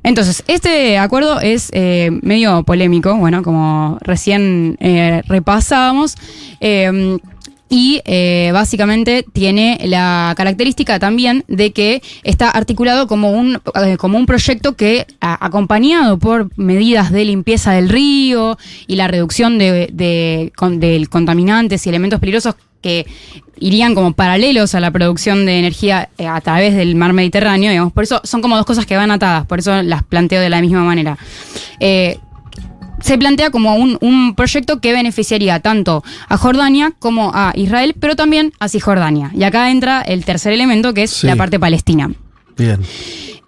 Entonces, este acuerdo es eh, medio polémico, bueno, como recién eh, repasábamos. eh, y eh, básicamente tiene la característica también de que está articulado como un, eh, como un proyecto que, acompañado por medidas de limpieza del río y la reducción de, de, de contaminantes y elementos peligrosos que irían como paralelos a la producción de energía eh, a través del mar Mediterráneo, digamos. Por eso son como dos cosas que van atadas, por eso las planteo de la misma manera. Eh, se plantea como un, un proyecto que beneficiaría tanto a Jordania como a Israel, pero también a Cisjordania. Y acá entra el tercer elemento, que es Sí. la parte palestina. Bien.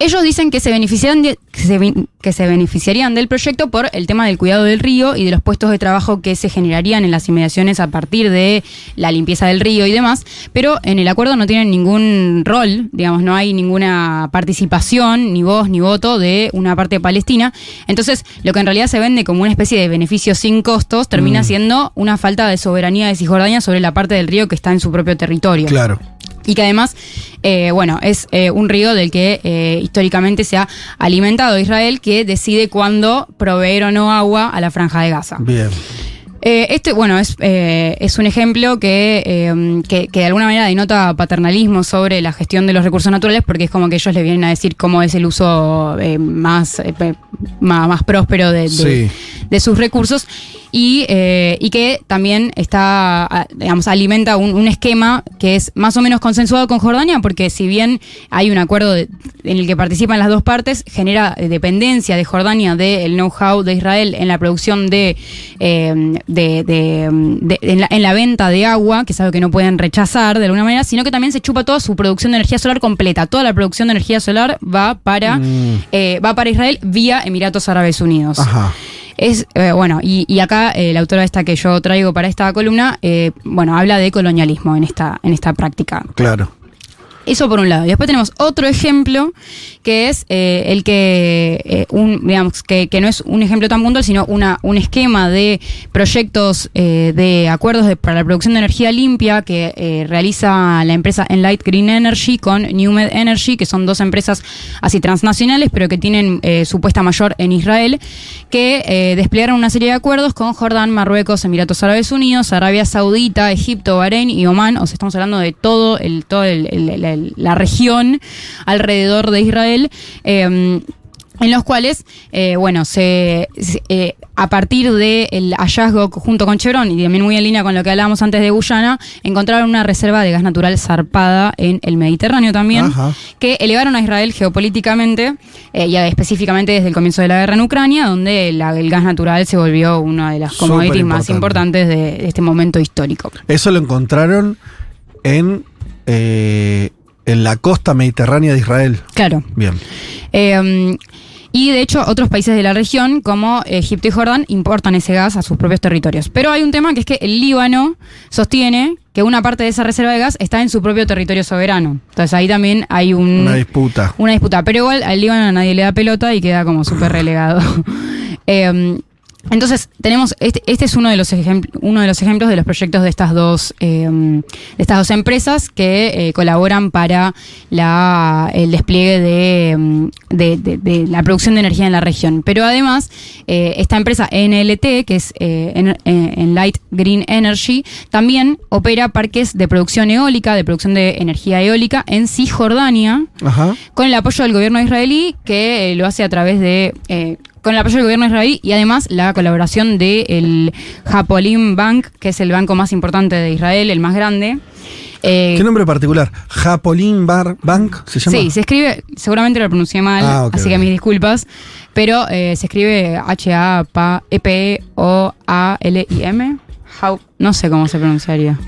Ellos dicen que se, beneficiarían de- que, se, ben- que se beneficiarían del proyecto por el tema del cuidado del río y de los puestos de trabajo que se generarían en las inmediaciones a partir de la limpieza del río y demás, pero en el acuerdo no tienen ningún rol, digamos, no hay ninguna participación, ni voz, ni voto de una parte palestina. Entonces, lo que en realidad se vende como una especie de beneficio sin costos termina Mm. siendo una falta de soberanía de Cisjordania sobre la parte del río que está en su propio territorio Claro. Y que además, eh, bueno, es eh, un río del que eh, históricamente se ha alimentado Israel, que decide cuándo proveer o no agua a la franja de Gaza. Bien. Eh, este, bueno, es, eh, es un ejemplo que, eh, que, que de alguna manera denota paternalismo sobre la gestión de los recursos naturales, porque es como que ellos le vienen a decir cómo es el uso eh, más, eh, más, más próspero de, de- Sí. De sus recursos y, eh, y que también está, digamos, alimenta un, un esquema que es más o menos consensuado con Jordania, porque si bien hay un acuerdo de- en el que participan las dos partes, genera dependencia de Jordania del know-how de Israel en la producción de, eh, de, de- en, la, en la venta de agua, que es algo que no pueden rechazar de alguna manera, sino que también se chupa toda su producción de energía solar completa. Toda la producción de energía solar va para, eh, va para Israel vía Emiratos Árabes Unidos. Ajá. Es, eh, bueno, y, y acá eh, la autora esta que yo traigo para esta columna, eh, bueno, habla de colonialismo en esta, en esta práctica. Claro. Eso por un lado. Y después tenemos otro ejemplo que es eh, el que, eh, un, digamos, que, que no es un ejemplo tan puntual, sino una, un esquema de proyectos eh, de acuerdos de- para la producción de energía limpia que realiza la empresa Enlight Green Energy con Newmed Energy, que son dos empresas así transnacionales, pero que tienen su puesta mayor en Israel, que desplegaron una serie de acuerdos con Jordán, Marruecos, Emiratos Árabes Unidos, Arabia Saudita, Egipto, Bahrein y Omán. O sea, estamos hablando de todo el, todo el- la región alrededor de Israel. eh, en los cuales, eh, bueno, se, se- eh, a partir del hallazgo junto con Chevron y también muy en línea con lo que hablábamos antes de Guyana, encontraron una reserva de gas natural zarpada en el Mediterráneo también, Ajá. que elevaron a Israel geopolíticamente eh, y específicamente desde el comienzo de la guerra en Ucrania, donde la- el gas natural se volvió una de las commodities más importante. importantes de, de este momento histórico. Eso lo encontraron en, eh, en la costa mediterránea de Israel. Claro. Bien. Eh, y de hecho, otros países de la región, como Egipto y Jordán, importan ese gas a sus propios territorios. Pero hay un tema que es que el Líbano sostiene que una parte de esa reserva de gas está en su propio territorio soberano. Entonces ahí también hay un, Una disputa. una disputa. Pero igual al Líbano nadie le da pelota y queda como súper relegado. Eh, entonces, tenemos, este, este es uno de, los uno de los ejemplos de los proyectos de estas dos, eh, de estas dos empresas que eh, colaboran para la, el despliegue de, mm, de- la producción de energía en la región. Pero además, eh, esta empresa NLT, que es eh, en, Enlight Green Energy, también opera parques de producción eólica, de producción de energía eólica en Cisjordania, Ajá. con el apoyo del gobierno israelí, que lo hace a través de. Con el apoyo del gobierno israelí y además la colaboración del Hapolim Bank, que es el banco más importante de Israel, el más grande. Eh, ¿Qué nombre particular? Japolin Bar Bank se llama. Sí, se escribe, seguramente lo pronuncié mal, Ah, así que mis disculpas, pero eh, se escribe E H-A-P-E-O-A-L-I-M. No sé cómo se pronunciaría.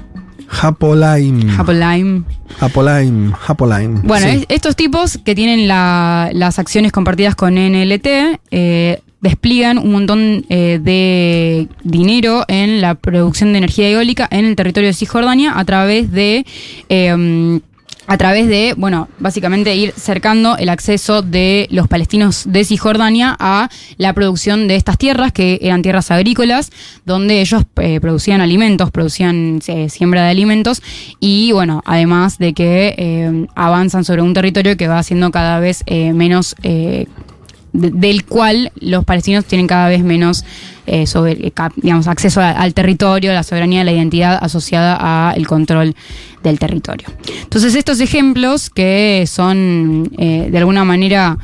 Japolaim. Hapolim. Japolaim. Japolaim. Bueno, Sí. es- estos tipos que tienen la- las acciones compartidas con NLT eh, despliegan un montón eh, de dinero en la producción de energía eólica en el territorio de Cisjordania a través de... eh, a través de, bueno, básicamente ir cercando el acceso de los palestinos de Cisjordania a la producción de estas tierras, que eran tierras agrícolas, donde ellos eh, producían alimentos, producían eh, siembra de alimentos, y bueno, además de que eh, avanzan sobre un territorio que va siendo cada vez eh, menos de- del cual los palestinos tienen cada vez menos eh, eh, acceso al territorio, la soberanía, la identidad asociada al control del territorio. Entonces estos ejemplos que son eh, de alguna manera...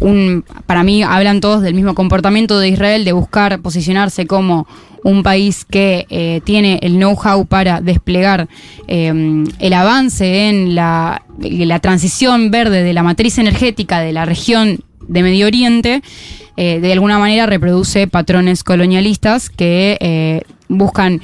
un, para mí hablan todos del mismo comportamiento de Israel, de buscar posicionarse como un país que tiene el know-how para desplegar el avance en la transición verde de la matriz energética de la región de Medio Oriente, eh, de alguna manera reproduce patrones colonialistas que eh, buscan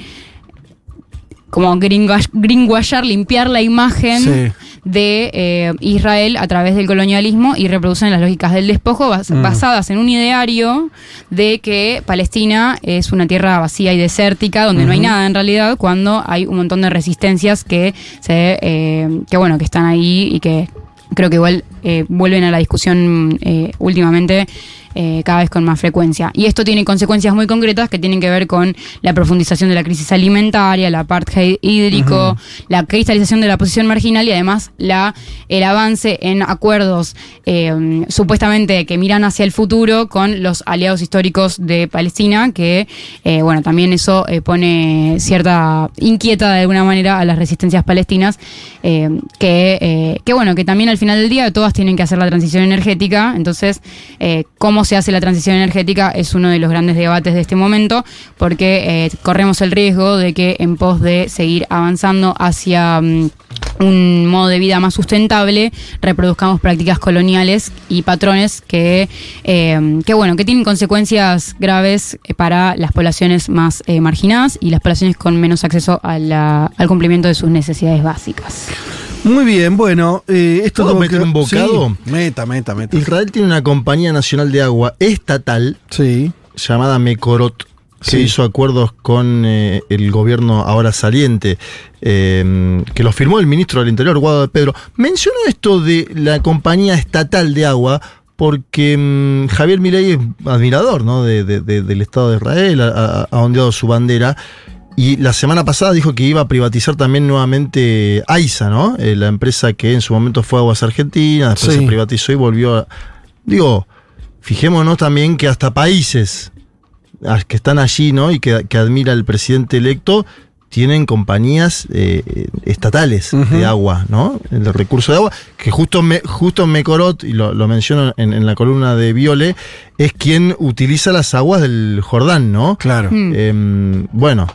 como greenwashar, limpiar la imagen Sí. de eh, Israel a través del colonialismo y reproducen las lógicas del despojo bas- Mm. basadas en un ideario de que Palestina es una tierra vacía y desértica donde no hay nada en realidad cuando hay un montón de resistencias que se eh, que bueno que están ahí y que creo que igual eh, vuelven a la discusión eh, últimamente eh, cada vez con más frecuencia. Y esto tiene consecuencias muy concretas que tienen que ver con la profundización de la crisis alimentaria, el apartheid hídrico, la cristalización de la posición marginal y además la, el avance en acuerdos eh, supuestamente que miran hacia el futuro con los aliados históricos de Palestina, que eh, bueno, también eso pone cierta inquieta de alguna manera a las resistencias palestinas, que, que bueno, que también al final del día todas tienen que hacer la transición energética. Entonces, eh, cómo se hace la transición energética es uno de los grandes debates de este momento, porque eh, corremos el riesgo de que en pos de seguir avanzando hacia mm, un modo de vida más sustentable, reproduzcamos prácticas coloniales y patrones que, eh, que bueno, que tienen consecuencias graves para las poblaciones más marginadas y las poblaciones con menos acceso al cumplimiento de sus necesidades básicas. Muy bien, bueno, eh, esto ¿Puedo meter que- un bocado? Sí, meta, meta, meta. Israel tiene una compañía nacional de agua estatal llamada Mekorot que Sí. hizo acuerdos con eh, el gobierno ahora saliente, eh, que lo firmó el ministro del Interior, Guado de Pedro. Menciono esto de la compañía estatal de agua porque mm, Javier Milei es admirador ¿no? de- de- de- del Estado de Israel, ha ondeado su bandera. Y la semana pasada dijo que iba a privatizar también nuevamente AISA, ¿no? Eh, la empresa que en su momento fue Aguas Argentinas, después Sí. se privatizó y volvió a... Digo, fijémonos también que hasta países ah, que están allí, ¿no? Y que, que admira el presidente electo, tienen compañías eh, estatales de agua, ¿no? El recurso de agua, que justo, me, justo Mecorot, y lo, lo menciono en, en la columna de Viole, es quien utiliza las aguas del Jordán, ¿no? Claro. Em, bueno,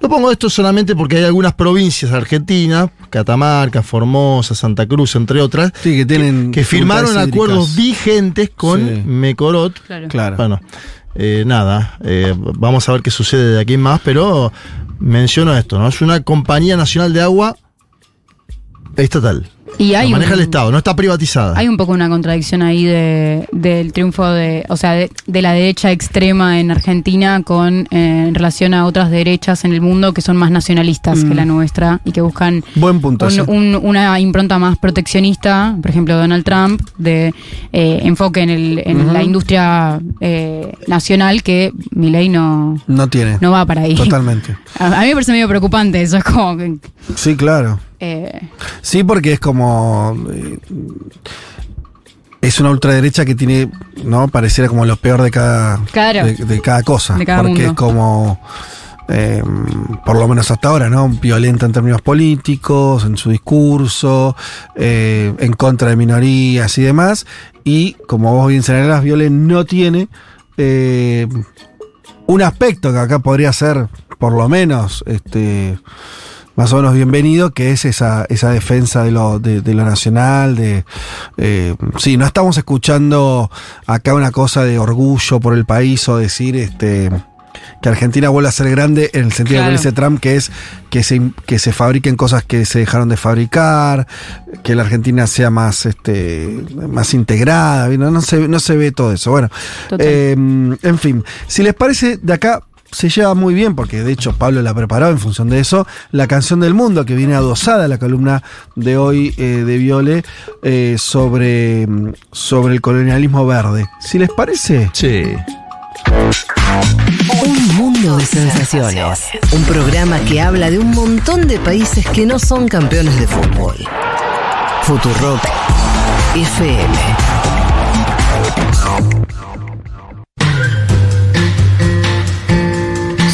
no pongo esto solamente porque hay algunas provincias argentinas, Catamarca, Formosa, Santa Cruz, entre otras, que, tienen que firmaron acuerdos vigentes con Sí. Mecorot. Claro. Claro. Bueno, eh, nada, eh, vamos a ver qué sucede de aquí en más, pero menciono esto, ¿no? Es una compañía nacional de agua estatal. Y hay Lo maneja un- el Estado, no está privatizada. Hay un poco una contradicción ahí de, del triunfo de, o sea, de, de la derecha extrema en Argentina con eh, en relación a otras derechas en el mundo que son más nacionalistas que Mm. la nuestra y que buscan Buen punto. un- sí. un- una impronta más proteccionista, por ejemplo Donald Trump, de eh, enfoque en, el, en la industria eh, nacional que mi ley no, No tiene. no va para ahí. Totalmente. A, a mí me parece medio preocupante eso, es como que, Sí, claro. Eh, Sí, porque es como. eh, es una ultraderecha que tiene, ¿no? Pareciera como lo peor de cada. Claro. De, de cada cosa. De cada porque mundo. es como. eh, por lo menos hasta ahora, ¿no? Violenta en términos políticos, en su discurso, en contra de minorías y demás. Y como vos bien señalás, Viole no tiene un aspecto que acá podría ser, por lo menos, este más o menos bienvenido, que es esa, esa defensa de lo, de, de lo nacional, de eh, sí, no estamos escuchando acá una cosa de orgullo por el país o decir este que Argentina vuelva a ser grande en el sentido Claro. que dice Trump, que es que se, que se fabriquen cosas que se dejaron de fabricar, que la Argentina sea más, este, más integrada, ¿no? No, se, no se ve todo eso. Bueno, eh, en fin, si les parece, de acá se lleva muy bien, porque de hecho Pablo la preparó en función de eso, la canción del mundo que viene adosada a la columna de hoy eh, de Viole eh, sobre, mm, sobre el colonialismo verde. Si les parece. Sí. Un mundo de sensaciones. Un programa que habla de un montón de países que no son campeones de fútbol. Futurock FM.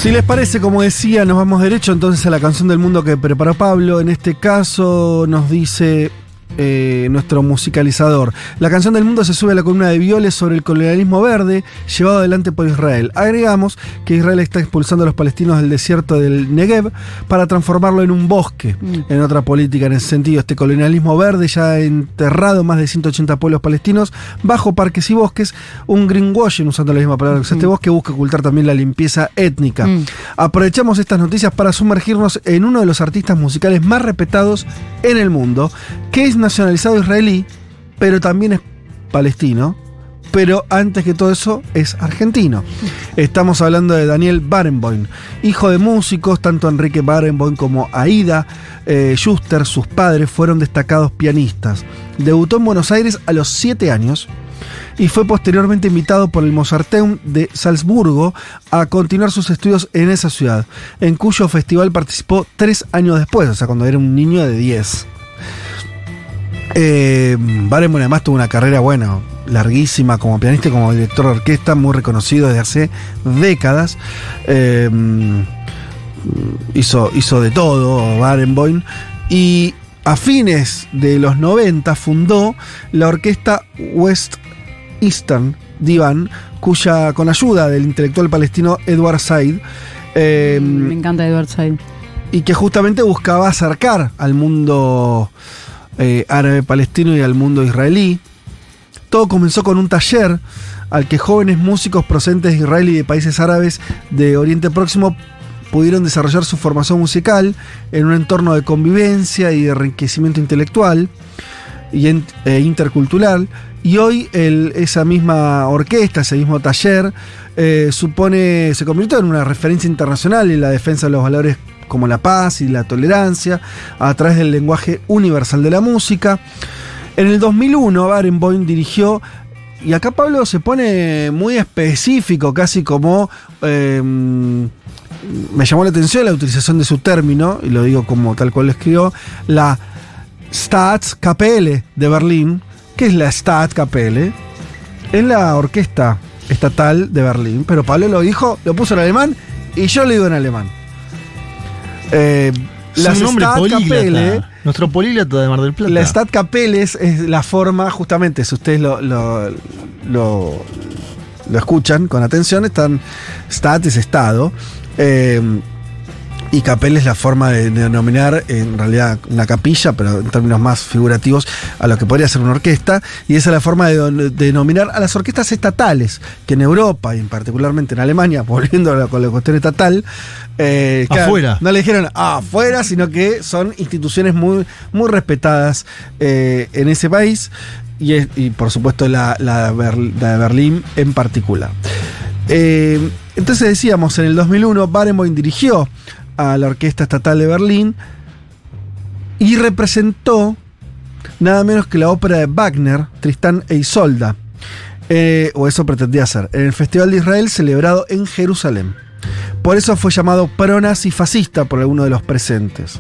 Si les parece, como decía, nos vamos derecho entonces a la canción del mundo que preparó Pablo. En este caso nos dice eh, nuestro musicalizador. La canción del mundo se sube a la columna de Violes sobre el colonialismo verde llevado adelante por Israel. Agregamos que Israel está expulsando a los palestinos del desierto del Negev para transformarlo en un bosque. En otra política en ese sentido, este colonialismo verde ya ha enterrado más de 180 pueblos palestinos bajo parques y bosques. Un greenwashing, usando la misma palabra que usa este bosque, busca ocultar también la limpieza étnica. Mm. Aprovechamos estas noticias para sumergirnos en uno de los artistas musicales más respetados en el mundo, que es nacionalizado israelí, pero también es palestino. Pero antes que todo eso es argentino. Estamos hablando de Daniel Barenboim, hijo de músicos, tanto Enrique Barenboim como Aida eh, Schuster, sus padres fueron destacados pianistas. Debutó en Buenos Aires a los 7 años y fue posteriormente invitado por el Mozarteum de Salzburgo a continuar sus estudios en esa ciudad, en cuyo festival participó tres años después, o sea, cuando era un niño de 10. Eh, Barenboim además tuvo una carrera, bueno, larguísima como pianista y como director de orquesta, muy reconocido desde hace décadas. Eh, hizo, hizo de todo Barenboim y a fines de los 90 fundó la orquesta West Eastern Divan, cuya con ayuda del intelectual palestino Edward Said, eh, Me encanta Edward Said. y que justamente buscaba acercar al mundo eh, árabe palestino y al mundo israelí. Todo comenzó con un taller al que jóvenes músicos procedentes de Israel y de países árabes de Oriente Próximo pudieron desarrollar su formación musical en un entorno de convivencia y de enriquecimiento intelectual e intercultural. Y hoy esa misma orquesta, ese mismo taller, eh, supone, se convirtió en una referencia internacional en la defensa de los valores como la paz y la tolerancia a través del lenguaje universal de la música. En el 2001, Barenboim dirigió, y acá Pablo se pone muy específico, casi como... eh, me llamó la atención la utilización de su término, y lo digo como tal cual lo escribió, la Staatskapelle de Berlín. ¿Qué es la Staatskapelle? Es la orquesta estatal de Berlín, pero Pablo lo dijo, lo puso en alemán, y yo lo digo en alemán. Eh, las Staatskapelle- políglota. Nuestro políglota de Mar del Plata. la Staatskapelle es, es la forma, justamente, si ustedes lo, lo, lo- lo escuchan con atención, están Stat es Estado. eh, y capella es la forma de, de denominar, en realidad, una capilla, pero en términos más figurativos, a lo que podría ser una orquesta. Y esa es la forma de, de denominar a las orquestas estatales, que en Europa, y en particularmente en Alemania, volviendo a la, con la cuestión estatal, eh, Afuera. no le dijeron afuera, sino que son instituciones muy, muy respetadas eh, en ese país. Y, es- y, por supuesto la, la, Ber- la de Berlín en particular. Eh, entonces decíamos, en el 2001 Barenboim dirigió a la Orquesta Estatal de Berlín y representó nada menos que la ópera de Wagner, Tristán e Isolda, Eh, o eso pretendía hacer, en el Festival de Israel celebrado en Jerusalén. Por eso fue llamado pronazi fascista por alguno de los presentes.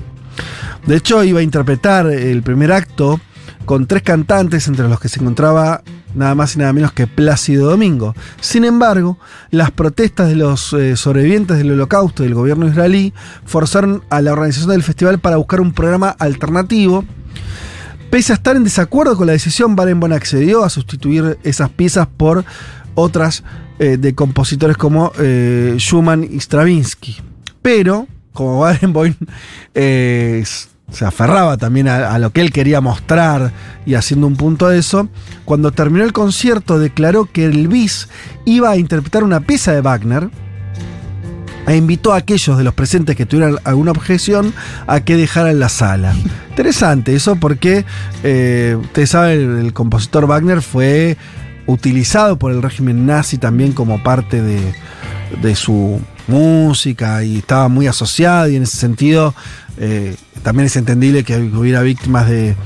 De hecho, iba a interpretar el primer acto con tres cantantes, entre los que se encontraba nada más y nada menos que Plácido Domingo. Sin embargo, las protestas de los eh, sobrevivientes del holocausto y del gobierno israelí forzaron a la organización del festival para buscar un programa alternativo. Pese a estar en desacuerdo con la decisión, Barenboim accedió a sustituir esas piezas por otras eh, de compositores como eh, Schumann y Stravinsky. Pero, como Barenboim eh, se aferraba también a, a lo que él quería mostrar y haciendo un punto de eso, cuando terminó el concierto declaró que el bis iba a interpretar una pieza de Wagner e invitó a aquellos de los presentes que tuvieran alguna objeción a que dejaran la sala. Interesante eso porque, eh, ustedes saben, el, el compositor Wagner fue utilizado por el régimen nazi también como parte de, de su música y estaba muy asociado y en ese sentido eh, también es entendible que hubiera víctimas de,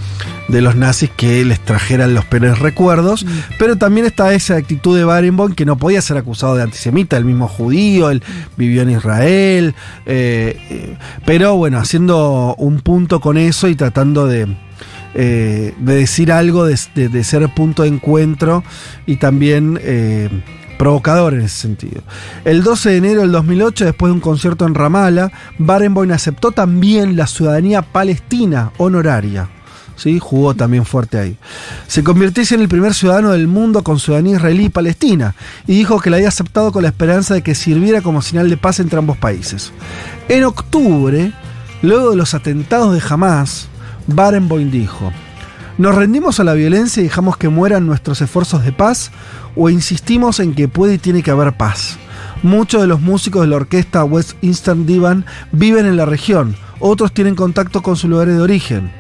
de los nazis que les trajeran los peores recuerdos, pero también está esa actitud de Barenboim que no podía ser acusado de antisemita, el mismo judío, él vivió en Israel, eh, eh, pero bueno, haciendo un punto con eso y tratando de, de decir algo, de, ser punto de encuentro y también provocador en ese sentido. El 12 de enero del 2008, después de un concierto en Ramallah, Barenboim aceptó también la ciudadanía palestina honoraria. ¿Sí? Jugó también fuerte ahí. Se convirtió en el primer ciudadano del mundo con ciudadanía israelí y palestina y dijo que la había aceptado con la esperanza de que sirviera como señal de paz entre ambos países. En octubre, luego de los atentados de Hamas, Barenboim dijo: ¿Nos rendimos a la violencia y dejamos que mueran nuestros esfuerzos de paz? ¿O insistimos en que puede y tiene que haber paz? Muchos de los músicos de la orquesta West Eastern Divan viven en la región, otros tienen contacto con sus lugares de origen.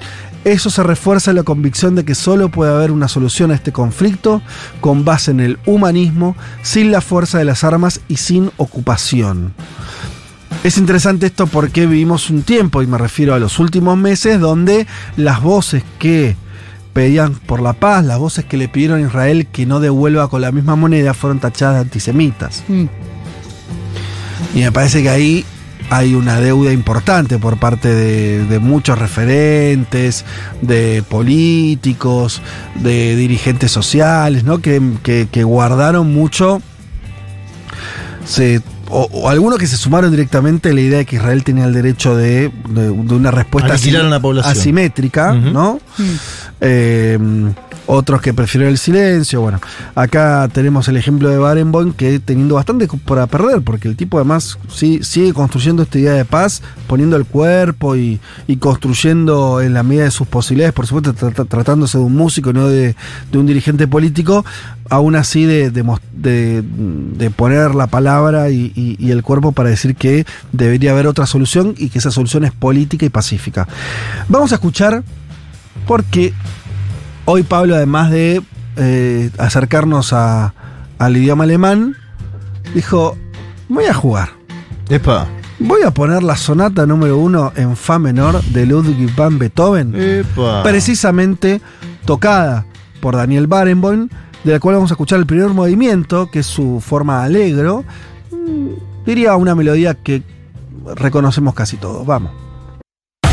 Eso se refuerza en la convicción de que solo puede haber una solución a este conflicto con base en el humanismo, sin la fuerza de las armas y sin ocupación. Es interesante esto porque vivimos un tiempo, y me refiero a los últimos meses, donde las voces que pedían por la paz, las voces que le pidieron a Israel que no devuelva con la misma moneda, fueron tachadas de antisemitas. Mm. Y me parece que ahí hay una deuda importante por parte de, de muchos referentes, de políticos, de dirigentes sociales, ¿no? Que, que- que guardaron mucho. Se, o, o algunos que se sumaron directamente a la idea de que Israel tenía el derecho de, de- de una respuesta Aniquilar asi- a la población. asimétrica. ¿no? Eh, otros que prefirieron el silencio. Bueno, acá tenemos el ejemplo de Barenboim que teniendo bastante para perder, porque el tipo además sí, sigue construyendo esta idea de paz, poniendo el cuerpo y, construyendo en la medida de sus posibilidades, por supuesto, tra- tratándose de un músico, no de, un dirigente político, aún así de, poner la palabra y, y- y el cuerpo para decir que debería haber otra solución y que esa solución es política y pacífica. Vamos a escuchar porque hoy Pablo, además de eh, acercarnos a- al idioma alemán, dijo, voy a jugar. Epa. Voy a poner la sonata número uno en Fa menor de Ludwig van Beethoven, Epa. precisamente tocada por Daniel Barenboim, de la cual vamos a escuchar el primer movimiento, que es su forma alegro. Mm, Diría una melodía que reconocemos casi todos. Vamos.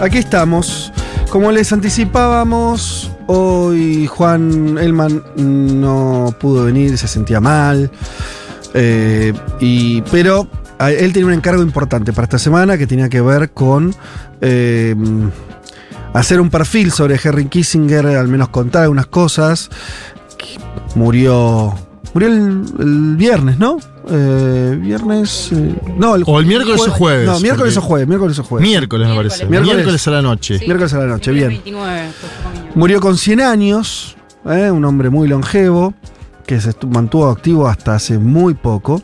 Aquí estamos. Como les anticipábamos, hoy Juan Elman no pudo venir, se sentía mal. Eh, y, pero él tenía un encargo importante para esta semana que tenía que ver con eh, hacer un perfil sobre Henry Kissinger, al menos contar algunas cosas. Murió. Murió el, el viernes, ¿no? Eh, viernes. eh, no, el, O el miércoles o jueves, No, miércoles porque- o jueves. Miércoles o jueves. Miércoles, me parece. Miércoles. Miércoles a la noche. Miércoles a la noche, bien. 29. Murió con 100 años, ¿eh? un hombre muy longevo, que se mantuvo activo hasta hace muy poco,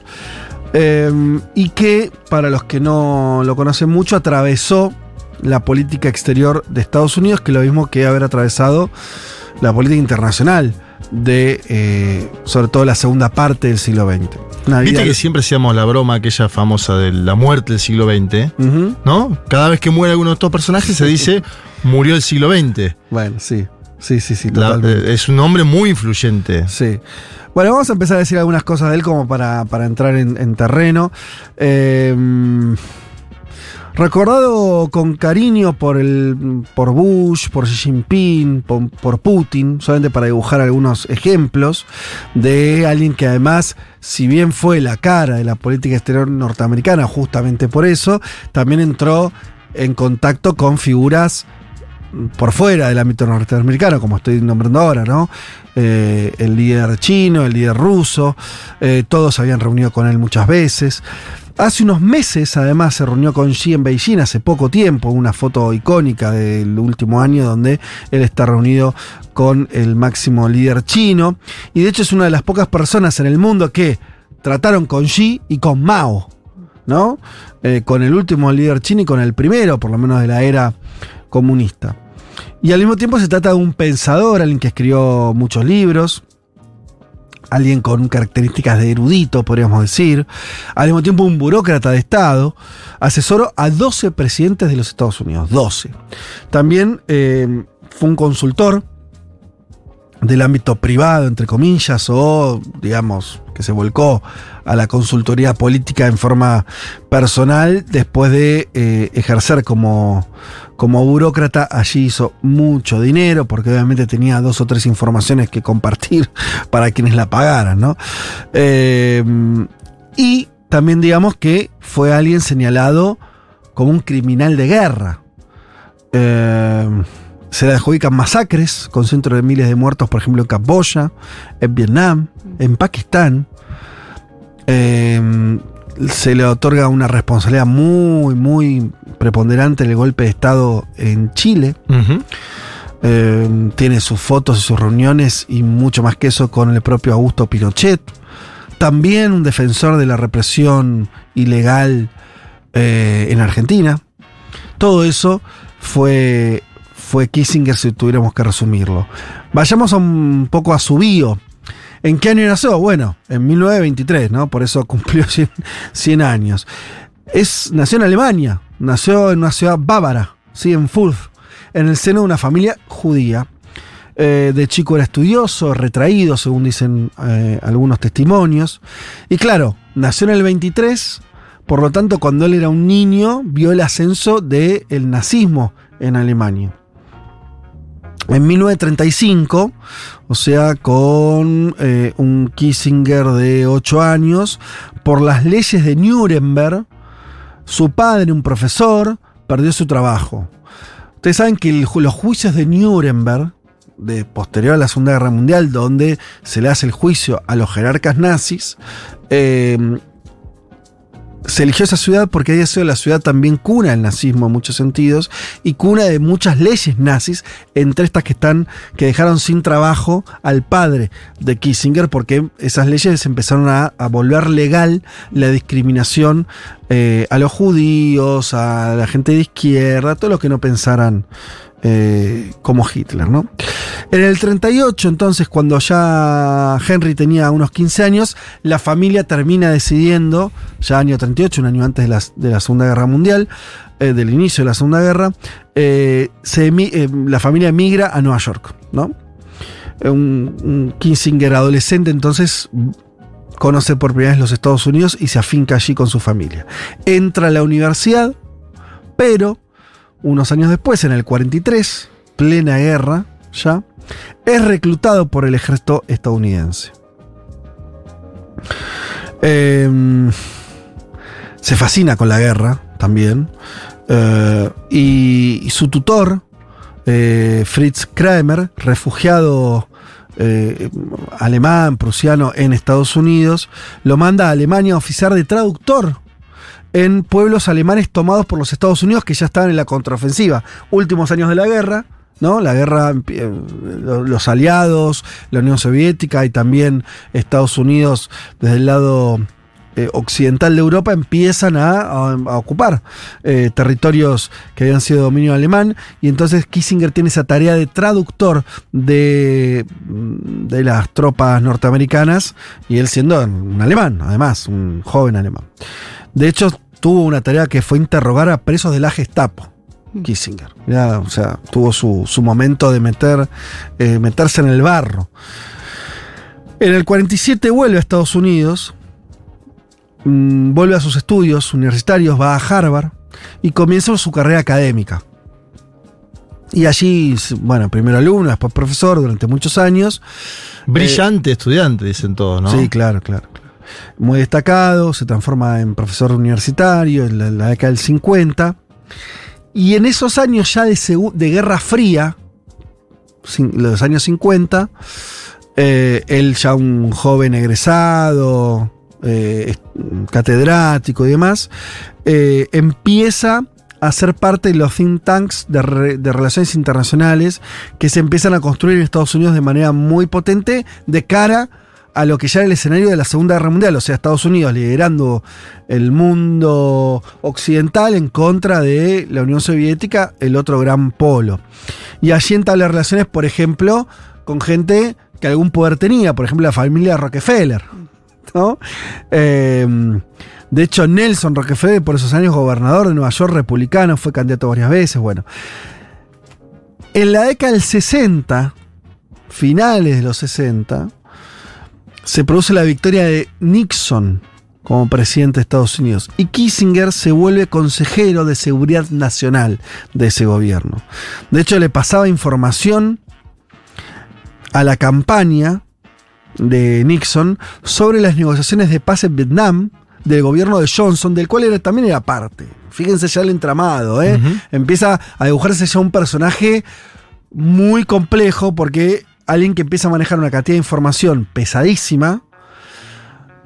eh, y que, para los que no lo conocen mucho, atravesó la política exterior de Estados Unidos, que es lo mismo que haber atravesado la política internacional de, eh, sobre todo la segunda parte del siglo XX. Una vida- Viste que siempre hacíamos la broma aquella famosa de la muerte del siglo XX. ¿no? Cada vez que muere alguno de estos personajes se dice murió el siglo XX. Bueno, sí. Sí, sí, sí, totalmente. eh, es un hombre muy influyente. Sí. Bueno, vamos a empezar a decir algunas cosas de él como para, para entrar en, en terreno. Eh, recordado con cariño por, el, por Bush, por Xi Jinping, por, Putin, solamente para dibujar algunos ejemplos de alguien que además, si bien fue la cara de la política exterior norteamericana, justamente por eso, también entró en contacto con figuras por fuera del ámbito norteamericano, como estoy nombrando ahora, ¿no? Eh, el líder chino, el líder ruso, eh, todos habían reunido con él muchas veces. Hace unos meses, además, se reunió con Xi en Beijing, hace poco tiempo, una foto icónica del último año donde él está reunido con el máximo líder chino. Y de hecho es una de las pocas personas en el mundo que trataron con Xi y con Mao, ¿no? Eh, con el último líder chino y con el primero, por lo menos de la era comunista. Y al mismo tiempo se trata de un pensador, alguien que escribió muchos libros, alguien con características de erudito, podríamos decir, al mismo tiempo un burócrata de Estado, asesoró a 12 presidentes de los Estados Unidos, 12. También eh, fue un consultor del ámbito privado, entre comillas, o digamos, que se volcó a la consultoría política en forma personal después de eh, ejercer como, como burócrata. Allí hizo mucho dinero porque obviamente tenía dos o tres informaciones que compartir para quienes la pagaran, ¿no? Eh, y también digamos que fue alguien señalado como un criminal de guerra. Eh, se le adjudican masacres con cientos de miles de muertos, por ejemplo, en Camboya, en Vietnam, en Pakistán. Eh, se le otorga una responsabilidad muy, muy preponderante en el golpe de Estado en Chile. Eh, tiene sus fotos y sus reuniones y mucho más que eso con el propio Augusto Pinochet. también un defensor de la represión ilegal eh, en Argentina. Todo eso fue, fue Kissinger si tuviéramos que resumirlo. Vayamos un poco a su bio. ¿En qué año nació? Bueno, en 1923, ¿no? Por eso cumplió 100, 100 años. Es, nació en Alemania, nació en una ciudad bávara, ¿sí? en Fulf, en el seno de una familia judía. Eh, de chico era estudioso, retraído, según dicen eh, algunos testimonios. Y claro, nació en el 23, por lo tanto, cuando él era un niño, vio el ascenso del nazismo en Alemania. En 1935, o sea, con eh, un Kissinger de 8 años, por las leyes de Nuremberg, su padre, un profesor, perdió su trabajo. Ustedes saben que los juicios de Nuremberg, de posterior a la Segunda Guerra Mundial, donde se le hace el juicio a los jerarcas nazis, eh, se eligió esa ciudad porque había sido la ciudad también cuna del nazismo en muchos sentidos y cuna de muchas leyes nazis, entre estas que están, que dejaron sin trabajo al padre de Kissinger, porque esas leyes empezaron a, a volver legal la discriminación eh, a los judíos, a la gente de izquierda, a todos los que no pensaran eh, como Hitler, ¿no? En el 38, entonces, cuando ya Henry tenía unos 15 años, la familia termina decidiendo, ya año 38, un año antes de la, de la Segunda Guerra Mundial, eh, del inicio de la Segunda Guerra, eh, la familia emigra a Nueva York, ¿no? Un, un Kissinger adolescente, entonces conoce por primera vez los Estados Unidos y se afinca allí con su familia. Entra a la universidad, pero unos años después, en el 43, plena guerra ya, es reclutado por el ejército estadounidense. Eh, se fascina con la guerra también. eh, y, y su tutor, eh, Fritz Kramer, refugiado eh, alemán, prusiano en Estados Unidos, lo manda a Alemania a oficiar de traductor en pueblos alemanes tomados por los Estados Unidos que ya estaban en la contraofensiva. Últimos años de la guerra, ¿no? La guerra, eh, lo- los aliados, la Unión Soviética y también Estados Unidos desde el lado eh, occidental de Europa empiezan a, ocupar eh, territorios que habían sido dominio alemán y entonces Kissinger tiene esa tarea de traductor de, mm, de las tropas norteamericanas y él siendo un alemán, además, un joven alemán. De hecho, tuvo una tarea que fue interrogar a presos de la Gestapo. Kissinger. Ya, o sea, tuvo su, su momento de meter, eh, meterse en el barro. En el 47 vuelve a Estados Unidos, mm, vuelve a sus estudios universitarios, va a Harvard y comienza su carrera académica. Y allí, bueno, primero alumno, después profesor durante muchos años. Brillante estudiante, dicen todos, ¿no? Sí, claro, claro. Muy destacado, se transforma en profesor universitario en la, década del 50. Y en esos años ya de, Guerra Fría, los años 50, eh, él ya un joven egresado, eh, catedrático y demás, eh, empieza a ser parte de los think tanks de, de relaciones internacionales que se empiezan a construir en Estados Unidos de manera muy potente de cara a lo que ya era el escenario de la Segunda Guerra Mundial, o sea, Estados Unidos liderando el mundo occidental en contra de la Unión Soviética, el otro gran polo. Y allí entabla relaciones, por ejemplo, con gente que algún poder tenía, por ejemplo, la familia Rockefeller. ¿no? Eh, de hecho, Nelson Rockefeller, por esos años gobernador de Nueva York, republicano, fue candidato varias veces. Bueno, en la década del 60, finales de los 60, se produce la victoria de Nixon como presidente de Estados Unidos y Kissinger se vuelve consejero de seguridad nacional de ese gobierno. De hecho, le pasaba información a la campaña de Nixon sobre las negociaciones de paz en Vietnam del gobierno de Johnson, del cual era, también era parte. Fíjense ya el entramado, ¿eh? Empieza a dibujarse ya un personaje muy complejo porque alguien que empieza a manejar una cantidad de información pesadísima.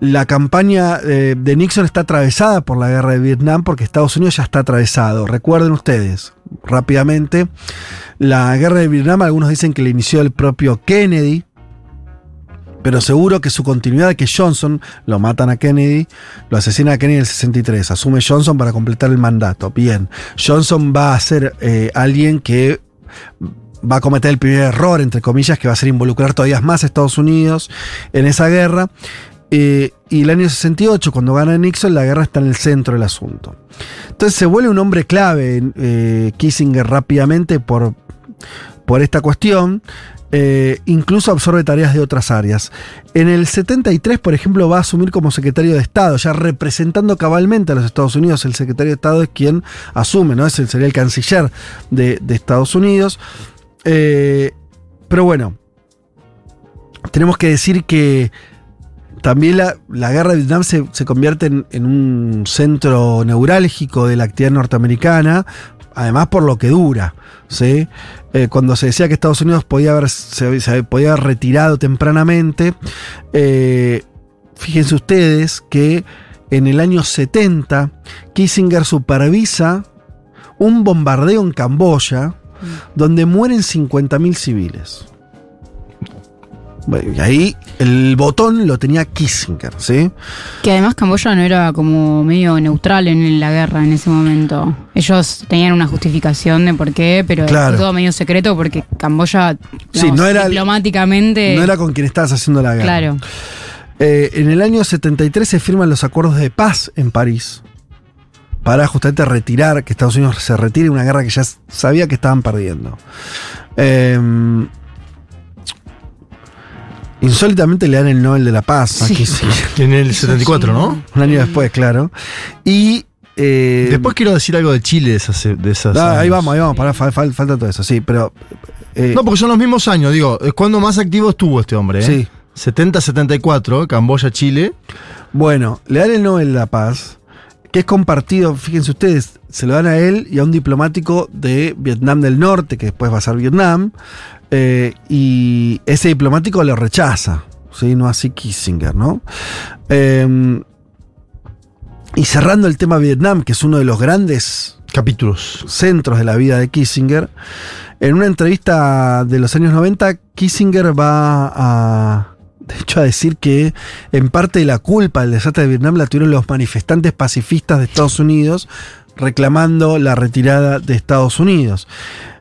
La campaña eh, de Nixon está atravesada por la guerra de Vietnam porque Estados Unidos ya está atravesado. Recuerden ustedes, rápidamente, la guerra de Vietnam, algunos dicen que la inició el propio Kennedy, pero seguro que su continuidad, que Johnson, lo matan a Kennedy, lo asesina a Kennedy en el 63, asume Johnson para completar el mandato. Bien, Johnson va a ser eh, alguien que va a cometer el primer error, entre comillas, que va a ser involucrar todavía más a Estados Unidos en esa guerra. Eh, y el año 68, cuando gana Nixon, la guerra está en el centro del asunto. Entonces se vuelve un hombre clave eh, Kissinger rápidamente por, por esta cuestión. Eh, incluso absorbe tareas de otras áreas. En el 73, por ejemplo, va a asumir como secretario de Estado, ya representando cabalmente a los Estados Unidos. El secretario de Estado es quien asume, ¿no? Es el, sería el canciller de, de Estados Unidos. Eh, pero bueno, tenemos que decir que también la, la guerra de Vietnam se, se convierte en, un centro neurálgico de la actividad norteamericana, además por lo que dura. ¿sí? Eh, cuando se decía que Estados Unidos podía haber, se, se podía haber retirado tempranamente, eh, fíjense ustedes que en el año 70 Kissinger supervisa un bombardeo en Camboya donde mueren 50.000 civiles. Bueno, y ahí el botón lo tenía Kissinger, ¿sí? Que además Camboya no era como medio neutral en la guerra en ese momento. Ellos tenían una justificación de por qué, pero Claro. todo medio secreto porque Camboya Sí, digamos, no era- diplomáticamente. No era con quien estabas haciendo la guerra. Claro. Eh, en el año 73 se firman los acuerdos de paz en París para justamente retirar, que Estados Unidos se retire de una guerra que ya sabía que estaban perdiendo. Eh, insólitamente le dan el Nobel de la Paz a Sí. En el 74, ¿no? Un año después, claro. Y. eh, Después quiero decir algo de Chile de esas. De esas ah, ahí vamos, ahí vamos, fal- falta todo eso, sí, pero. eh, No, porque son los mismos años, digo, es cuando más activo estuvo este hombre. ¿eh? Sí. 70-74, Camboya, Chile. Bueno, le dan el Nobel de la Paz, que es compartido, fíjense ustedes, se lo dan a él y a un diplomático de Vietnam del Norte, que después va a ser Vietnam, eh, y ese diplomático lo rechaza, ¿sí? no así Kissinger, ¿no? Eh, y cerrando el tema Vietnam, que es uno de los grandes capítulos, centros de la vida de Kissinger, en una entrevista de los años 90, Kissinger va a, de hecho, a decir que en parte de la culpa del desastre de Vietnam la tuvieron los manifestantes pacifistas de Estados Unidos reclamando la retirada de Estados Unidos.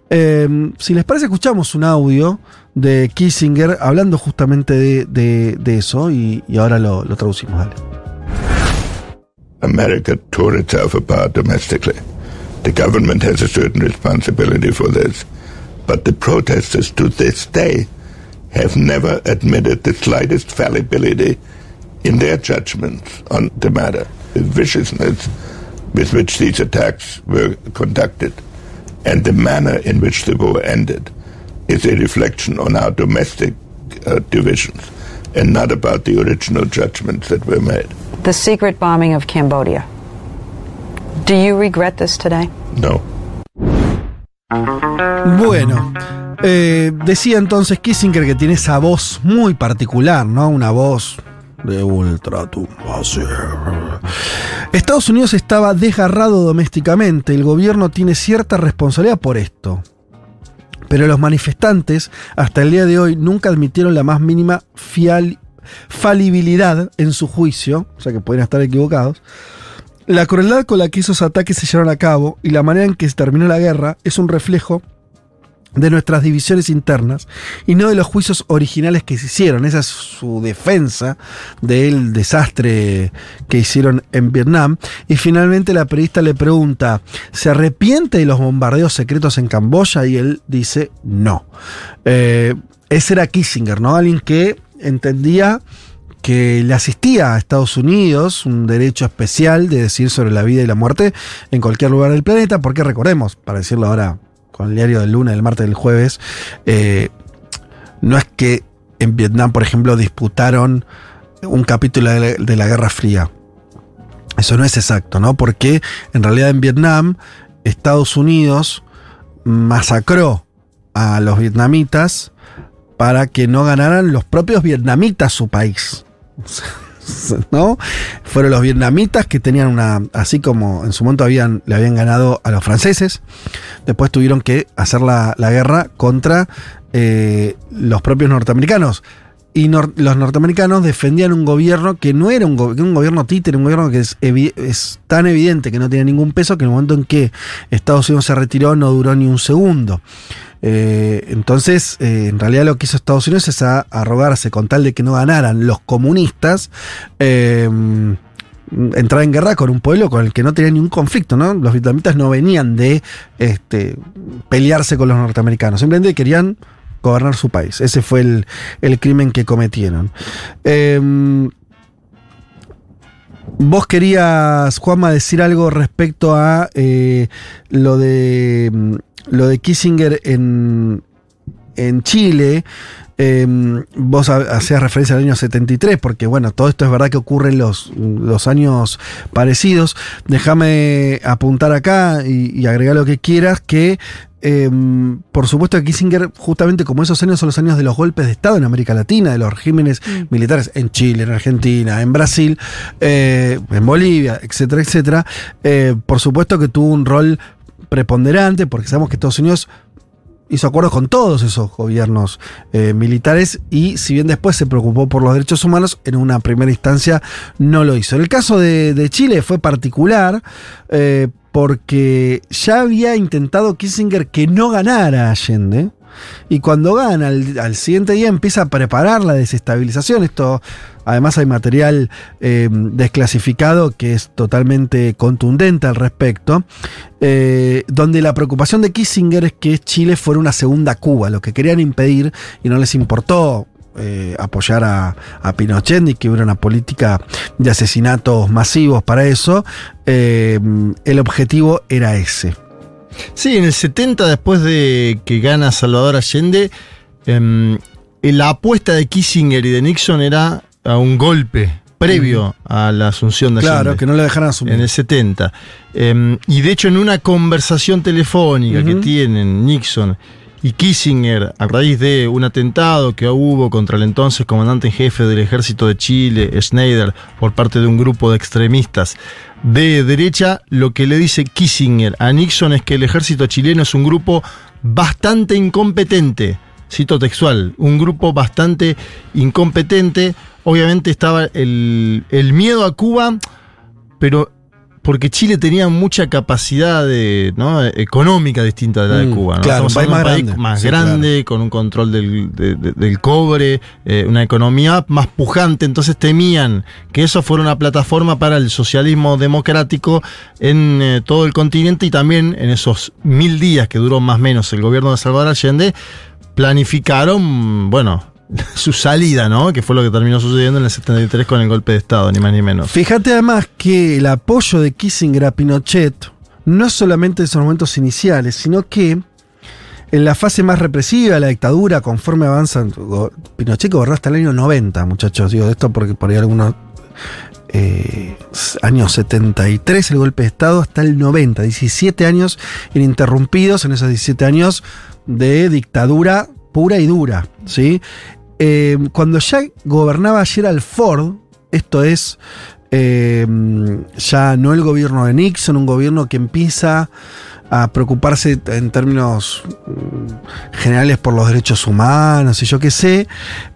Eh, si les parece, escuchamos un audio de Kissinger hablando justamente de, de- de eso y, y ahora lo, lo traducimos. Dale. America tore itself apart domestically. The government has a certain responsibility for this. But the protesters to this day have never admitted the slightest fallibility in their judgments on the matter. The viciousness with which these attacks were conducted and the manner in which the war ended is a reflection on our domestic uh, divisions and not about the original judgments that were made. The secret bombing of Cambodia. Do you regret this today? No. Bueno, eh, decía entonces Kissinger que tiene esa voz muy particular, ¿no? Una voz de ultratumba. Estados Unidos estaba desgarrado domésticamente. El gobierno tiene cierta responsabilidad por esto. Pero los manifestantes, hasta el día de hoy, nunca admitieron la más mínima fial- falibilidad en su juicio, o sea que podrían estar equivocados. La crueldad con la que esos ataques se llevaron a cabo y la manera en que se terminó la guerra es un reflejo de nuestras divisiones internas y no de los juicios originales que se hicieron. Esa es su defensa del desastre que hicieron en Vietnam. Y finalmente la periodista le pregunta, ¿se arrepiente de los bombardeos secretos en Camboya? Y él dice, no. Eh, ese era Kissinger, ¿no? Alguien que entendía que le asistía a Estados Unidos un derecho especial de decir sobre la vida y la muerte en cualquier lugar del planeta, porque recordemos, para decirlo ahora con el diario del lunes, del martes, del jueves, eh, no es que en Vietnam, por ejemplo, disputaron un capítulo de la, de la Guerra Fría. Eso no es exacto, ¿no? Porque en realidad en Vietnam, Estados Unidos masacró a los vietnamitas para que no ganaran los propios vietnamitas su país. ¿No? Fueron los vietnamitas que tenían una. Así como en su momento habían, le habían ganado a los franceses. Después tuvieron que hacer la, la guerra contra eh, los propios norteamericanos. y los norteamericanos defendían un gobierno que no era un, go- un gobierno títere, un gobierno que es, es tan evidente que no tiene ningún peso que en el momento en que Estados Unidos se retiró no duró ni un segundo. Eh, entonces, eh, en realidad lo que hizo Estados Unidos es arrogarse con tal de que no ganaran los comunistas. eh, entrar en guerra con un pueblo con el que no tenía ningún conflicto, ¿no? Los vietnamitas no venían de este, pelearse con los norteamericanos, simplemente querían gobernar su país. Ese fue el, crimen que cometieron. Vos querías, Juanma, decir algo respecto a lo de lo de Kissinger en, en Chile. Eh, vos ha- hacías referencia al año 73, porque bueno, todo esto es verdad que ocurre en los, los años parecidos. Déjame apuntar acá y, y agregar lo que quieras, que eh, por supuesto que Kissinger, justamente como esos años son los años de los golpes de Estado en América Latina, de los regímenes militares en Chile, en Argentina, en Brasil, eh, en Bolivia, etcétera, etcétera, eh, por supuesto que tuvo un rol preponderante, porque sabemos que Estados Unidos hizo acuerdos con todos esos gobiernos eh, militares y si bien después se preocupó por los derechos humanos, en una primera instancia no lo hizo. En el caso de, Chile fue particular eh, porque ya había intentado Kissinger que no ganara Allende. Y cuando gana, al, al siguiente día empieza a preparar la desestabilización. Esto, además, hay material eh, desclasificado que es totalmente contundente al respecto. eh, donde la preocupación de Kissinger es que Chile fuera una segunda Cuba, lo que querían impedir y no les importó eh, apoyar a, Pinochet ni que hubiera una política de asesinatos masivos para eso. el objetivo era ese. Sí, en el 70, después de que gana Salvador Allende, em, la apuesta de Kissinger y de Nixon era a un golpe previo a la asunción de Claro, Allende. que no lo dejaran asumir. En el 70. Em, y de hecho, en una conversación telefónica que tienen Nixon y Kissinger a raíz de un atentado que hubo contra el entonces comandante en jefe del ejército de Chile, Schneider, por parte de un grupo de extremistas de derecha, lo que le dice Kissinger a Nixon es que el ejército chileno es un grupo bastante incompetente. Cito textual, un grupo bastante incompetente. Obviamente estaba el, el miedo a Cuba, pero porque Chile tenía mucha capacidad de, ¿no? económica distinta de la de Mm, Cuba. ¿no? claro, un país más grande. más Sí, grande, con un control del, de- de- del cobre, eh, una economía más pujante. Entonces temían que eso fuera una plataforma para el socialismo democrático en eh, todo el continente y también en esos mil días que duró más o menos el gobierno de Salvador Allende, planificaron, bueno, su salida, ¿no? Que fue lo que terminó sucediendo en el 73 con el golpe de Estado, ni más ni menos. Fíjate además que el apoyo de Kissinger a Pinochet no solamente en esos momentos iniciales, sino que en la fase más represiva de la dictadura, conforme avanzan, Pinochet gobernó hasta el año 90, muchachos, digo esto porque por ahí algunos eh, años 73 el golpe de Estado hasta el 90, 17 años ininterrumpidos en esos 17 años de dictadura pura y dura, ¿sí? Eh, cuando ya gobernaba Gerald Ford, esto es eh, ya no el gobierno de Nixon, un gobierno que empieza a preocuparse en términos mm, generales por los derechos humanos y yo qué sé,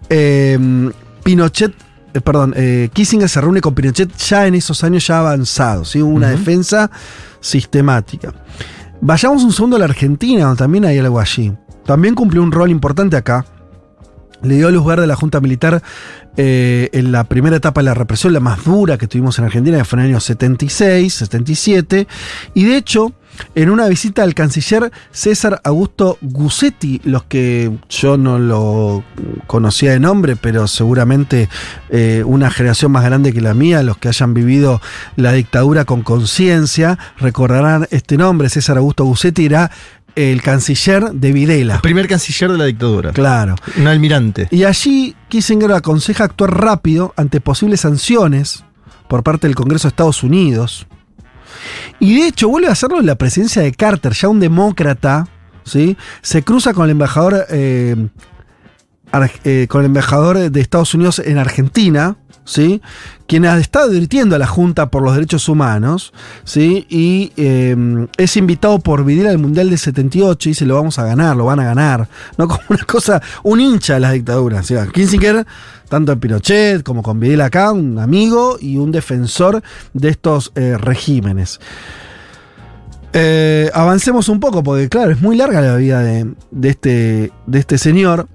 eh, Pinochet, eh, perdón, eh, Kissinger se reúne con Pinochet ya en esos años ya avanzados, ¿sí? Una defensa sistemática. Vayamos un segundo a la Argentina, donde también hay algo allí. También cumplió un rol importante acá. Le dio luz verde a la Junta Militar eh, en la primera etapa de la represión, la más dura que tuvimos en Argentina, que fue en el año 76, 77. Y de hecho, en una visita al canciller César Augusto Gussetti, los que yo no lo conocía de nombre, pero seguramente eh, una generación más grande que la mía, los que hayan vivido la dictadura con conciencia, recordarán este nombre. César Augusto Gussetti era el canciller de Videla. Primer canciller de la dictadura. Claro. Un almirante. Y allí Kissinger aconseja actuar rápido ante posibles sanciones por parte del Congreso de Estados Unidos. Y de hecho vuelve a hacerlo en la presidencia de Carter, ya un demócrata, ¿sí? Se cruza con el embajador, eh, eh, con el embajador de Estados Unidos en Argentina, ¿sí? quien estado advirtiendo a la Junta por los Derechos Humanos, ¿sí? y eh, es invitado por Videla al Mundial de 78 y dice, lo vamos a ganar, lo van a ganar, ¿no? Como una cosa, un hincha de las dictaduras. ¿sí? Kissinger, tanto en Pinochet como con Videla acá, un amigo y un defensor de estos eh, regímenes. Eh, avancemos un poco, porque claro, es muy larga la vida de, este, de este señor.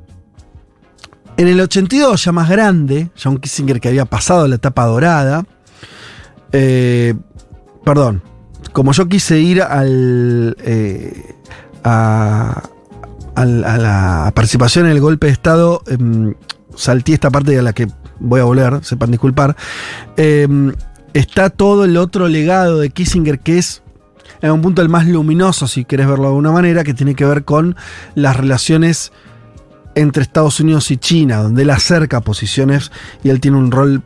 En el 82, ya más grande, John Kissinger que había pasado la etapa dorada, eh, perdón, como yo quise ir al, eh, a, a la participación en el golpe de Estado, em, salté esta parte a la que voy a volver, sepan disculpar, em, está todo el otro legado de Kissinger que es en un punto el más luminoso, si querés verlo de alguna manera, que tiene que ver con las relaciones entre Estados Unidos y China, donde él acerca posiciones y él tiene un rol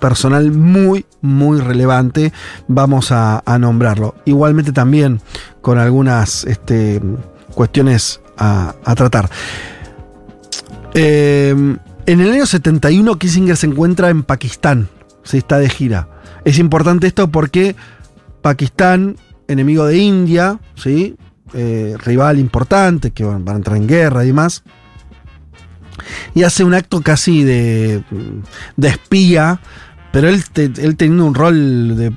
personal muy, muy relevante. Vamos a, nombrarlo. Igualmente también con algunas este, cuestiones a, a tratar. Eh, en el año 71 Kissinger se encuentra en Pakistán, se está de gira. Es importante esto porque Pakistán, enemigo de India, ¿sí? Eh, rival importante, que van, van a entrar en guerra y demás. Y hace un acto casi de, de espía, pero él, él teniendo un rol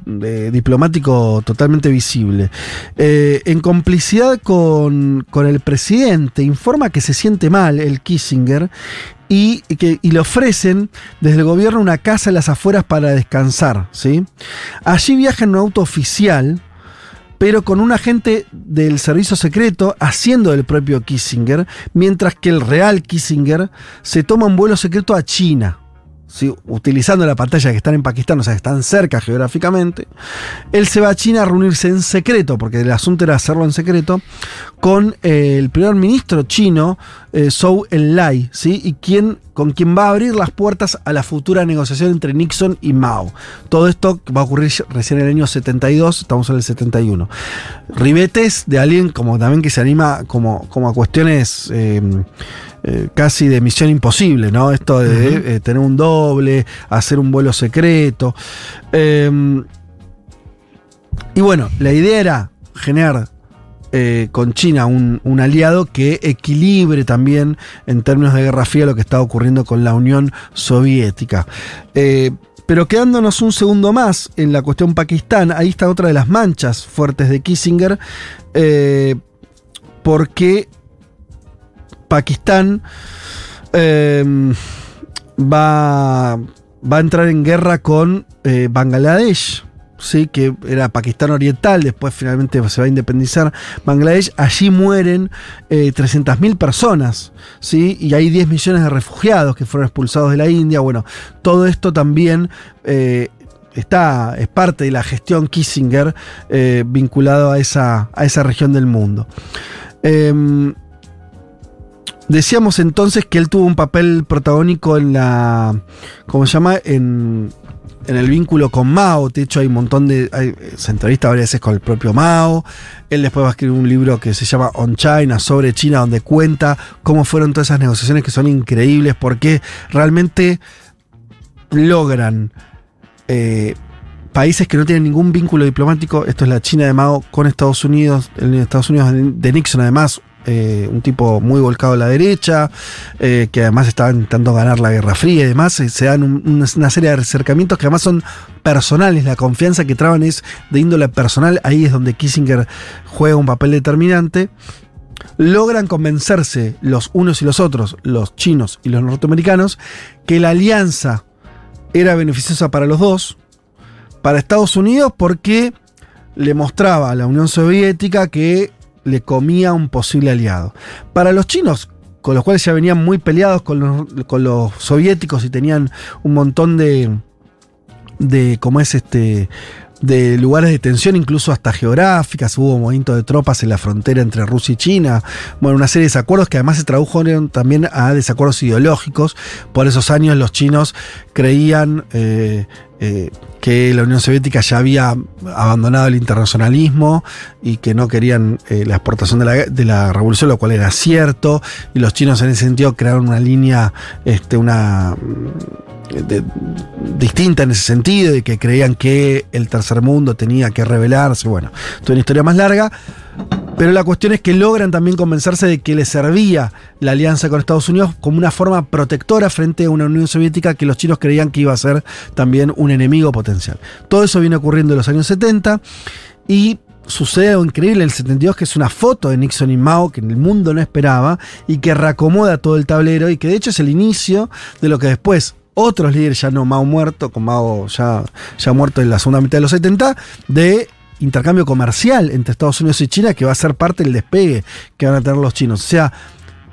diplomático totalmente visible. Eh, en complicidad con, con el presidente, informa que se siente mal el Kissinger y, que, y le ofrecen desde el gobierno una casa en las afueras para descansar. ¿sí? Allí viaja en un auto oficial, pero con un agente del servicio secreto haciendo del propio Kissinger, mientras que el real Kissinger se toma un vuelo secreto a China. ¿Sí? utilizando la pantalla que están en Pakistán, o sea, están cerca geográficamente, él se va a China a reunirse en secreto, porque el asunto era hacerlo en secreto, con eh, el primer ministro chino, eh, Zhou Enlai, ¿sí? y con quien va a abrir las puertas a la futura negociación entre Nixon y Mao. Todo esto va a ocurrir recién en el año 72, estamos en el 71. Ribetes de alguien como también que se anima como, como a cuestiones... eh, eh, casi de misión imposible, ¿no? Esto de eh, tener un doble, hacer un vuelo secreto. Eh, y bueno, la idea era generar eh, con China un, un aliado que equilibre también en términos de Guerra Fría lo que estaba ocurriendo con la Unión Soviética. Pero quedándonos un segundo más en la cuestión Pakistán, ahí está otra de las manchas fuertes de Kissinger, eh, porque Pakistán eh, va, va a entrar en guerra con eh, Bangladesh. Sí, que era Pakistán Oriental, después finalmente se va a independizar Bangladesh. Allí mueren eh, 300.000 personas, ¿sí? y hay 10 millones de refugiados que fueron expulsados de la India. Bueno, todo esto también eh, está, es parte de la gestión Kissinger eh, vinculado a esa, a esa región del mundo. Decíamos entonces que él tuvo un papel protagónico en la. ¿Cómo se llama? En, en el vínculo con Mao. De hecho, hay un montón de. hay- se entrevista varias veces con el propio Mao. Él después va a escribir un libro que se llama On China, sobre China, donde cuenta cómo fueron todas esas negociaciones que son increíbles, porque realmente logran. eh, países que no tienen ningún vínculo diplomático, esto es la China de Mao con Estados Unidos, el Estados Unidos de Nixon además, eh, un tipo muy volcado a la derecha, eh, que además estaba intentando ganar la Guerra Fría y demás, eh, se dan un- una, una serie de acercamientos que además son personales, la confianza que traban es de índole personal, ahí es donde Kissinger juega un papel determinante. Logran convencerse los unos y los otros, los chinos y los norteamericanos, que la alianza era beneficiosa para los dos, para Estados Unidos porque le mostraba a la Unión Soviética que le comía un posible aliado. Para los chinos, con los cuales ya venían muy peleados con los, con los soviéticos y tenían un montón de, de cómo es este de lugares de tensión, incluso hasta geográficas, hubo movimiento de tropas en la frontera entre Rusia y China, bueno, una serie de desacuerdos que además se tradujeron también a desacuerdos ideológicos. Por esos años los chinos creían eh, eh, que la Unión Soviética ya había abandonado el internacionalismo y que no querían eh, la exportación de la, de la revolución, lo cual era cierto, y los chinos en ese sentido crearon una línea, este, una de- distinta en ese sentido, de que creían que el tercer mundo tenía que rebelarse, bueno, toda una historia más larga. Pero la cuestión es que logran también convencerse de que les servía la alianza con Estados Unidos como una forma protectora frente a una Unión Soviética que los chinos creían que iba a ser también un enemigo potencial. Todo eso viene ocurriendo en los años 70 y sucede algo increíble en el 72 que es una foto de Nixon y Mao que el mundo no esperaba y que reacomoda todo el tablero y que de hecho es el inicio de lo que después otros líderes, ya no Mao muerto, con Mao ya, ya muerto en la segunda mitad de los 70, de intercambio comercial entre Estados Unidos y China que va a ser parte del despegue que van a tener los chinos. O sea,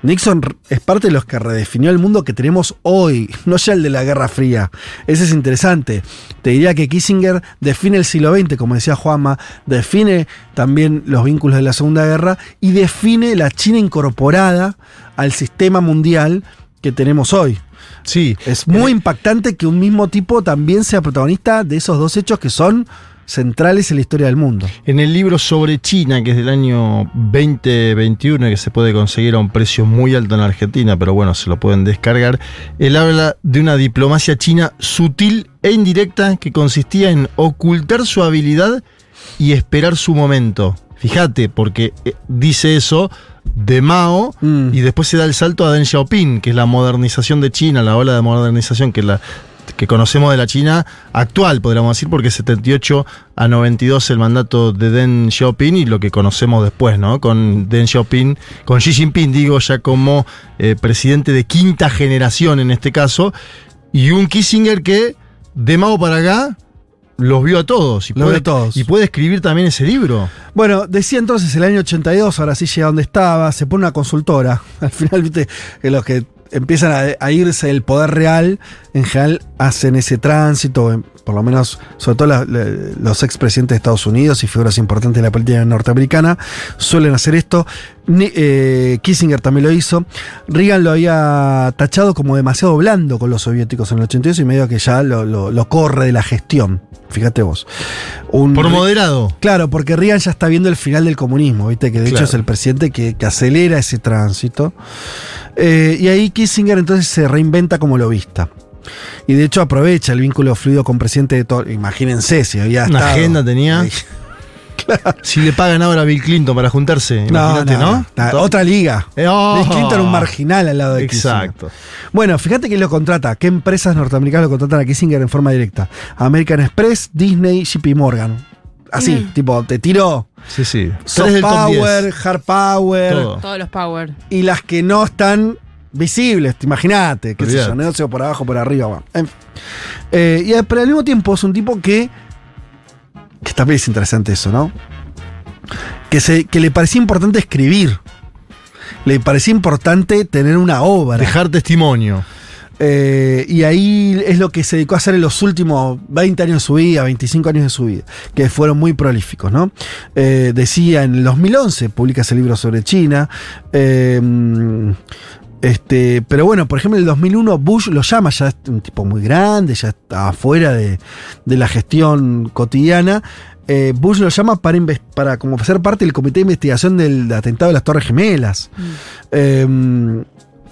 Nixon es parte de los que redefinió el mundo que tenemos hoy, no ya el de la Guerra Fría. Ese es interesante. Te diría que Kissinger define el siglo XX, como decía Juanma, define también los vínculos de la Segunda Guerra y define la China incorporada al sistema mundial que tenemos hoy. Sí. Es muy impactante que un mismo tipo también sea protagonista de esos dos hechos que son centrales en la historia del mundo. En el libro sobre China, que es del año 2021, que se puede conseguir a un precio muy alto en Argentina, pero bueno, se lo pueden descargar, él habla de una diplomacia china sutil e indirecta que consistía en ocultar su habilidad y esperar su momento. Fíjate, porque eh, dice eso de Mao y después se da el salto a Deng Xiaoping, que es la modernización de China, la ola de modernización que la que conocemos de la China actual, podríamos decir, porque es 78 a 92 el mandato de Deng Xiaoping y lo que conocemos después, ¿no? Con Deng Xiaoping, con Xi Jinping, digo, ya como eh, presidente de quinta generación en este caso, y un Kissinger que de Mao para acá los vio a todos y, Los puede, vio a todos. y puede escribir también ese libro. Bueno, decía entonces el año 82, ahora sí llega donde estaba, se pone una consultora. Al final, viste, que los que empiezan a, a irse del poder real, en general hacen ese tránsito, por lo menos, sobre todo la- la- los expresidentes de Estados Unidos y figuras importantes de la política norteamericana, suelen hacer esto. Ni- eh, Kissinger también lo hizo. Reagan lo había tachado como demasiado blando con los soviéticos en el 82 y medio que ya lo, lo- lo corre de la gestión. Fíjate vos. Un Por moderado. Claro, porque Reagan ya está viendo el final del comunismo, ¿viste? Que de hecho es el presidente que, que acelera ese tránsito. Eh, y ahí Kissinger entonces se reinventa como lobista. Y de hecho aprovecha el vínculo fluido con presidente de todo. Imagínense si había Una estado- agenda tenía. Si le pagan ahora a Bill Clinton para juntarse, imagínate, ¿no? no, Otra liga. Eh, oh. Bill Clinton un marginal al lado de Kissinger. Exacto. Bueno, fíjate quién lo contrata. ¿Qué empresas norteamericanas lo contratan a Kissinger en forma directa? American Express, Disney, JP Morgan. Así, Mm. tipo, te tiró Sí, sí. Soft Tres del top 10. Power, Hard Power. Todo. Todos los power. Y las que no están visibles, te imagínate, qué sé yo, negocio por abajo, por arriba. bueno, en fin. Eh, y, pero al mismo tiempo es un tipo que. que también es interesante eso, ¿no? Que, se, que le parecía importante escribir. Le parecía importante tener una obra. Dejar testimonio. Eh, y ahí es lo que se dedicó a hacer en los últimos 20 años de su vida, 25 años de su vida, que fueron muy prolíficos, ¿no? Eh, decía en el 2011, publica ese libro sobre China. eh, este, pero bueno, por ejemplo, en el 2001 Bush lo llama, ya es un tipo muy grande, ya está afuera de, de la gestión cotidiana. Eh, Bush lo llama para, para como ser parte del comité de investigación del atentado de las Torres Gemelas. Eh,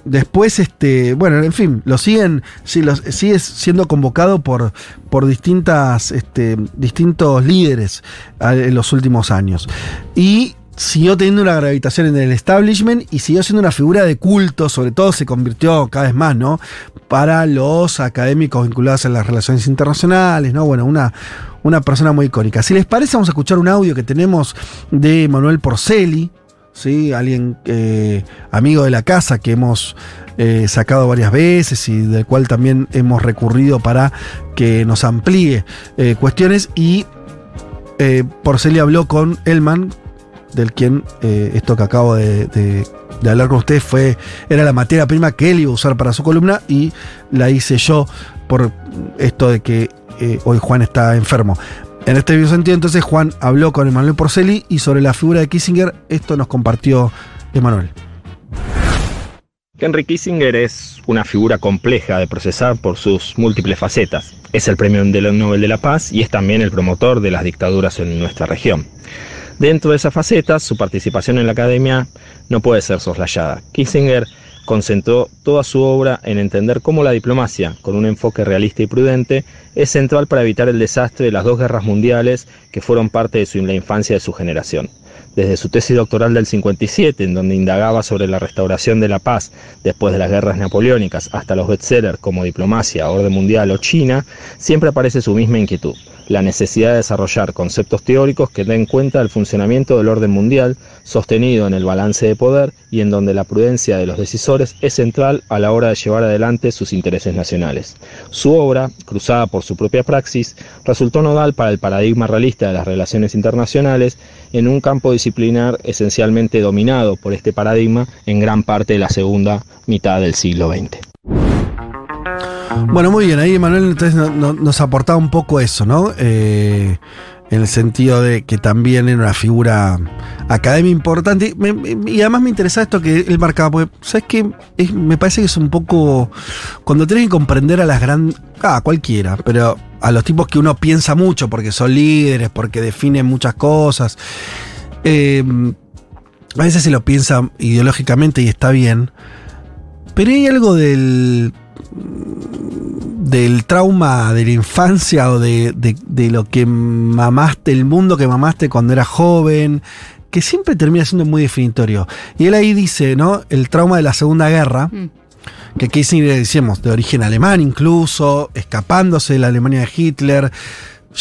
Después, este, bueno, en fin, lo siguen, sí, los- sigue siendo convocado por, por distintas, este, distintos líderes a- en los últimos años. Y siguió teniendo una gravitación en el establishment y siguió siendo una figura de culto, sobre todo se convirtió cada vez más, ¿no? Para los académicos vinculados a las relaciones internacionales, ¿no? Bueno, una, una persona muy icónica. Si les parece, vamos a escuchar un audio que tenemos de Manuel Porceli, ¿sí? Alguien eh, amigo de la casa que hemos eh, sacado varias veces y del cual también hemos recurrido para que nos amplíe eh, cuestiones. Y eh, Porceli habló con Elman, del quien eh, esto que acabo de, hablar con ustedes fue, era la materia prima que él iba a usar para su columna y la hice yo por esto de que eh, hoy Juan está enfermo. En este mismo sentido, entonces Juan habló con Emanuel Porceli y sobre la figura de Kissinger, esto nos compartió Emanuel. Henry Kissinger es una figura compleja de procesar por sus múltiples facetas. Es el premio Nobel de la Paz y es también el promotor de las dictaduras en nuestra región. Dentro de esas facetas, su participación en la academia no puede ser soslayada. Kissinger concentró toda su obra en entender cómo la diplomacia, con un enfoque realista y prudente, es central para evitar el desastre de las dos guerras mundiales que fueron parte de la infancia de su generación. Desde su tesis doctoral del 57, en donde indagaba sobre la restauración de la paz después de las guerras napoleónicas, hasta los bestsellers como Diplomacia, Orden Mundial o China, siempre aparece su misma inquietud la necesidad de desarrollar conceptos teóricos que den cuenta del funcionamiento del orden mundial, sostenido en el balance de poder y en donde la prudencia de los decisores es central a la hora de llevar adelante sus intereses nacionales. Su obra, cruzada por su propia praxis, resultó nodal para el paradigma realista de las relaciones internacionales en un campo disciplinar esencialmente dominado por este paradigma en gran parte de la segunda mitad del siglo XX. Bueno, muy bien, ahí Manuel entonces no- no- nos aportaba un poco eso, ¿no? Eh, en el sentido de que también era una figura académica importante. Y además me interesa esto que él marcaba, porque, ¿sabes qué? Me parece que es un poco. Cuando tenés que comprender a las grandes. Ah, cualquiera, pero a los tipos que uno piensa mucho porque son líderes, porque definen muchas cosas. eh, a veces se lo piensa ideológicamente y está bien. Pero hay algo del del trauma de la infancia o de, de- de lo que mamaste, el mundo que mamaste cuando eras joven, que siempre termina siendo muy definitorio. Y él ahí dice, ¿no? El trauma de la Segunda Guerra, que Kissinger, decíamos, de origen alemán incluso, escapándose de la Alemania de Hitler,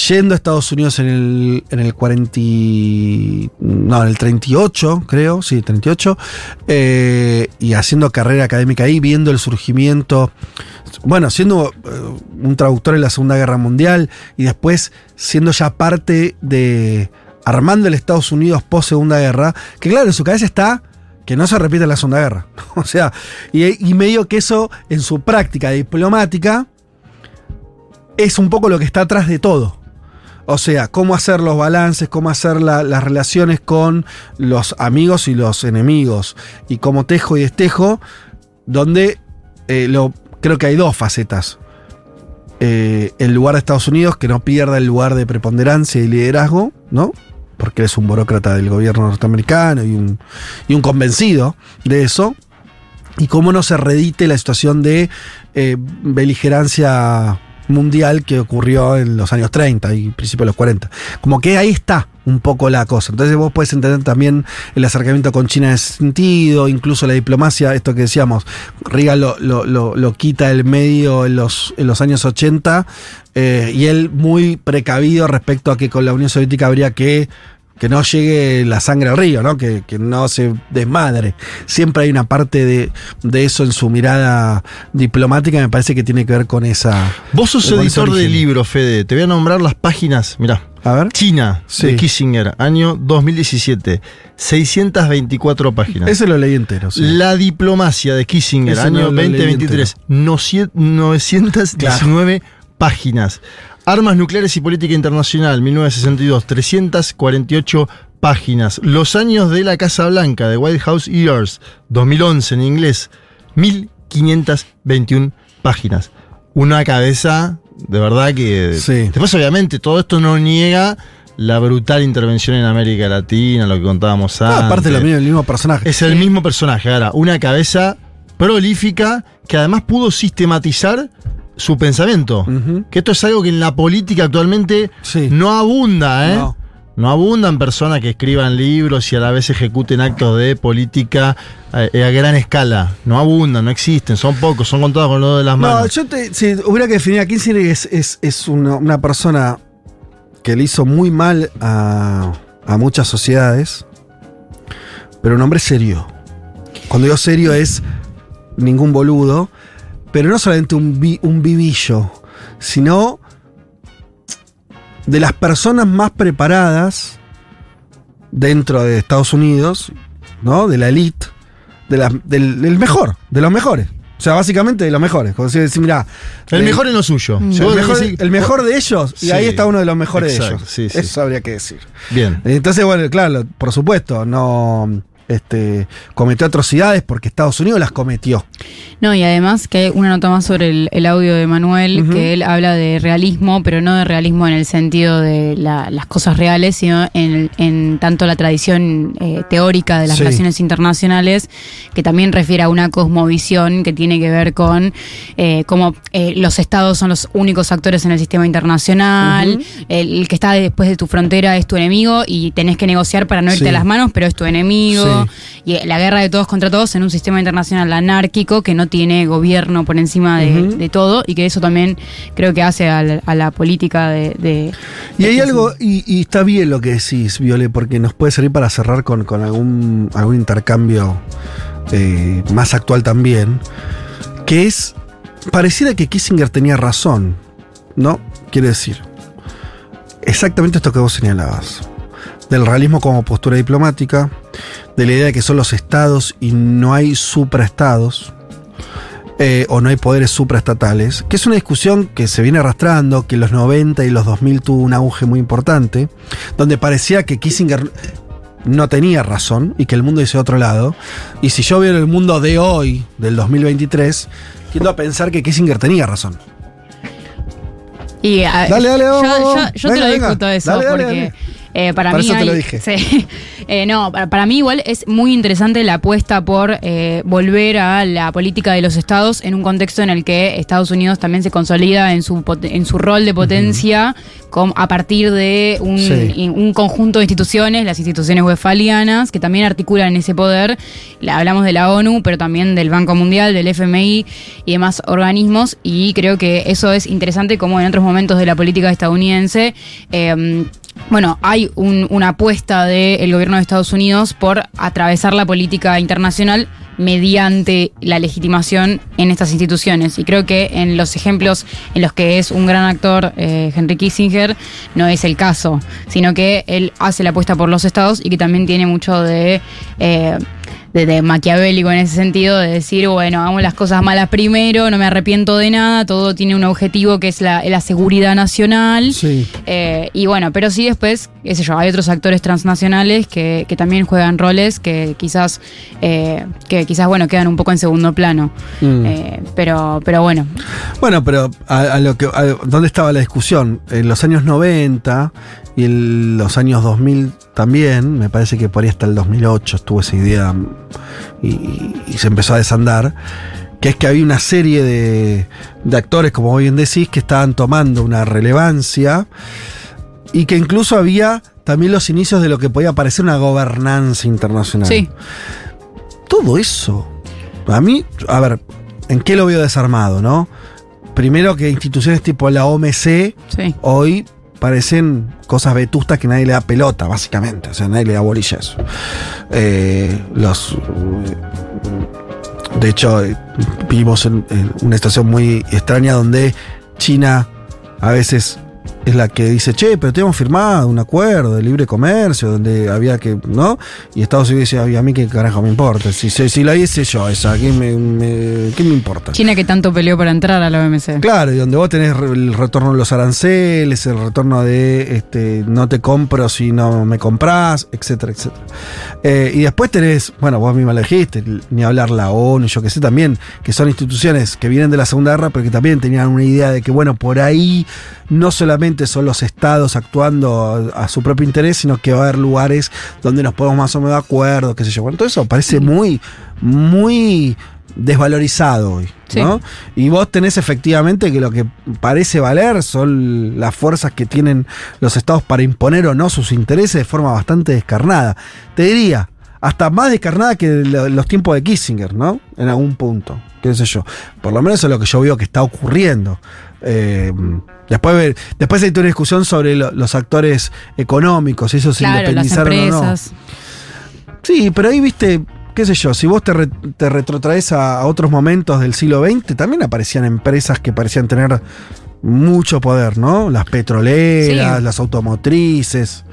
yendo a Estados Unidos en el, en el 40. y- No, en el 38, creo, sí, 38, eh, y haciendo carrera académica ahí, viendo el surgimiento. Bueno, siendo eh, un traductor en la Segunda Guerra Mundial y después siendo ya parte de. armando el Estados Unidos post Segunda Guerra, que claro, en su cabeza está que no se repita la Segunda Guerra. O sea, y, y medio que eso en su práctica diplomática es un poco lo que está atrás de todo. O sea, cómo hacer los balances, cómo hacer la- las relaciones con los amigos y los enemigos, y cómo tejo y destejo, donde eh, creo que hay dos facetas. Eh, el lugar de Estados Unidos, que no pierda el lugar de preponderancia y liderazgo, ¿no? Porque es un burócrata del gobierno norteamericano y un, y un convencido de eso. Y cómo no se redite la situación de eh, beligerancia mundial que ocurrió en los años 30 y principios de los 40. Como que ahí está un poco la cosa. Entonces vos puedes entender también el acercamiento con China en ese sentido, incluso la diplomacia, esto que decíamos, Reagan lo, lo, lo- lo quita del medio en los, en los años 80 eh, y él muy precavido respecto a que con la Unión Soviética habría que que no llegue la sangre al río, ¿no? Que, que no se desmadre. Siempre hay una parte de, de eso en su mirada diplomática, me parece que tiene que ver con esa. Vos sos editor de libros, Fede. Te voy a nombrar las páginas. Mirá. A ver. China, Sí. de Kissinger, año 2017. 624 páginas. Ese lo leí entero. sí. La diplomacia de Kissinger, Ese año no lo leí 2023. nocie- 919 páginas. Armas nucleares y política internacional, 1962. 348 páginas. Los años de la Casa Blanca, de White House Years, 2011 en inglés. 1521 páginas. Una cabeza, de verdad que. Después, obviamente, todo esto no niega la brutal intervención en América Latina, lo que contábamos antes. Ah, aparte lo mismo, el mismo personaje. Es el mismo personaje, ahora, una cabeza prolífica que además pudo sistematizar su pensamiento. Que esto es algo que en la política actualmente no abunda, ¿eh? No. No. abundan personas que escriban libros y a la vez ejecuten actos de política eh, a gran escala. No abundan, no existen, son pocos, son contados con los de las No, manos. yo te, si hubiera que definir a Kissinger es, es, es una, una persona que le hizo muy mal a, a muchas sociedades, pero un hombre serio. Cuando digo serio es ningún boludo, pero no solamente un, vi- un vivillo, sino de las personas más preparadas dentro de Estados Unidos, ¿no? De la elite, de la- del, del mejor, de los mejores. O sea, básicamente de los mejores. Como si decir, mira. El mejor en lo suyo. El mejor, decís- el mejor de ellos, y Sí. ahí está uno de los mejores Exacto, de ellos. sí, sí. Eso habría que decir. Bien. Entonces, bueno, claro, por supuesto, no. Este, cometió atrocidades porque Estados Unidos las cometió. No, y además que hay una nota más sobre el, el audio de Manuel, que él habla de realismo, pero no de realismo en el sentido de la- las cosas reales, sino en, en tanto la tradición eh, teórica de las Sí. relaciones internacionales, que también refiere a una cosmovisión que tiene que ver con eh, cómo eh, los estados son los únicos actores en el sistema internacional, el, el que está después de tu frontera es tu enemigo y tenés que negociar para no irte Sí. a las manos, pero es tu enemigo. Y eh, la guerra de todos contra todos en un sistema internacional anárquico que no tiene gobierno por encima de, todo y que eso también creo que hace a la, a la política de... de- Y hay que- algo, y, y está bien lo que decís, Viole, porque nos puede servir para cerrar con, con algún, algún intercambio eh, más actual también, que es, pareciera que Kissinger tenía razón, ¿no? Quiere decir, exactamente esto que vos señalabas, del realismo como postura diplomática, de la idea de que son los estados y no hay supraestados, eh, o no hay poderes supraestatales, que es una discusión que se viene arrastrando, que en los 90 y los 2000 tuvo un auge muy importante, donde parecía que Kissinger no tenía razón y que el mundo dice otro lado. Y si yo veo el mundo de hoy, del 2023, tiendo a pensar que Kissinger tenía razón. Y, ah, Dale, dale, yo, vamos, yo- vamos. yo Venga, te lo venga. discuto eso, dale, porque dale. Eh, para, mí eso te lo dije. sí. Eh, no, para, para mí igual es muy interesante la apuesta por eh, volver a la política de los estados en un contexto en el que Estados Unidos también se consolida en su, en su rol de potencia com- a partir de un, Sí. y un conjunto de instituciones, las instituciones westfalianas, que también articulan ese poder. La- hablamos de la ONU, pero también del Banco Mundial, del FMI y demás organismos. Y creo que eso es interesante como en otros momentos de la política estadounidense. eh, bueno, hay un- una apuesta del gobierno de Estados Unidos por atravesar la política internacional mediante la legitimación en estas instituciones. Y creo que en los ejemplos en los que es un gran actor eh, Henry Kissinger no es el caso, sino que él hace la apuesta por los estados y que también tiene mucho de... eh, de, de maquiavélico en ese sentido, de decir, bueno, hagamos las cosas malas primero, no me arrepiento de nada, todo tiene un objetivo que es la, la seguridad nacional. Eh, y bueno, pero sí después, qué sé yo, hay otros actores transnacionales que, que también juegan roles que quizás, eh, que quizás, bueno, quedan un poco en segundo plano. Mm. Eh, pero, pero bueno, Bueno, pero a, a lo que, a- ¿dónde estaba la discusión? En los años 90 y en los años 2000 también, me parece que por ahí hasta el 2008 estuvo esa idea mm, y, y se empezó a desandar, que es que había una serie de, de actores, como bien decís, que estaban tomando una relevancia y que incluso había también los inicios de lo que podía parecer una gobernanza internacional. sí. Todo eso, a mí, a ver, ¿en qué lo veo desarmado, no? Primero que instituciones tipo la OMC Sí. hoy parecen cosas vetustas que nadie le da pelota, básicamente. O sea, nadie le da bolilla a eso. Eh, los. De hecho, vivimos en, en una situación muy extraña donde China a veces es la que dice, che, pero te hemos firmado un acuerdo de libre comercio donde había que, ¿no? Y Estados Unidos dice, "Ay, a mí qué carajo me importa. Si, si, si la hice yo esa, ¿qué me, me- qué me importa? China que tanto peleó para entrar a la OMC. Claro, y donde vos tenés el retorno de los aranceles, el retorno de este, no te compro si no me comprás, etcétera, etcétera. Eh, y después tenés, bueno, vos misma lo dijiste, ni hablar la ONU, yo que sé también, que son instituciones que vienen de la Segunda Guerra, pero que también tenían una idea de que, bueno, por ahí no solamente son los estados actuando a, su propio interés, sino que va a haber lugares donde nos podemos más o menos de acuerdo, qué sé yo. Bueno, todo eso parece muy, muy desvalorizado hoy. Sí. ¿no? Y vos tenés efectivamente que lo que parece valer son las fuerzas que tienen los estados para imponer o no sus intereses de forma bastante descarnada. Te diría, hasta más descarnada que lo- los tiempos de Kissinger, ¿no? En algún punto, qué sé yo. Por lo menos eso es lo que yo veo que está ocurriendo. Eh, después, después hay toda una discusión sobre lo- los actores económicos, si esos se Claro, independizaron o no. Sí, pero ahí viste, qué sé yo, si vos te, re- te retrotraes a, a otros momentos del siglo XX, también aparecían empresas que parecían tener mucho poder, ¿no? Las petroleras, Sí. las automotrices.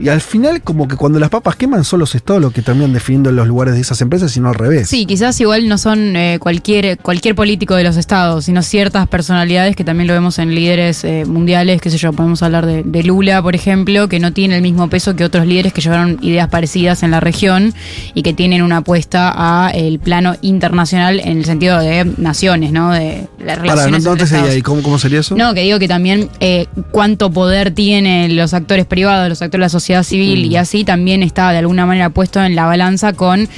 Y al final, como que cuando las papas queman, son los estados los que terminan definiendo los lugares de esas empresas y no al revés. Sí, quizás igual no son eh, cualquier, cualquier político de los estados, sino ciertas personalidades que también lo vemos en líderes eh, mundiales, qué sé yo, podemos hablar de, de Lula, por ejemplo, que no tiene el mismo peso que otros líderes que llevaron ideas parecidas en la región y que tienen una apuesta a el plano internacional en el sentido de naciones, ¿no? De las Para, relaciones no, no te estados. ahí. ¿Cómo, ¿Cómo sería eso? No, que digo que también eh, cuánto poder tienen los actores privados, los actores de la sociedad civil Mm. y así también está de alguna manera puesto en la balanza con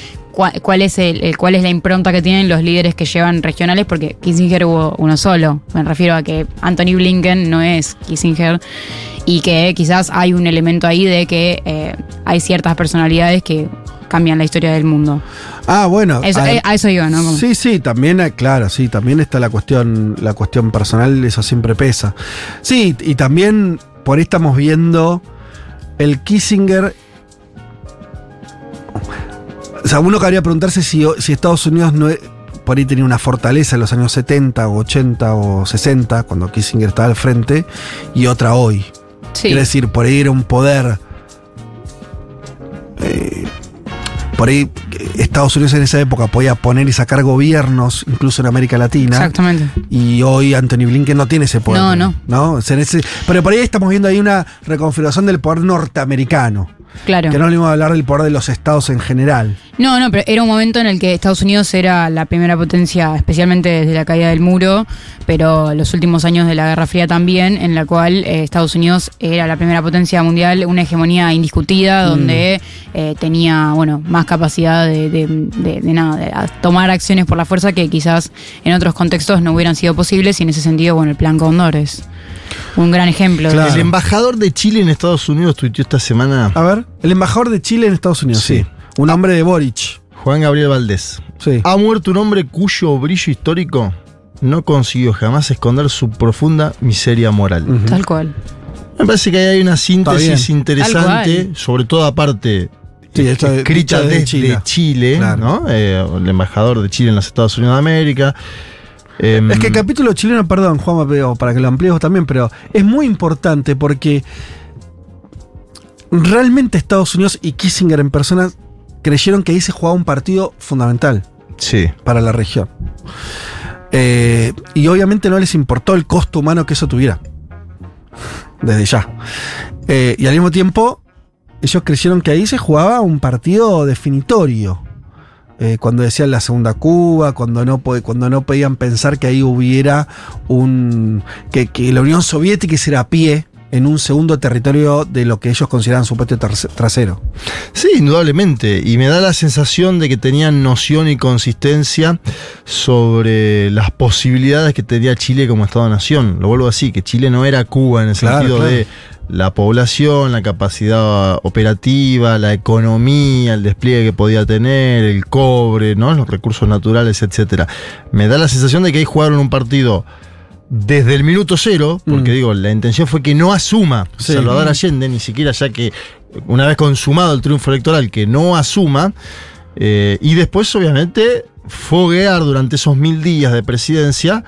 cuál es el, el- cuál es la impronta que tienen los líderes que llevan regionales, porque Kissinger hubo uno solo. Me refiero a que Anthony Blinken no es Kissinger y que quizás hay un elemento ahí de que eh, hay ciertas personalidades que cambian la historia del mundo. Ah, bueno. Eso- ah, eh, a eso iba, ¿no? Como- Sí, sí, también, eh, claro, sí, también está la cuestión, la cuestión personal, eso siempre pesa. Sí, y también por ahí estamos viendo el Kissinger. O sea, uno cabría preguntarse si, si Estados Unidos no e- por ahí tenía una fortaleza en los años 70 o 80 o 60, cuando Kissinger estaba al frente, y otra hoy. Sí. Quiere decir, por ahí era un poder. eh, por ahí Estados Unidos en esa época podía poner y sacar gobiernos, incluso en América Latina. Exactamente. Y hoy Anthony Blinken no tiene ese poder. No, no. ¿no? O sea, en ese- pero por ahí estamos viendo ahí una reconfiguración del poder norteamericano. Claro. Que no le vamos a hablar del poder de los estados en general. No, no, pero era un momento en el que Estados Unidos era la primera potencia, especialmente desde la caída del muro, pero los últimos años de la Guerra Fría también, en la cual eh, Estados Unidos era la primera potencia mundial, una hegemonía indiscutida, donde eh, tenía, bueno, más capacidad de, de- de- de nada, de a- tomar acciones por la fuerza que quizás en otros contextos no hubieran sido posibles, y en ese sentido, bueno, el Plan Cóndor es un gran ejemplo. de El embajador de Chile en Estados Unidos tuiteó esta semana. A ver, el embajador de Chile en Estados Unidos, sí. Un hombre de Boric. Juan Gabriel Valdés. Sí. Ha muerto un hombre cuyo brillo histórico no consiguió jamás esconder su profunda miseria moral. Tal cual. Me parece que ahí hay una síntesis interesante, sobre todo aparte Sí, esto de- escrita desde desde Chile, Chile. Claro. ¿no? Eh, el embajador de Chile en los Estados Unidos de América. Em, Es que el capítulo chileno, perdón, Juan, para que lo amplíes vos también, pero es muy importante porque realmente Estados Unidos y Kissinger en persona creyeron que ahí se jugaba un partido fundamental sí. para la región. Eh, y obviamente no les importó el costo humano que eso tuviera. Desde ya. Eh, y al mismo tiempo, ellos creyeron que ahí se jugaba un partido definitorio. Eh, cuando decían la segunda Cuba, cuando no, cuando no podían pensar que ahí hubiera un. que, que la Unión Soviética hiciera a pie en un segundo territorio de lo que ellos consideraban su patio trasero. Sí, indudablemente. Y me da la sensación de que tenían noción y consistencia sobre las posibilidades que tenía Chile como Estado-Nación. Lo vuelvo así, que Chile no era Cuba en el Claro, sentido claro. de la población, la capacidad operativa, la economía, el despliegue que podía tener, el cobre, ¿no? los recursos naturales, etcétera. Me da la sensación de que ahí jugaron un partido desde el minuto cero, porque Mm. digo, la intención fue que no asuma Sí. Salvador Mm. Allende, ni siquiera ya que una vez consumado el triunfo electoral, que no asuma, eh, y después obviamente foguear durante esos mil días de presidencia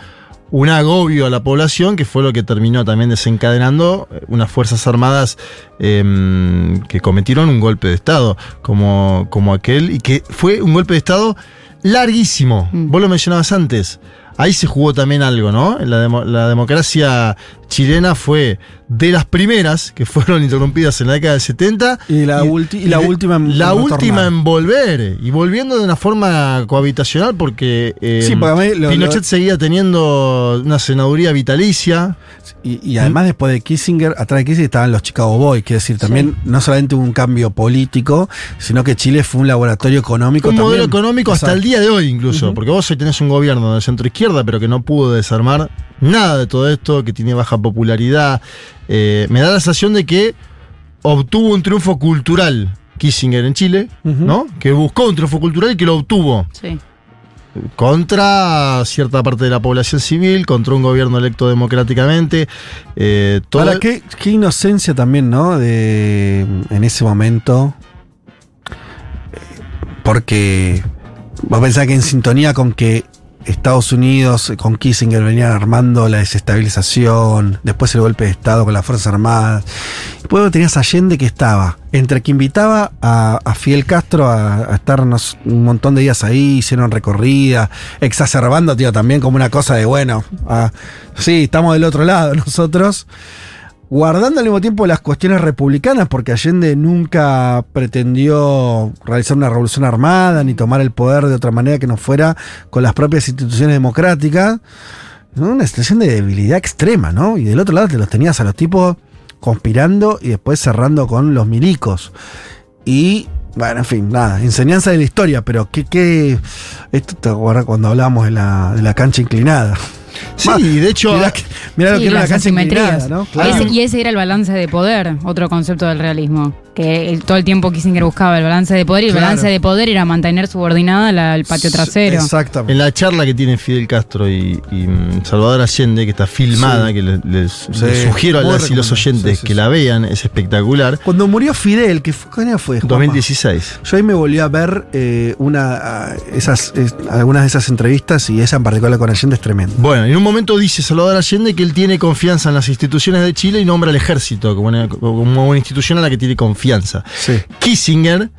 un agobio a la población, que fue lo que terminó también desencadenando eh, unas Fuerzas Armadas em, que cometieron un golpe de Estado, como, como aquel, y que fue un golpe de Estado larguísimo. Vos lo mencionabas antes. Ahí se jugó también algo, ¿no? La, demo- la democracia chilena fue de las primeras que fueron interrumpidas en la década del 70. Y la, ulti- y la de- última en La última en volver y volviendo de una forma cohabitacional porque eh, Sí, lo- Pinochet lo- seguía teniendo una senaduría vitalicia. Y, además después de Kissinger, atrás de Kissinger estaban los Chicago Boys, quiere decir, también no solamente hubo un cambio político, sino que Chile fue un laboratorio económico Un modelo económico hasta el día de hoy incluso, porque vos hoy tenés un gobierno de centro izquierda, pero que no pudo desarmar nada de todo esto, que tiene baja popularidad. Eh, me da la sensación de que obtuvo un triunfo cultural Kissinger en Chile, ¿no? Que buscó un triunfo cultural y que lo obtuvo. Sí. Contra cierta parte de la población civil, contra un gobierno electo democráticamente. eh, todo- Ahora, qué, qué inocencia también, ¿no? De, en ese momento. Porque vos pensás que en sintonía con que Estados Unidos eh, con Kissinger venían armando la desestabilización, después el golpe de Estado con las Fuerzas Armadas. Después tenías a Allende que estaba, entre que invitaba a, a Fidel Castro a, a estar un montón de días ahí, hicieron recorrida, exacerbando, tío, también como una cosa de, bueno, ah, sí, estamos del otro lado nosotros guardando al mismo tiempo las cuestiones republicanas, porque Allende nunca pretendió realizar una revolución armada ni tomar el poder de otra manera que no fuera con las propias instituciones democráticas. Una situación de debilidad extrema, ¿no? Y del otro lado te los tenías a los tipos conspirando y después cerrando con los milicos. Y, bueno, en fin, nada, enseñanza de la historia, pero qué, qué. Esto te acuerdas cuando hablábamos de la, de la cancha inclinada. Sí, de hecho. Mirá, mirá lo Sí, que era la inclinada, ¿no? Ese- y ese era el balance de poder, otro concepto del realismo. Que el- todo el tiempo Kissinger buscaba el balance de poder y el Claro. balance de poder era mantener subordinada la- el patio trasero. En la charla que tienen Fidel Castro y, y, mm, Salvador Allende, que está filmada, Sí. que le- les, Sí, les sugiero a las y los oyentes Sí, sí, que la vean, es espectacular. Cuando murió Fidel, que fue, ¿qué año fue? Juanma? 2016. Yo ahí me volví a ver eh, una, ah, esas, es- algunas de esas entrevistas y esa en particular con Allende es tremenda. Bueno, en un momento dice Salvador Allende que él tiene confianza en las instituciones de Chile y nombra al ejército como una, como una institución a la que tiene confianza. Kissinger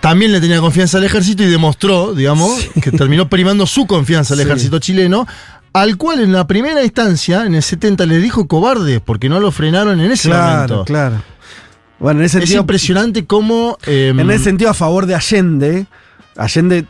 también le tenía confianza al ejército y demostró, digamos, que terminó primando su confianza al Sí. ejército chileno, al cual en la primera instancia, en el 70, le dijo cobarde porque no lo frenaron en ese Claro, momento. claro. Bueno, en ese Es sentido. impresionante cómo. em, En ese sentido, a favor de Allende, Allende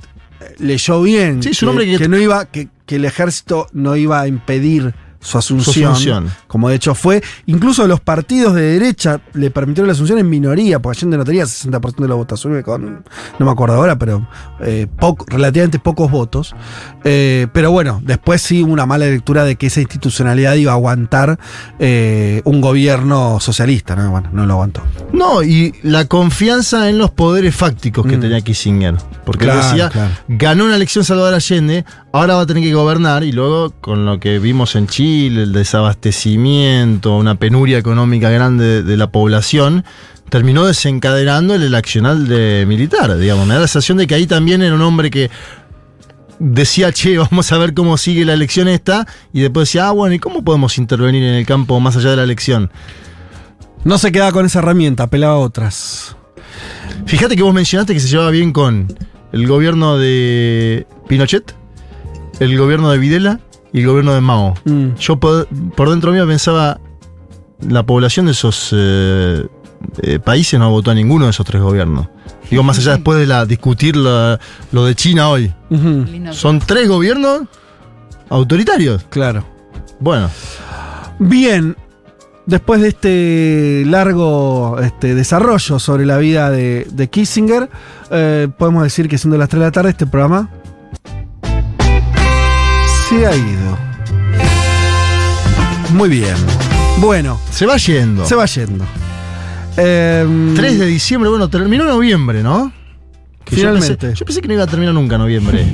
leyó bien Sí, es un hombre que- no iba, que, que el ejército no iba a impedir su asunción, asunción. Como de hecho fue. Incluso los partidos de derecha le permitieron la asunción en minoría, porque Allende no tenía 60% de la votación, con, no me acuerdo ahora, pero eh, poco- relativamente pocos votos. Eh, pero bueno, después sí hubo una mala lectura de que esa institucionalidad iba a aguantar eh, un gobierno socialista, ¿no? Bueno, no lo aguantó. No, y la confianza en los poderes fácticos que tenía Kissinger. Porque Mm. Claro, decía, claro. ganó una elección Salvador Allende, ahora va a tener que gobernar, y luego con lo que vimos en Chile, el desabastecimiento, una penuria económica grande de, la población, terminó desencadenando el, el accional de militar, digamos. Me da la sensación de que ahí también era un hombre que decía, che, vamos a ver cómo sigue la elección esta, y después decía, ah, bueno, ¿y cómo podemos intervenir en el campo más allá de la elección? No se quedaba con esa herramienta, apelaba a otras. Fíjate que vos mencionaste que se llevaba bien con el gobierno de Pinochet, el gobierno de Videla y el gobierno de Mao. Mm. Yo por, por dentro mío pensaba, la población de esos eh, eh, países no votó a ninguno de esos tres gobiernos. Digo, más allá después de la, discutir la- lo de China hoy. Son tres gobiernos autoritarios. Claro. Bueno. Bien, después de este largo este, desarrollo sobre la vida de, de Kissinger, eh, podemos decir que siendo las 3 de la tarde este programa se ha ido. Muy bien. Bueno. Se va yendo. Se va yendo. Em, 3 de diciembre, bueno, terminó noviembre, ¿no? Que yo Finalmente. pensé- Yo pensé, que no iba a terminar nunca noviembre.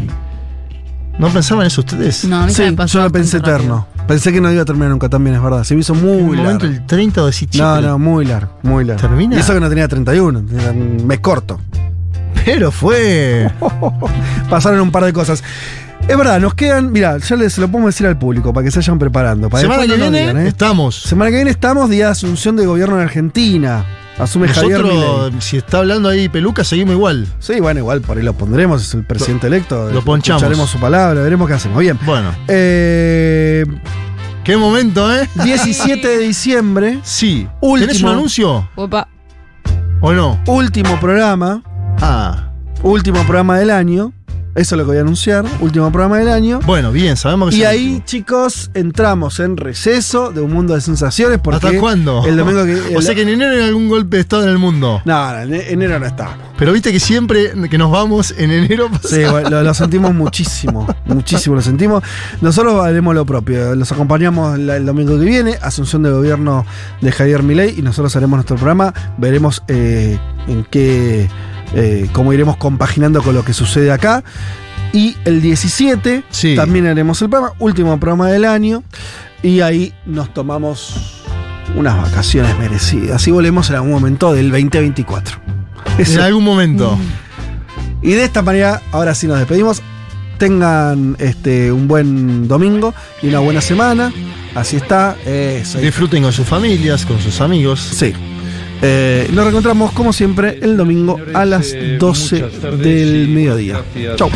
¿No pensaban eso ustedes? No, a mí sí, me pasó yo lo pensé eterno. Pensé que no iba a terminar nunca también, es verdad. Se me hizo En muy momento largo. el 30 o No, no, muy largo, muy largo. ¿Termina? Y eso que no tenía 31, era un mes corto. Pero fue. Pasaron un par de cosas. Es verdad, nos quedan, mira, ya les se lo podemos decir al público para que se vayan preparando. Para Semana que viene digan, ¿eh? estamos. Semana que viene estamos, día de asunción de gobierno en Argentina. Asume Javier Nosotros, Milei. si está hablando ahí Peluca, seguimos igual. Sí, bueno, igual por ahí lo pondremos, es el presidente electo. lo ponchamos. Escucharemos su palabra, veremos qué hacemos. Bien. Bueno. Eh, Qué momento, ¿eh? 17 de diciembre. Sí. Último. ¿Tenés un anuncio? Opa. ¿O no? Último programa. Ah. Último programa del año. Eso es lo que voy a anunciar. Último programa del año. Bueno, bien, sabemos que Y ahí, último. chicos, entramos en receso de un mundo de sensaciones. Porque ¿Hasta cuándo? El domingo que. o el- sea que en enero hay algún golpe de estado en el mundo. No, no, en enero no estamos. Pero viste que siempre que nos vamos en enero pasa- Sí, lo, lo sentimos muchísimo, muchísimo lo sentimos. Nosotros haremos lo propio, los acompañamos la- el domingo que viene, Asunción de Gobierno de Javier Milei, y nosotros haremos nuestro programa, veremos eh, en qué, eh, cómo iremos compaginando con lo que sucede acá. Y el 17 también haremos el programa, último programa del año. Y ahí nos tomamos unas vacaciones merecidas. Y volvemos en algún momento del 2024. En algún momento. Y de esta manera, ahora sí nos despedimos. Tengan este, un buen domingo y una buena semana. Así está. Eh, Disfruten con sus familias, con sus amigos. Sí. Eh, nos reencontramos como siempre el domingo a las 12 del mediodía. Chau.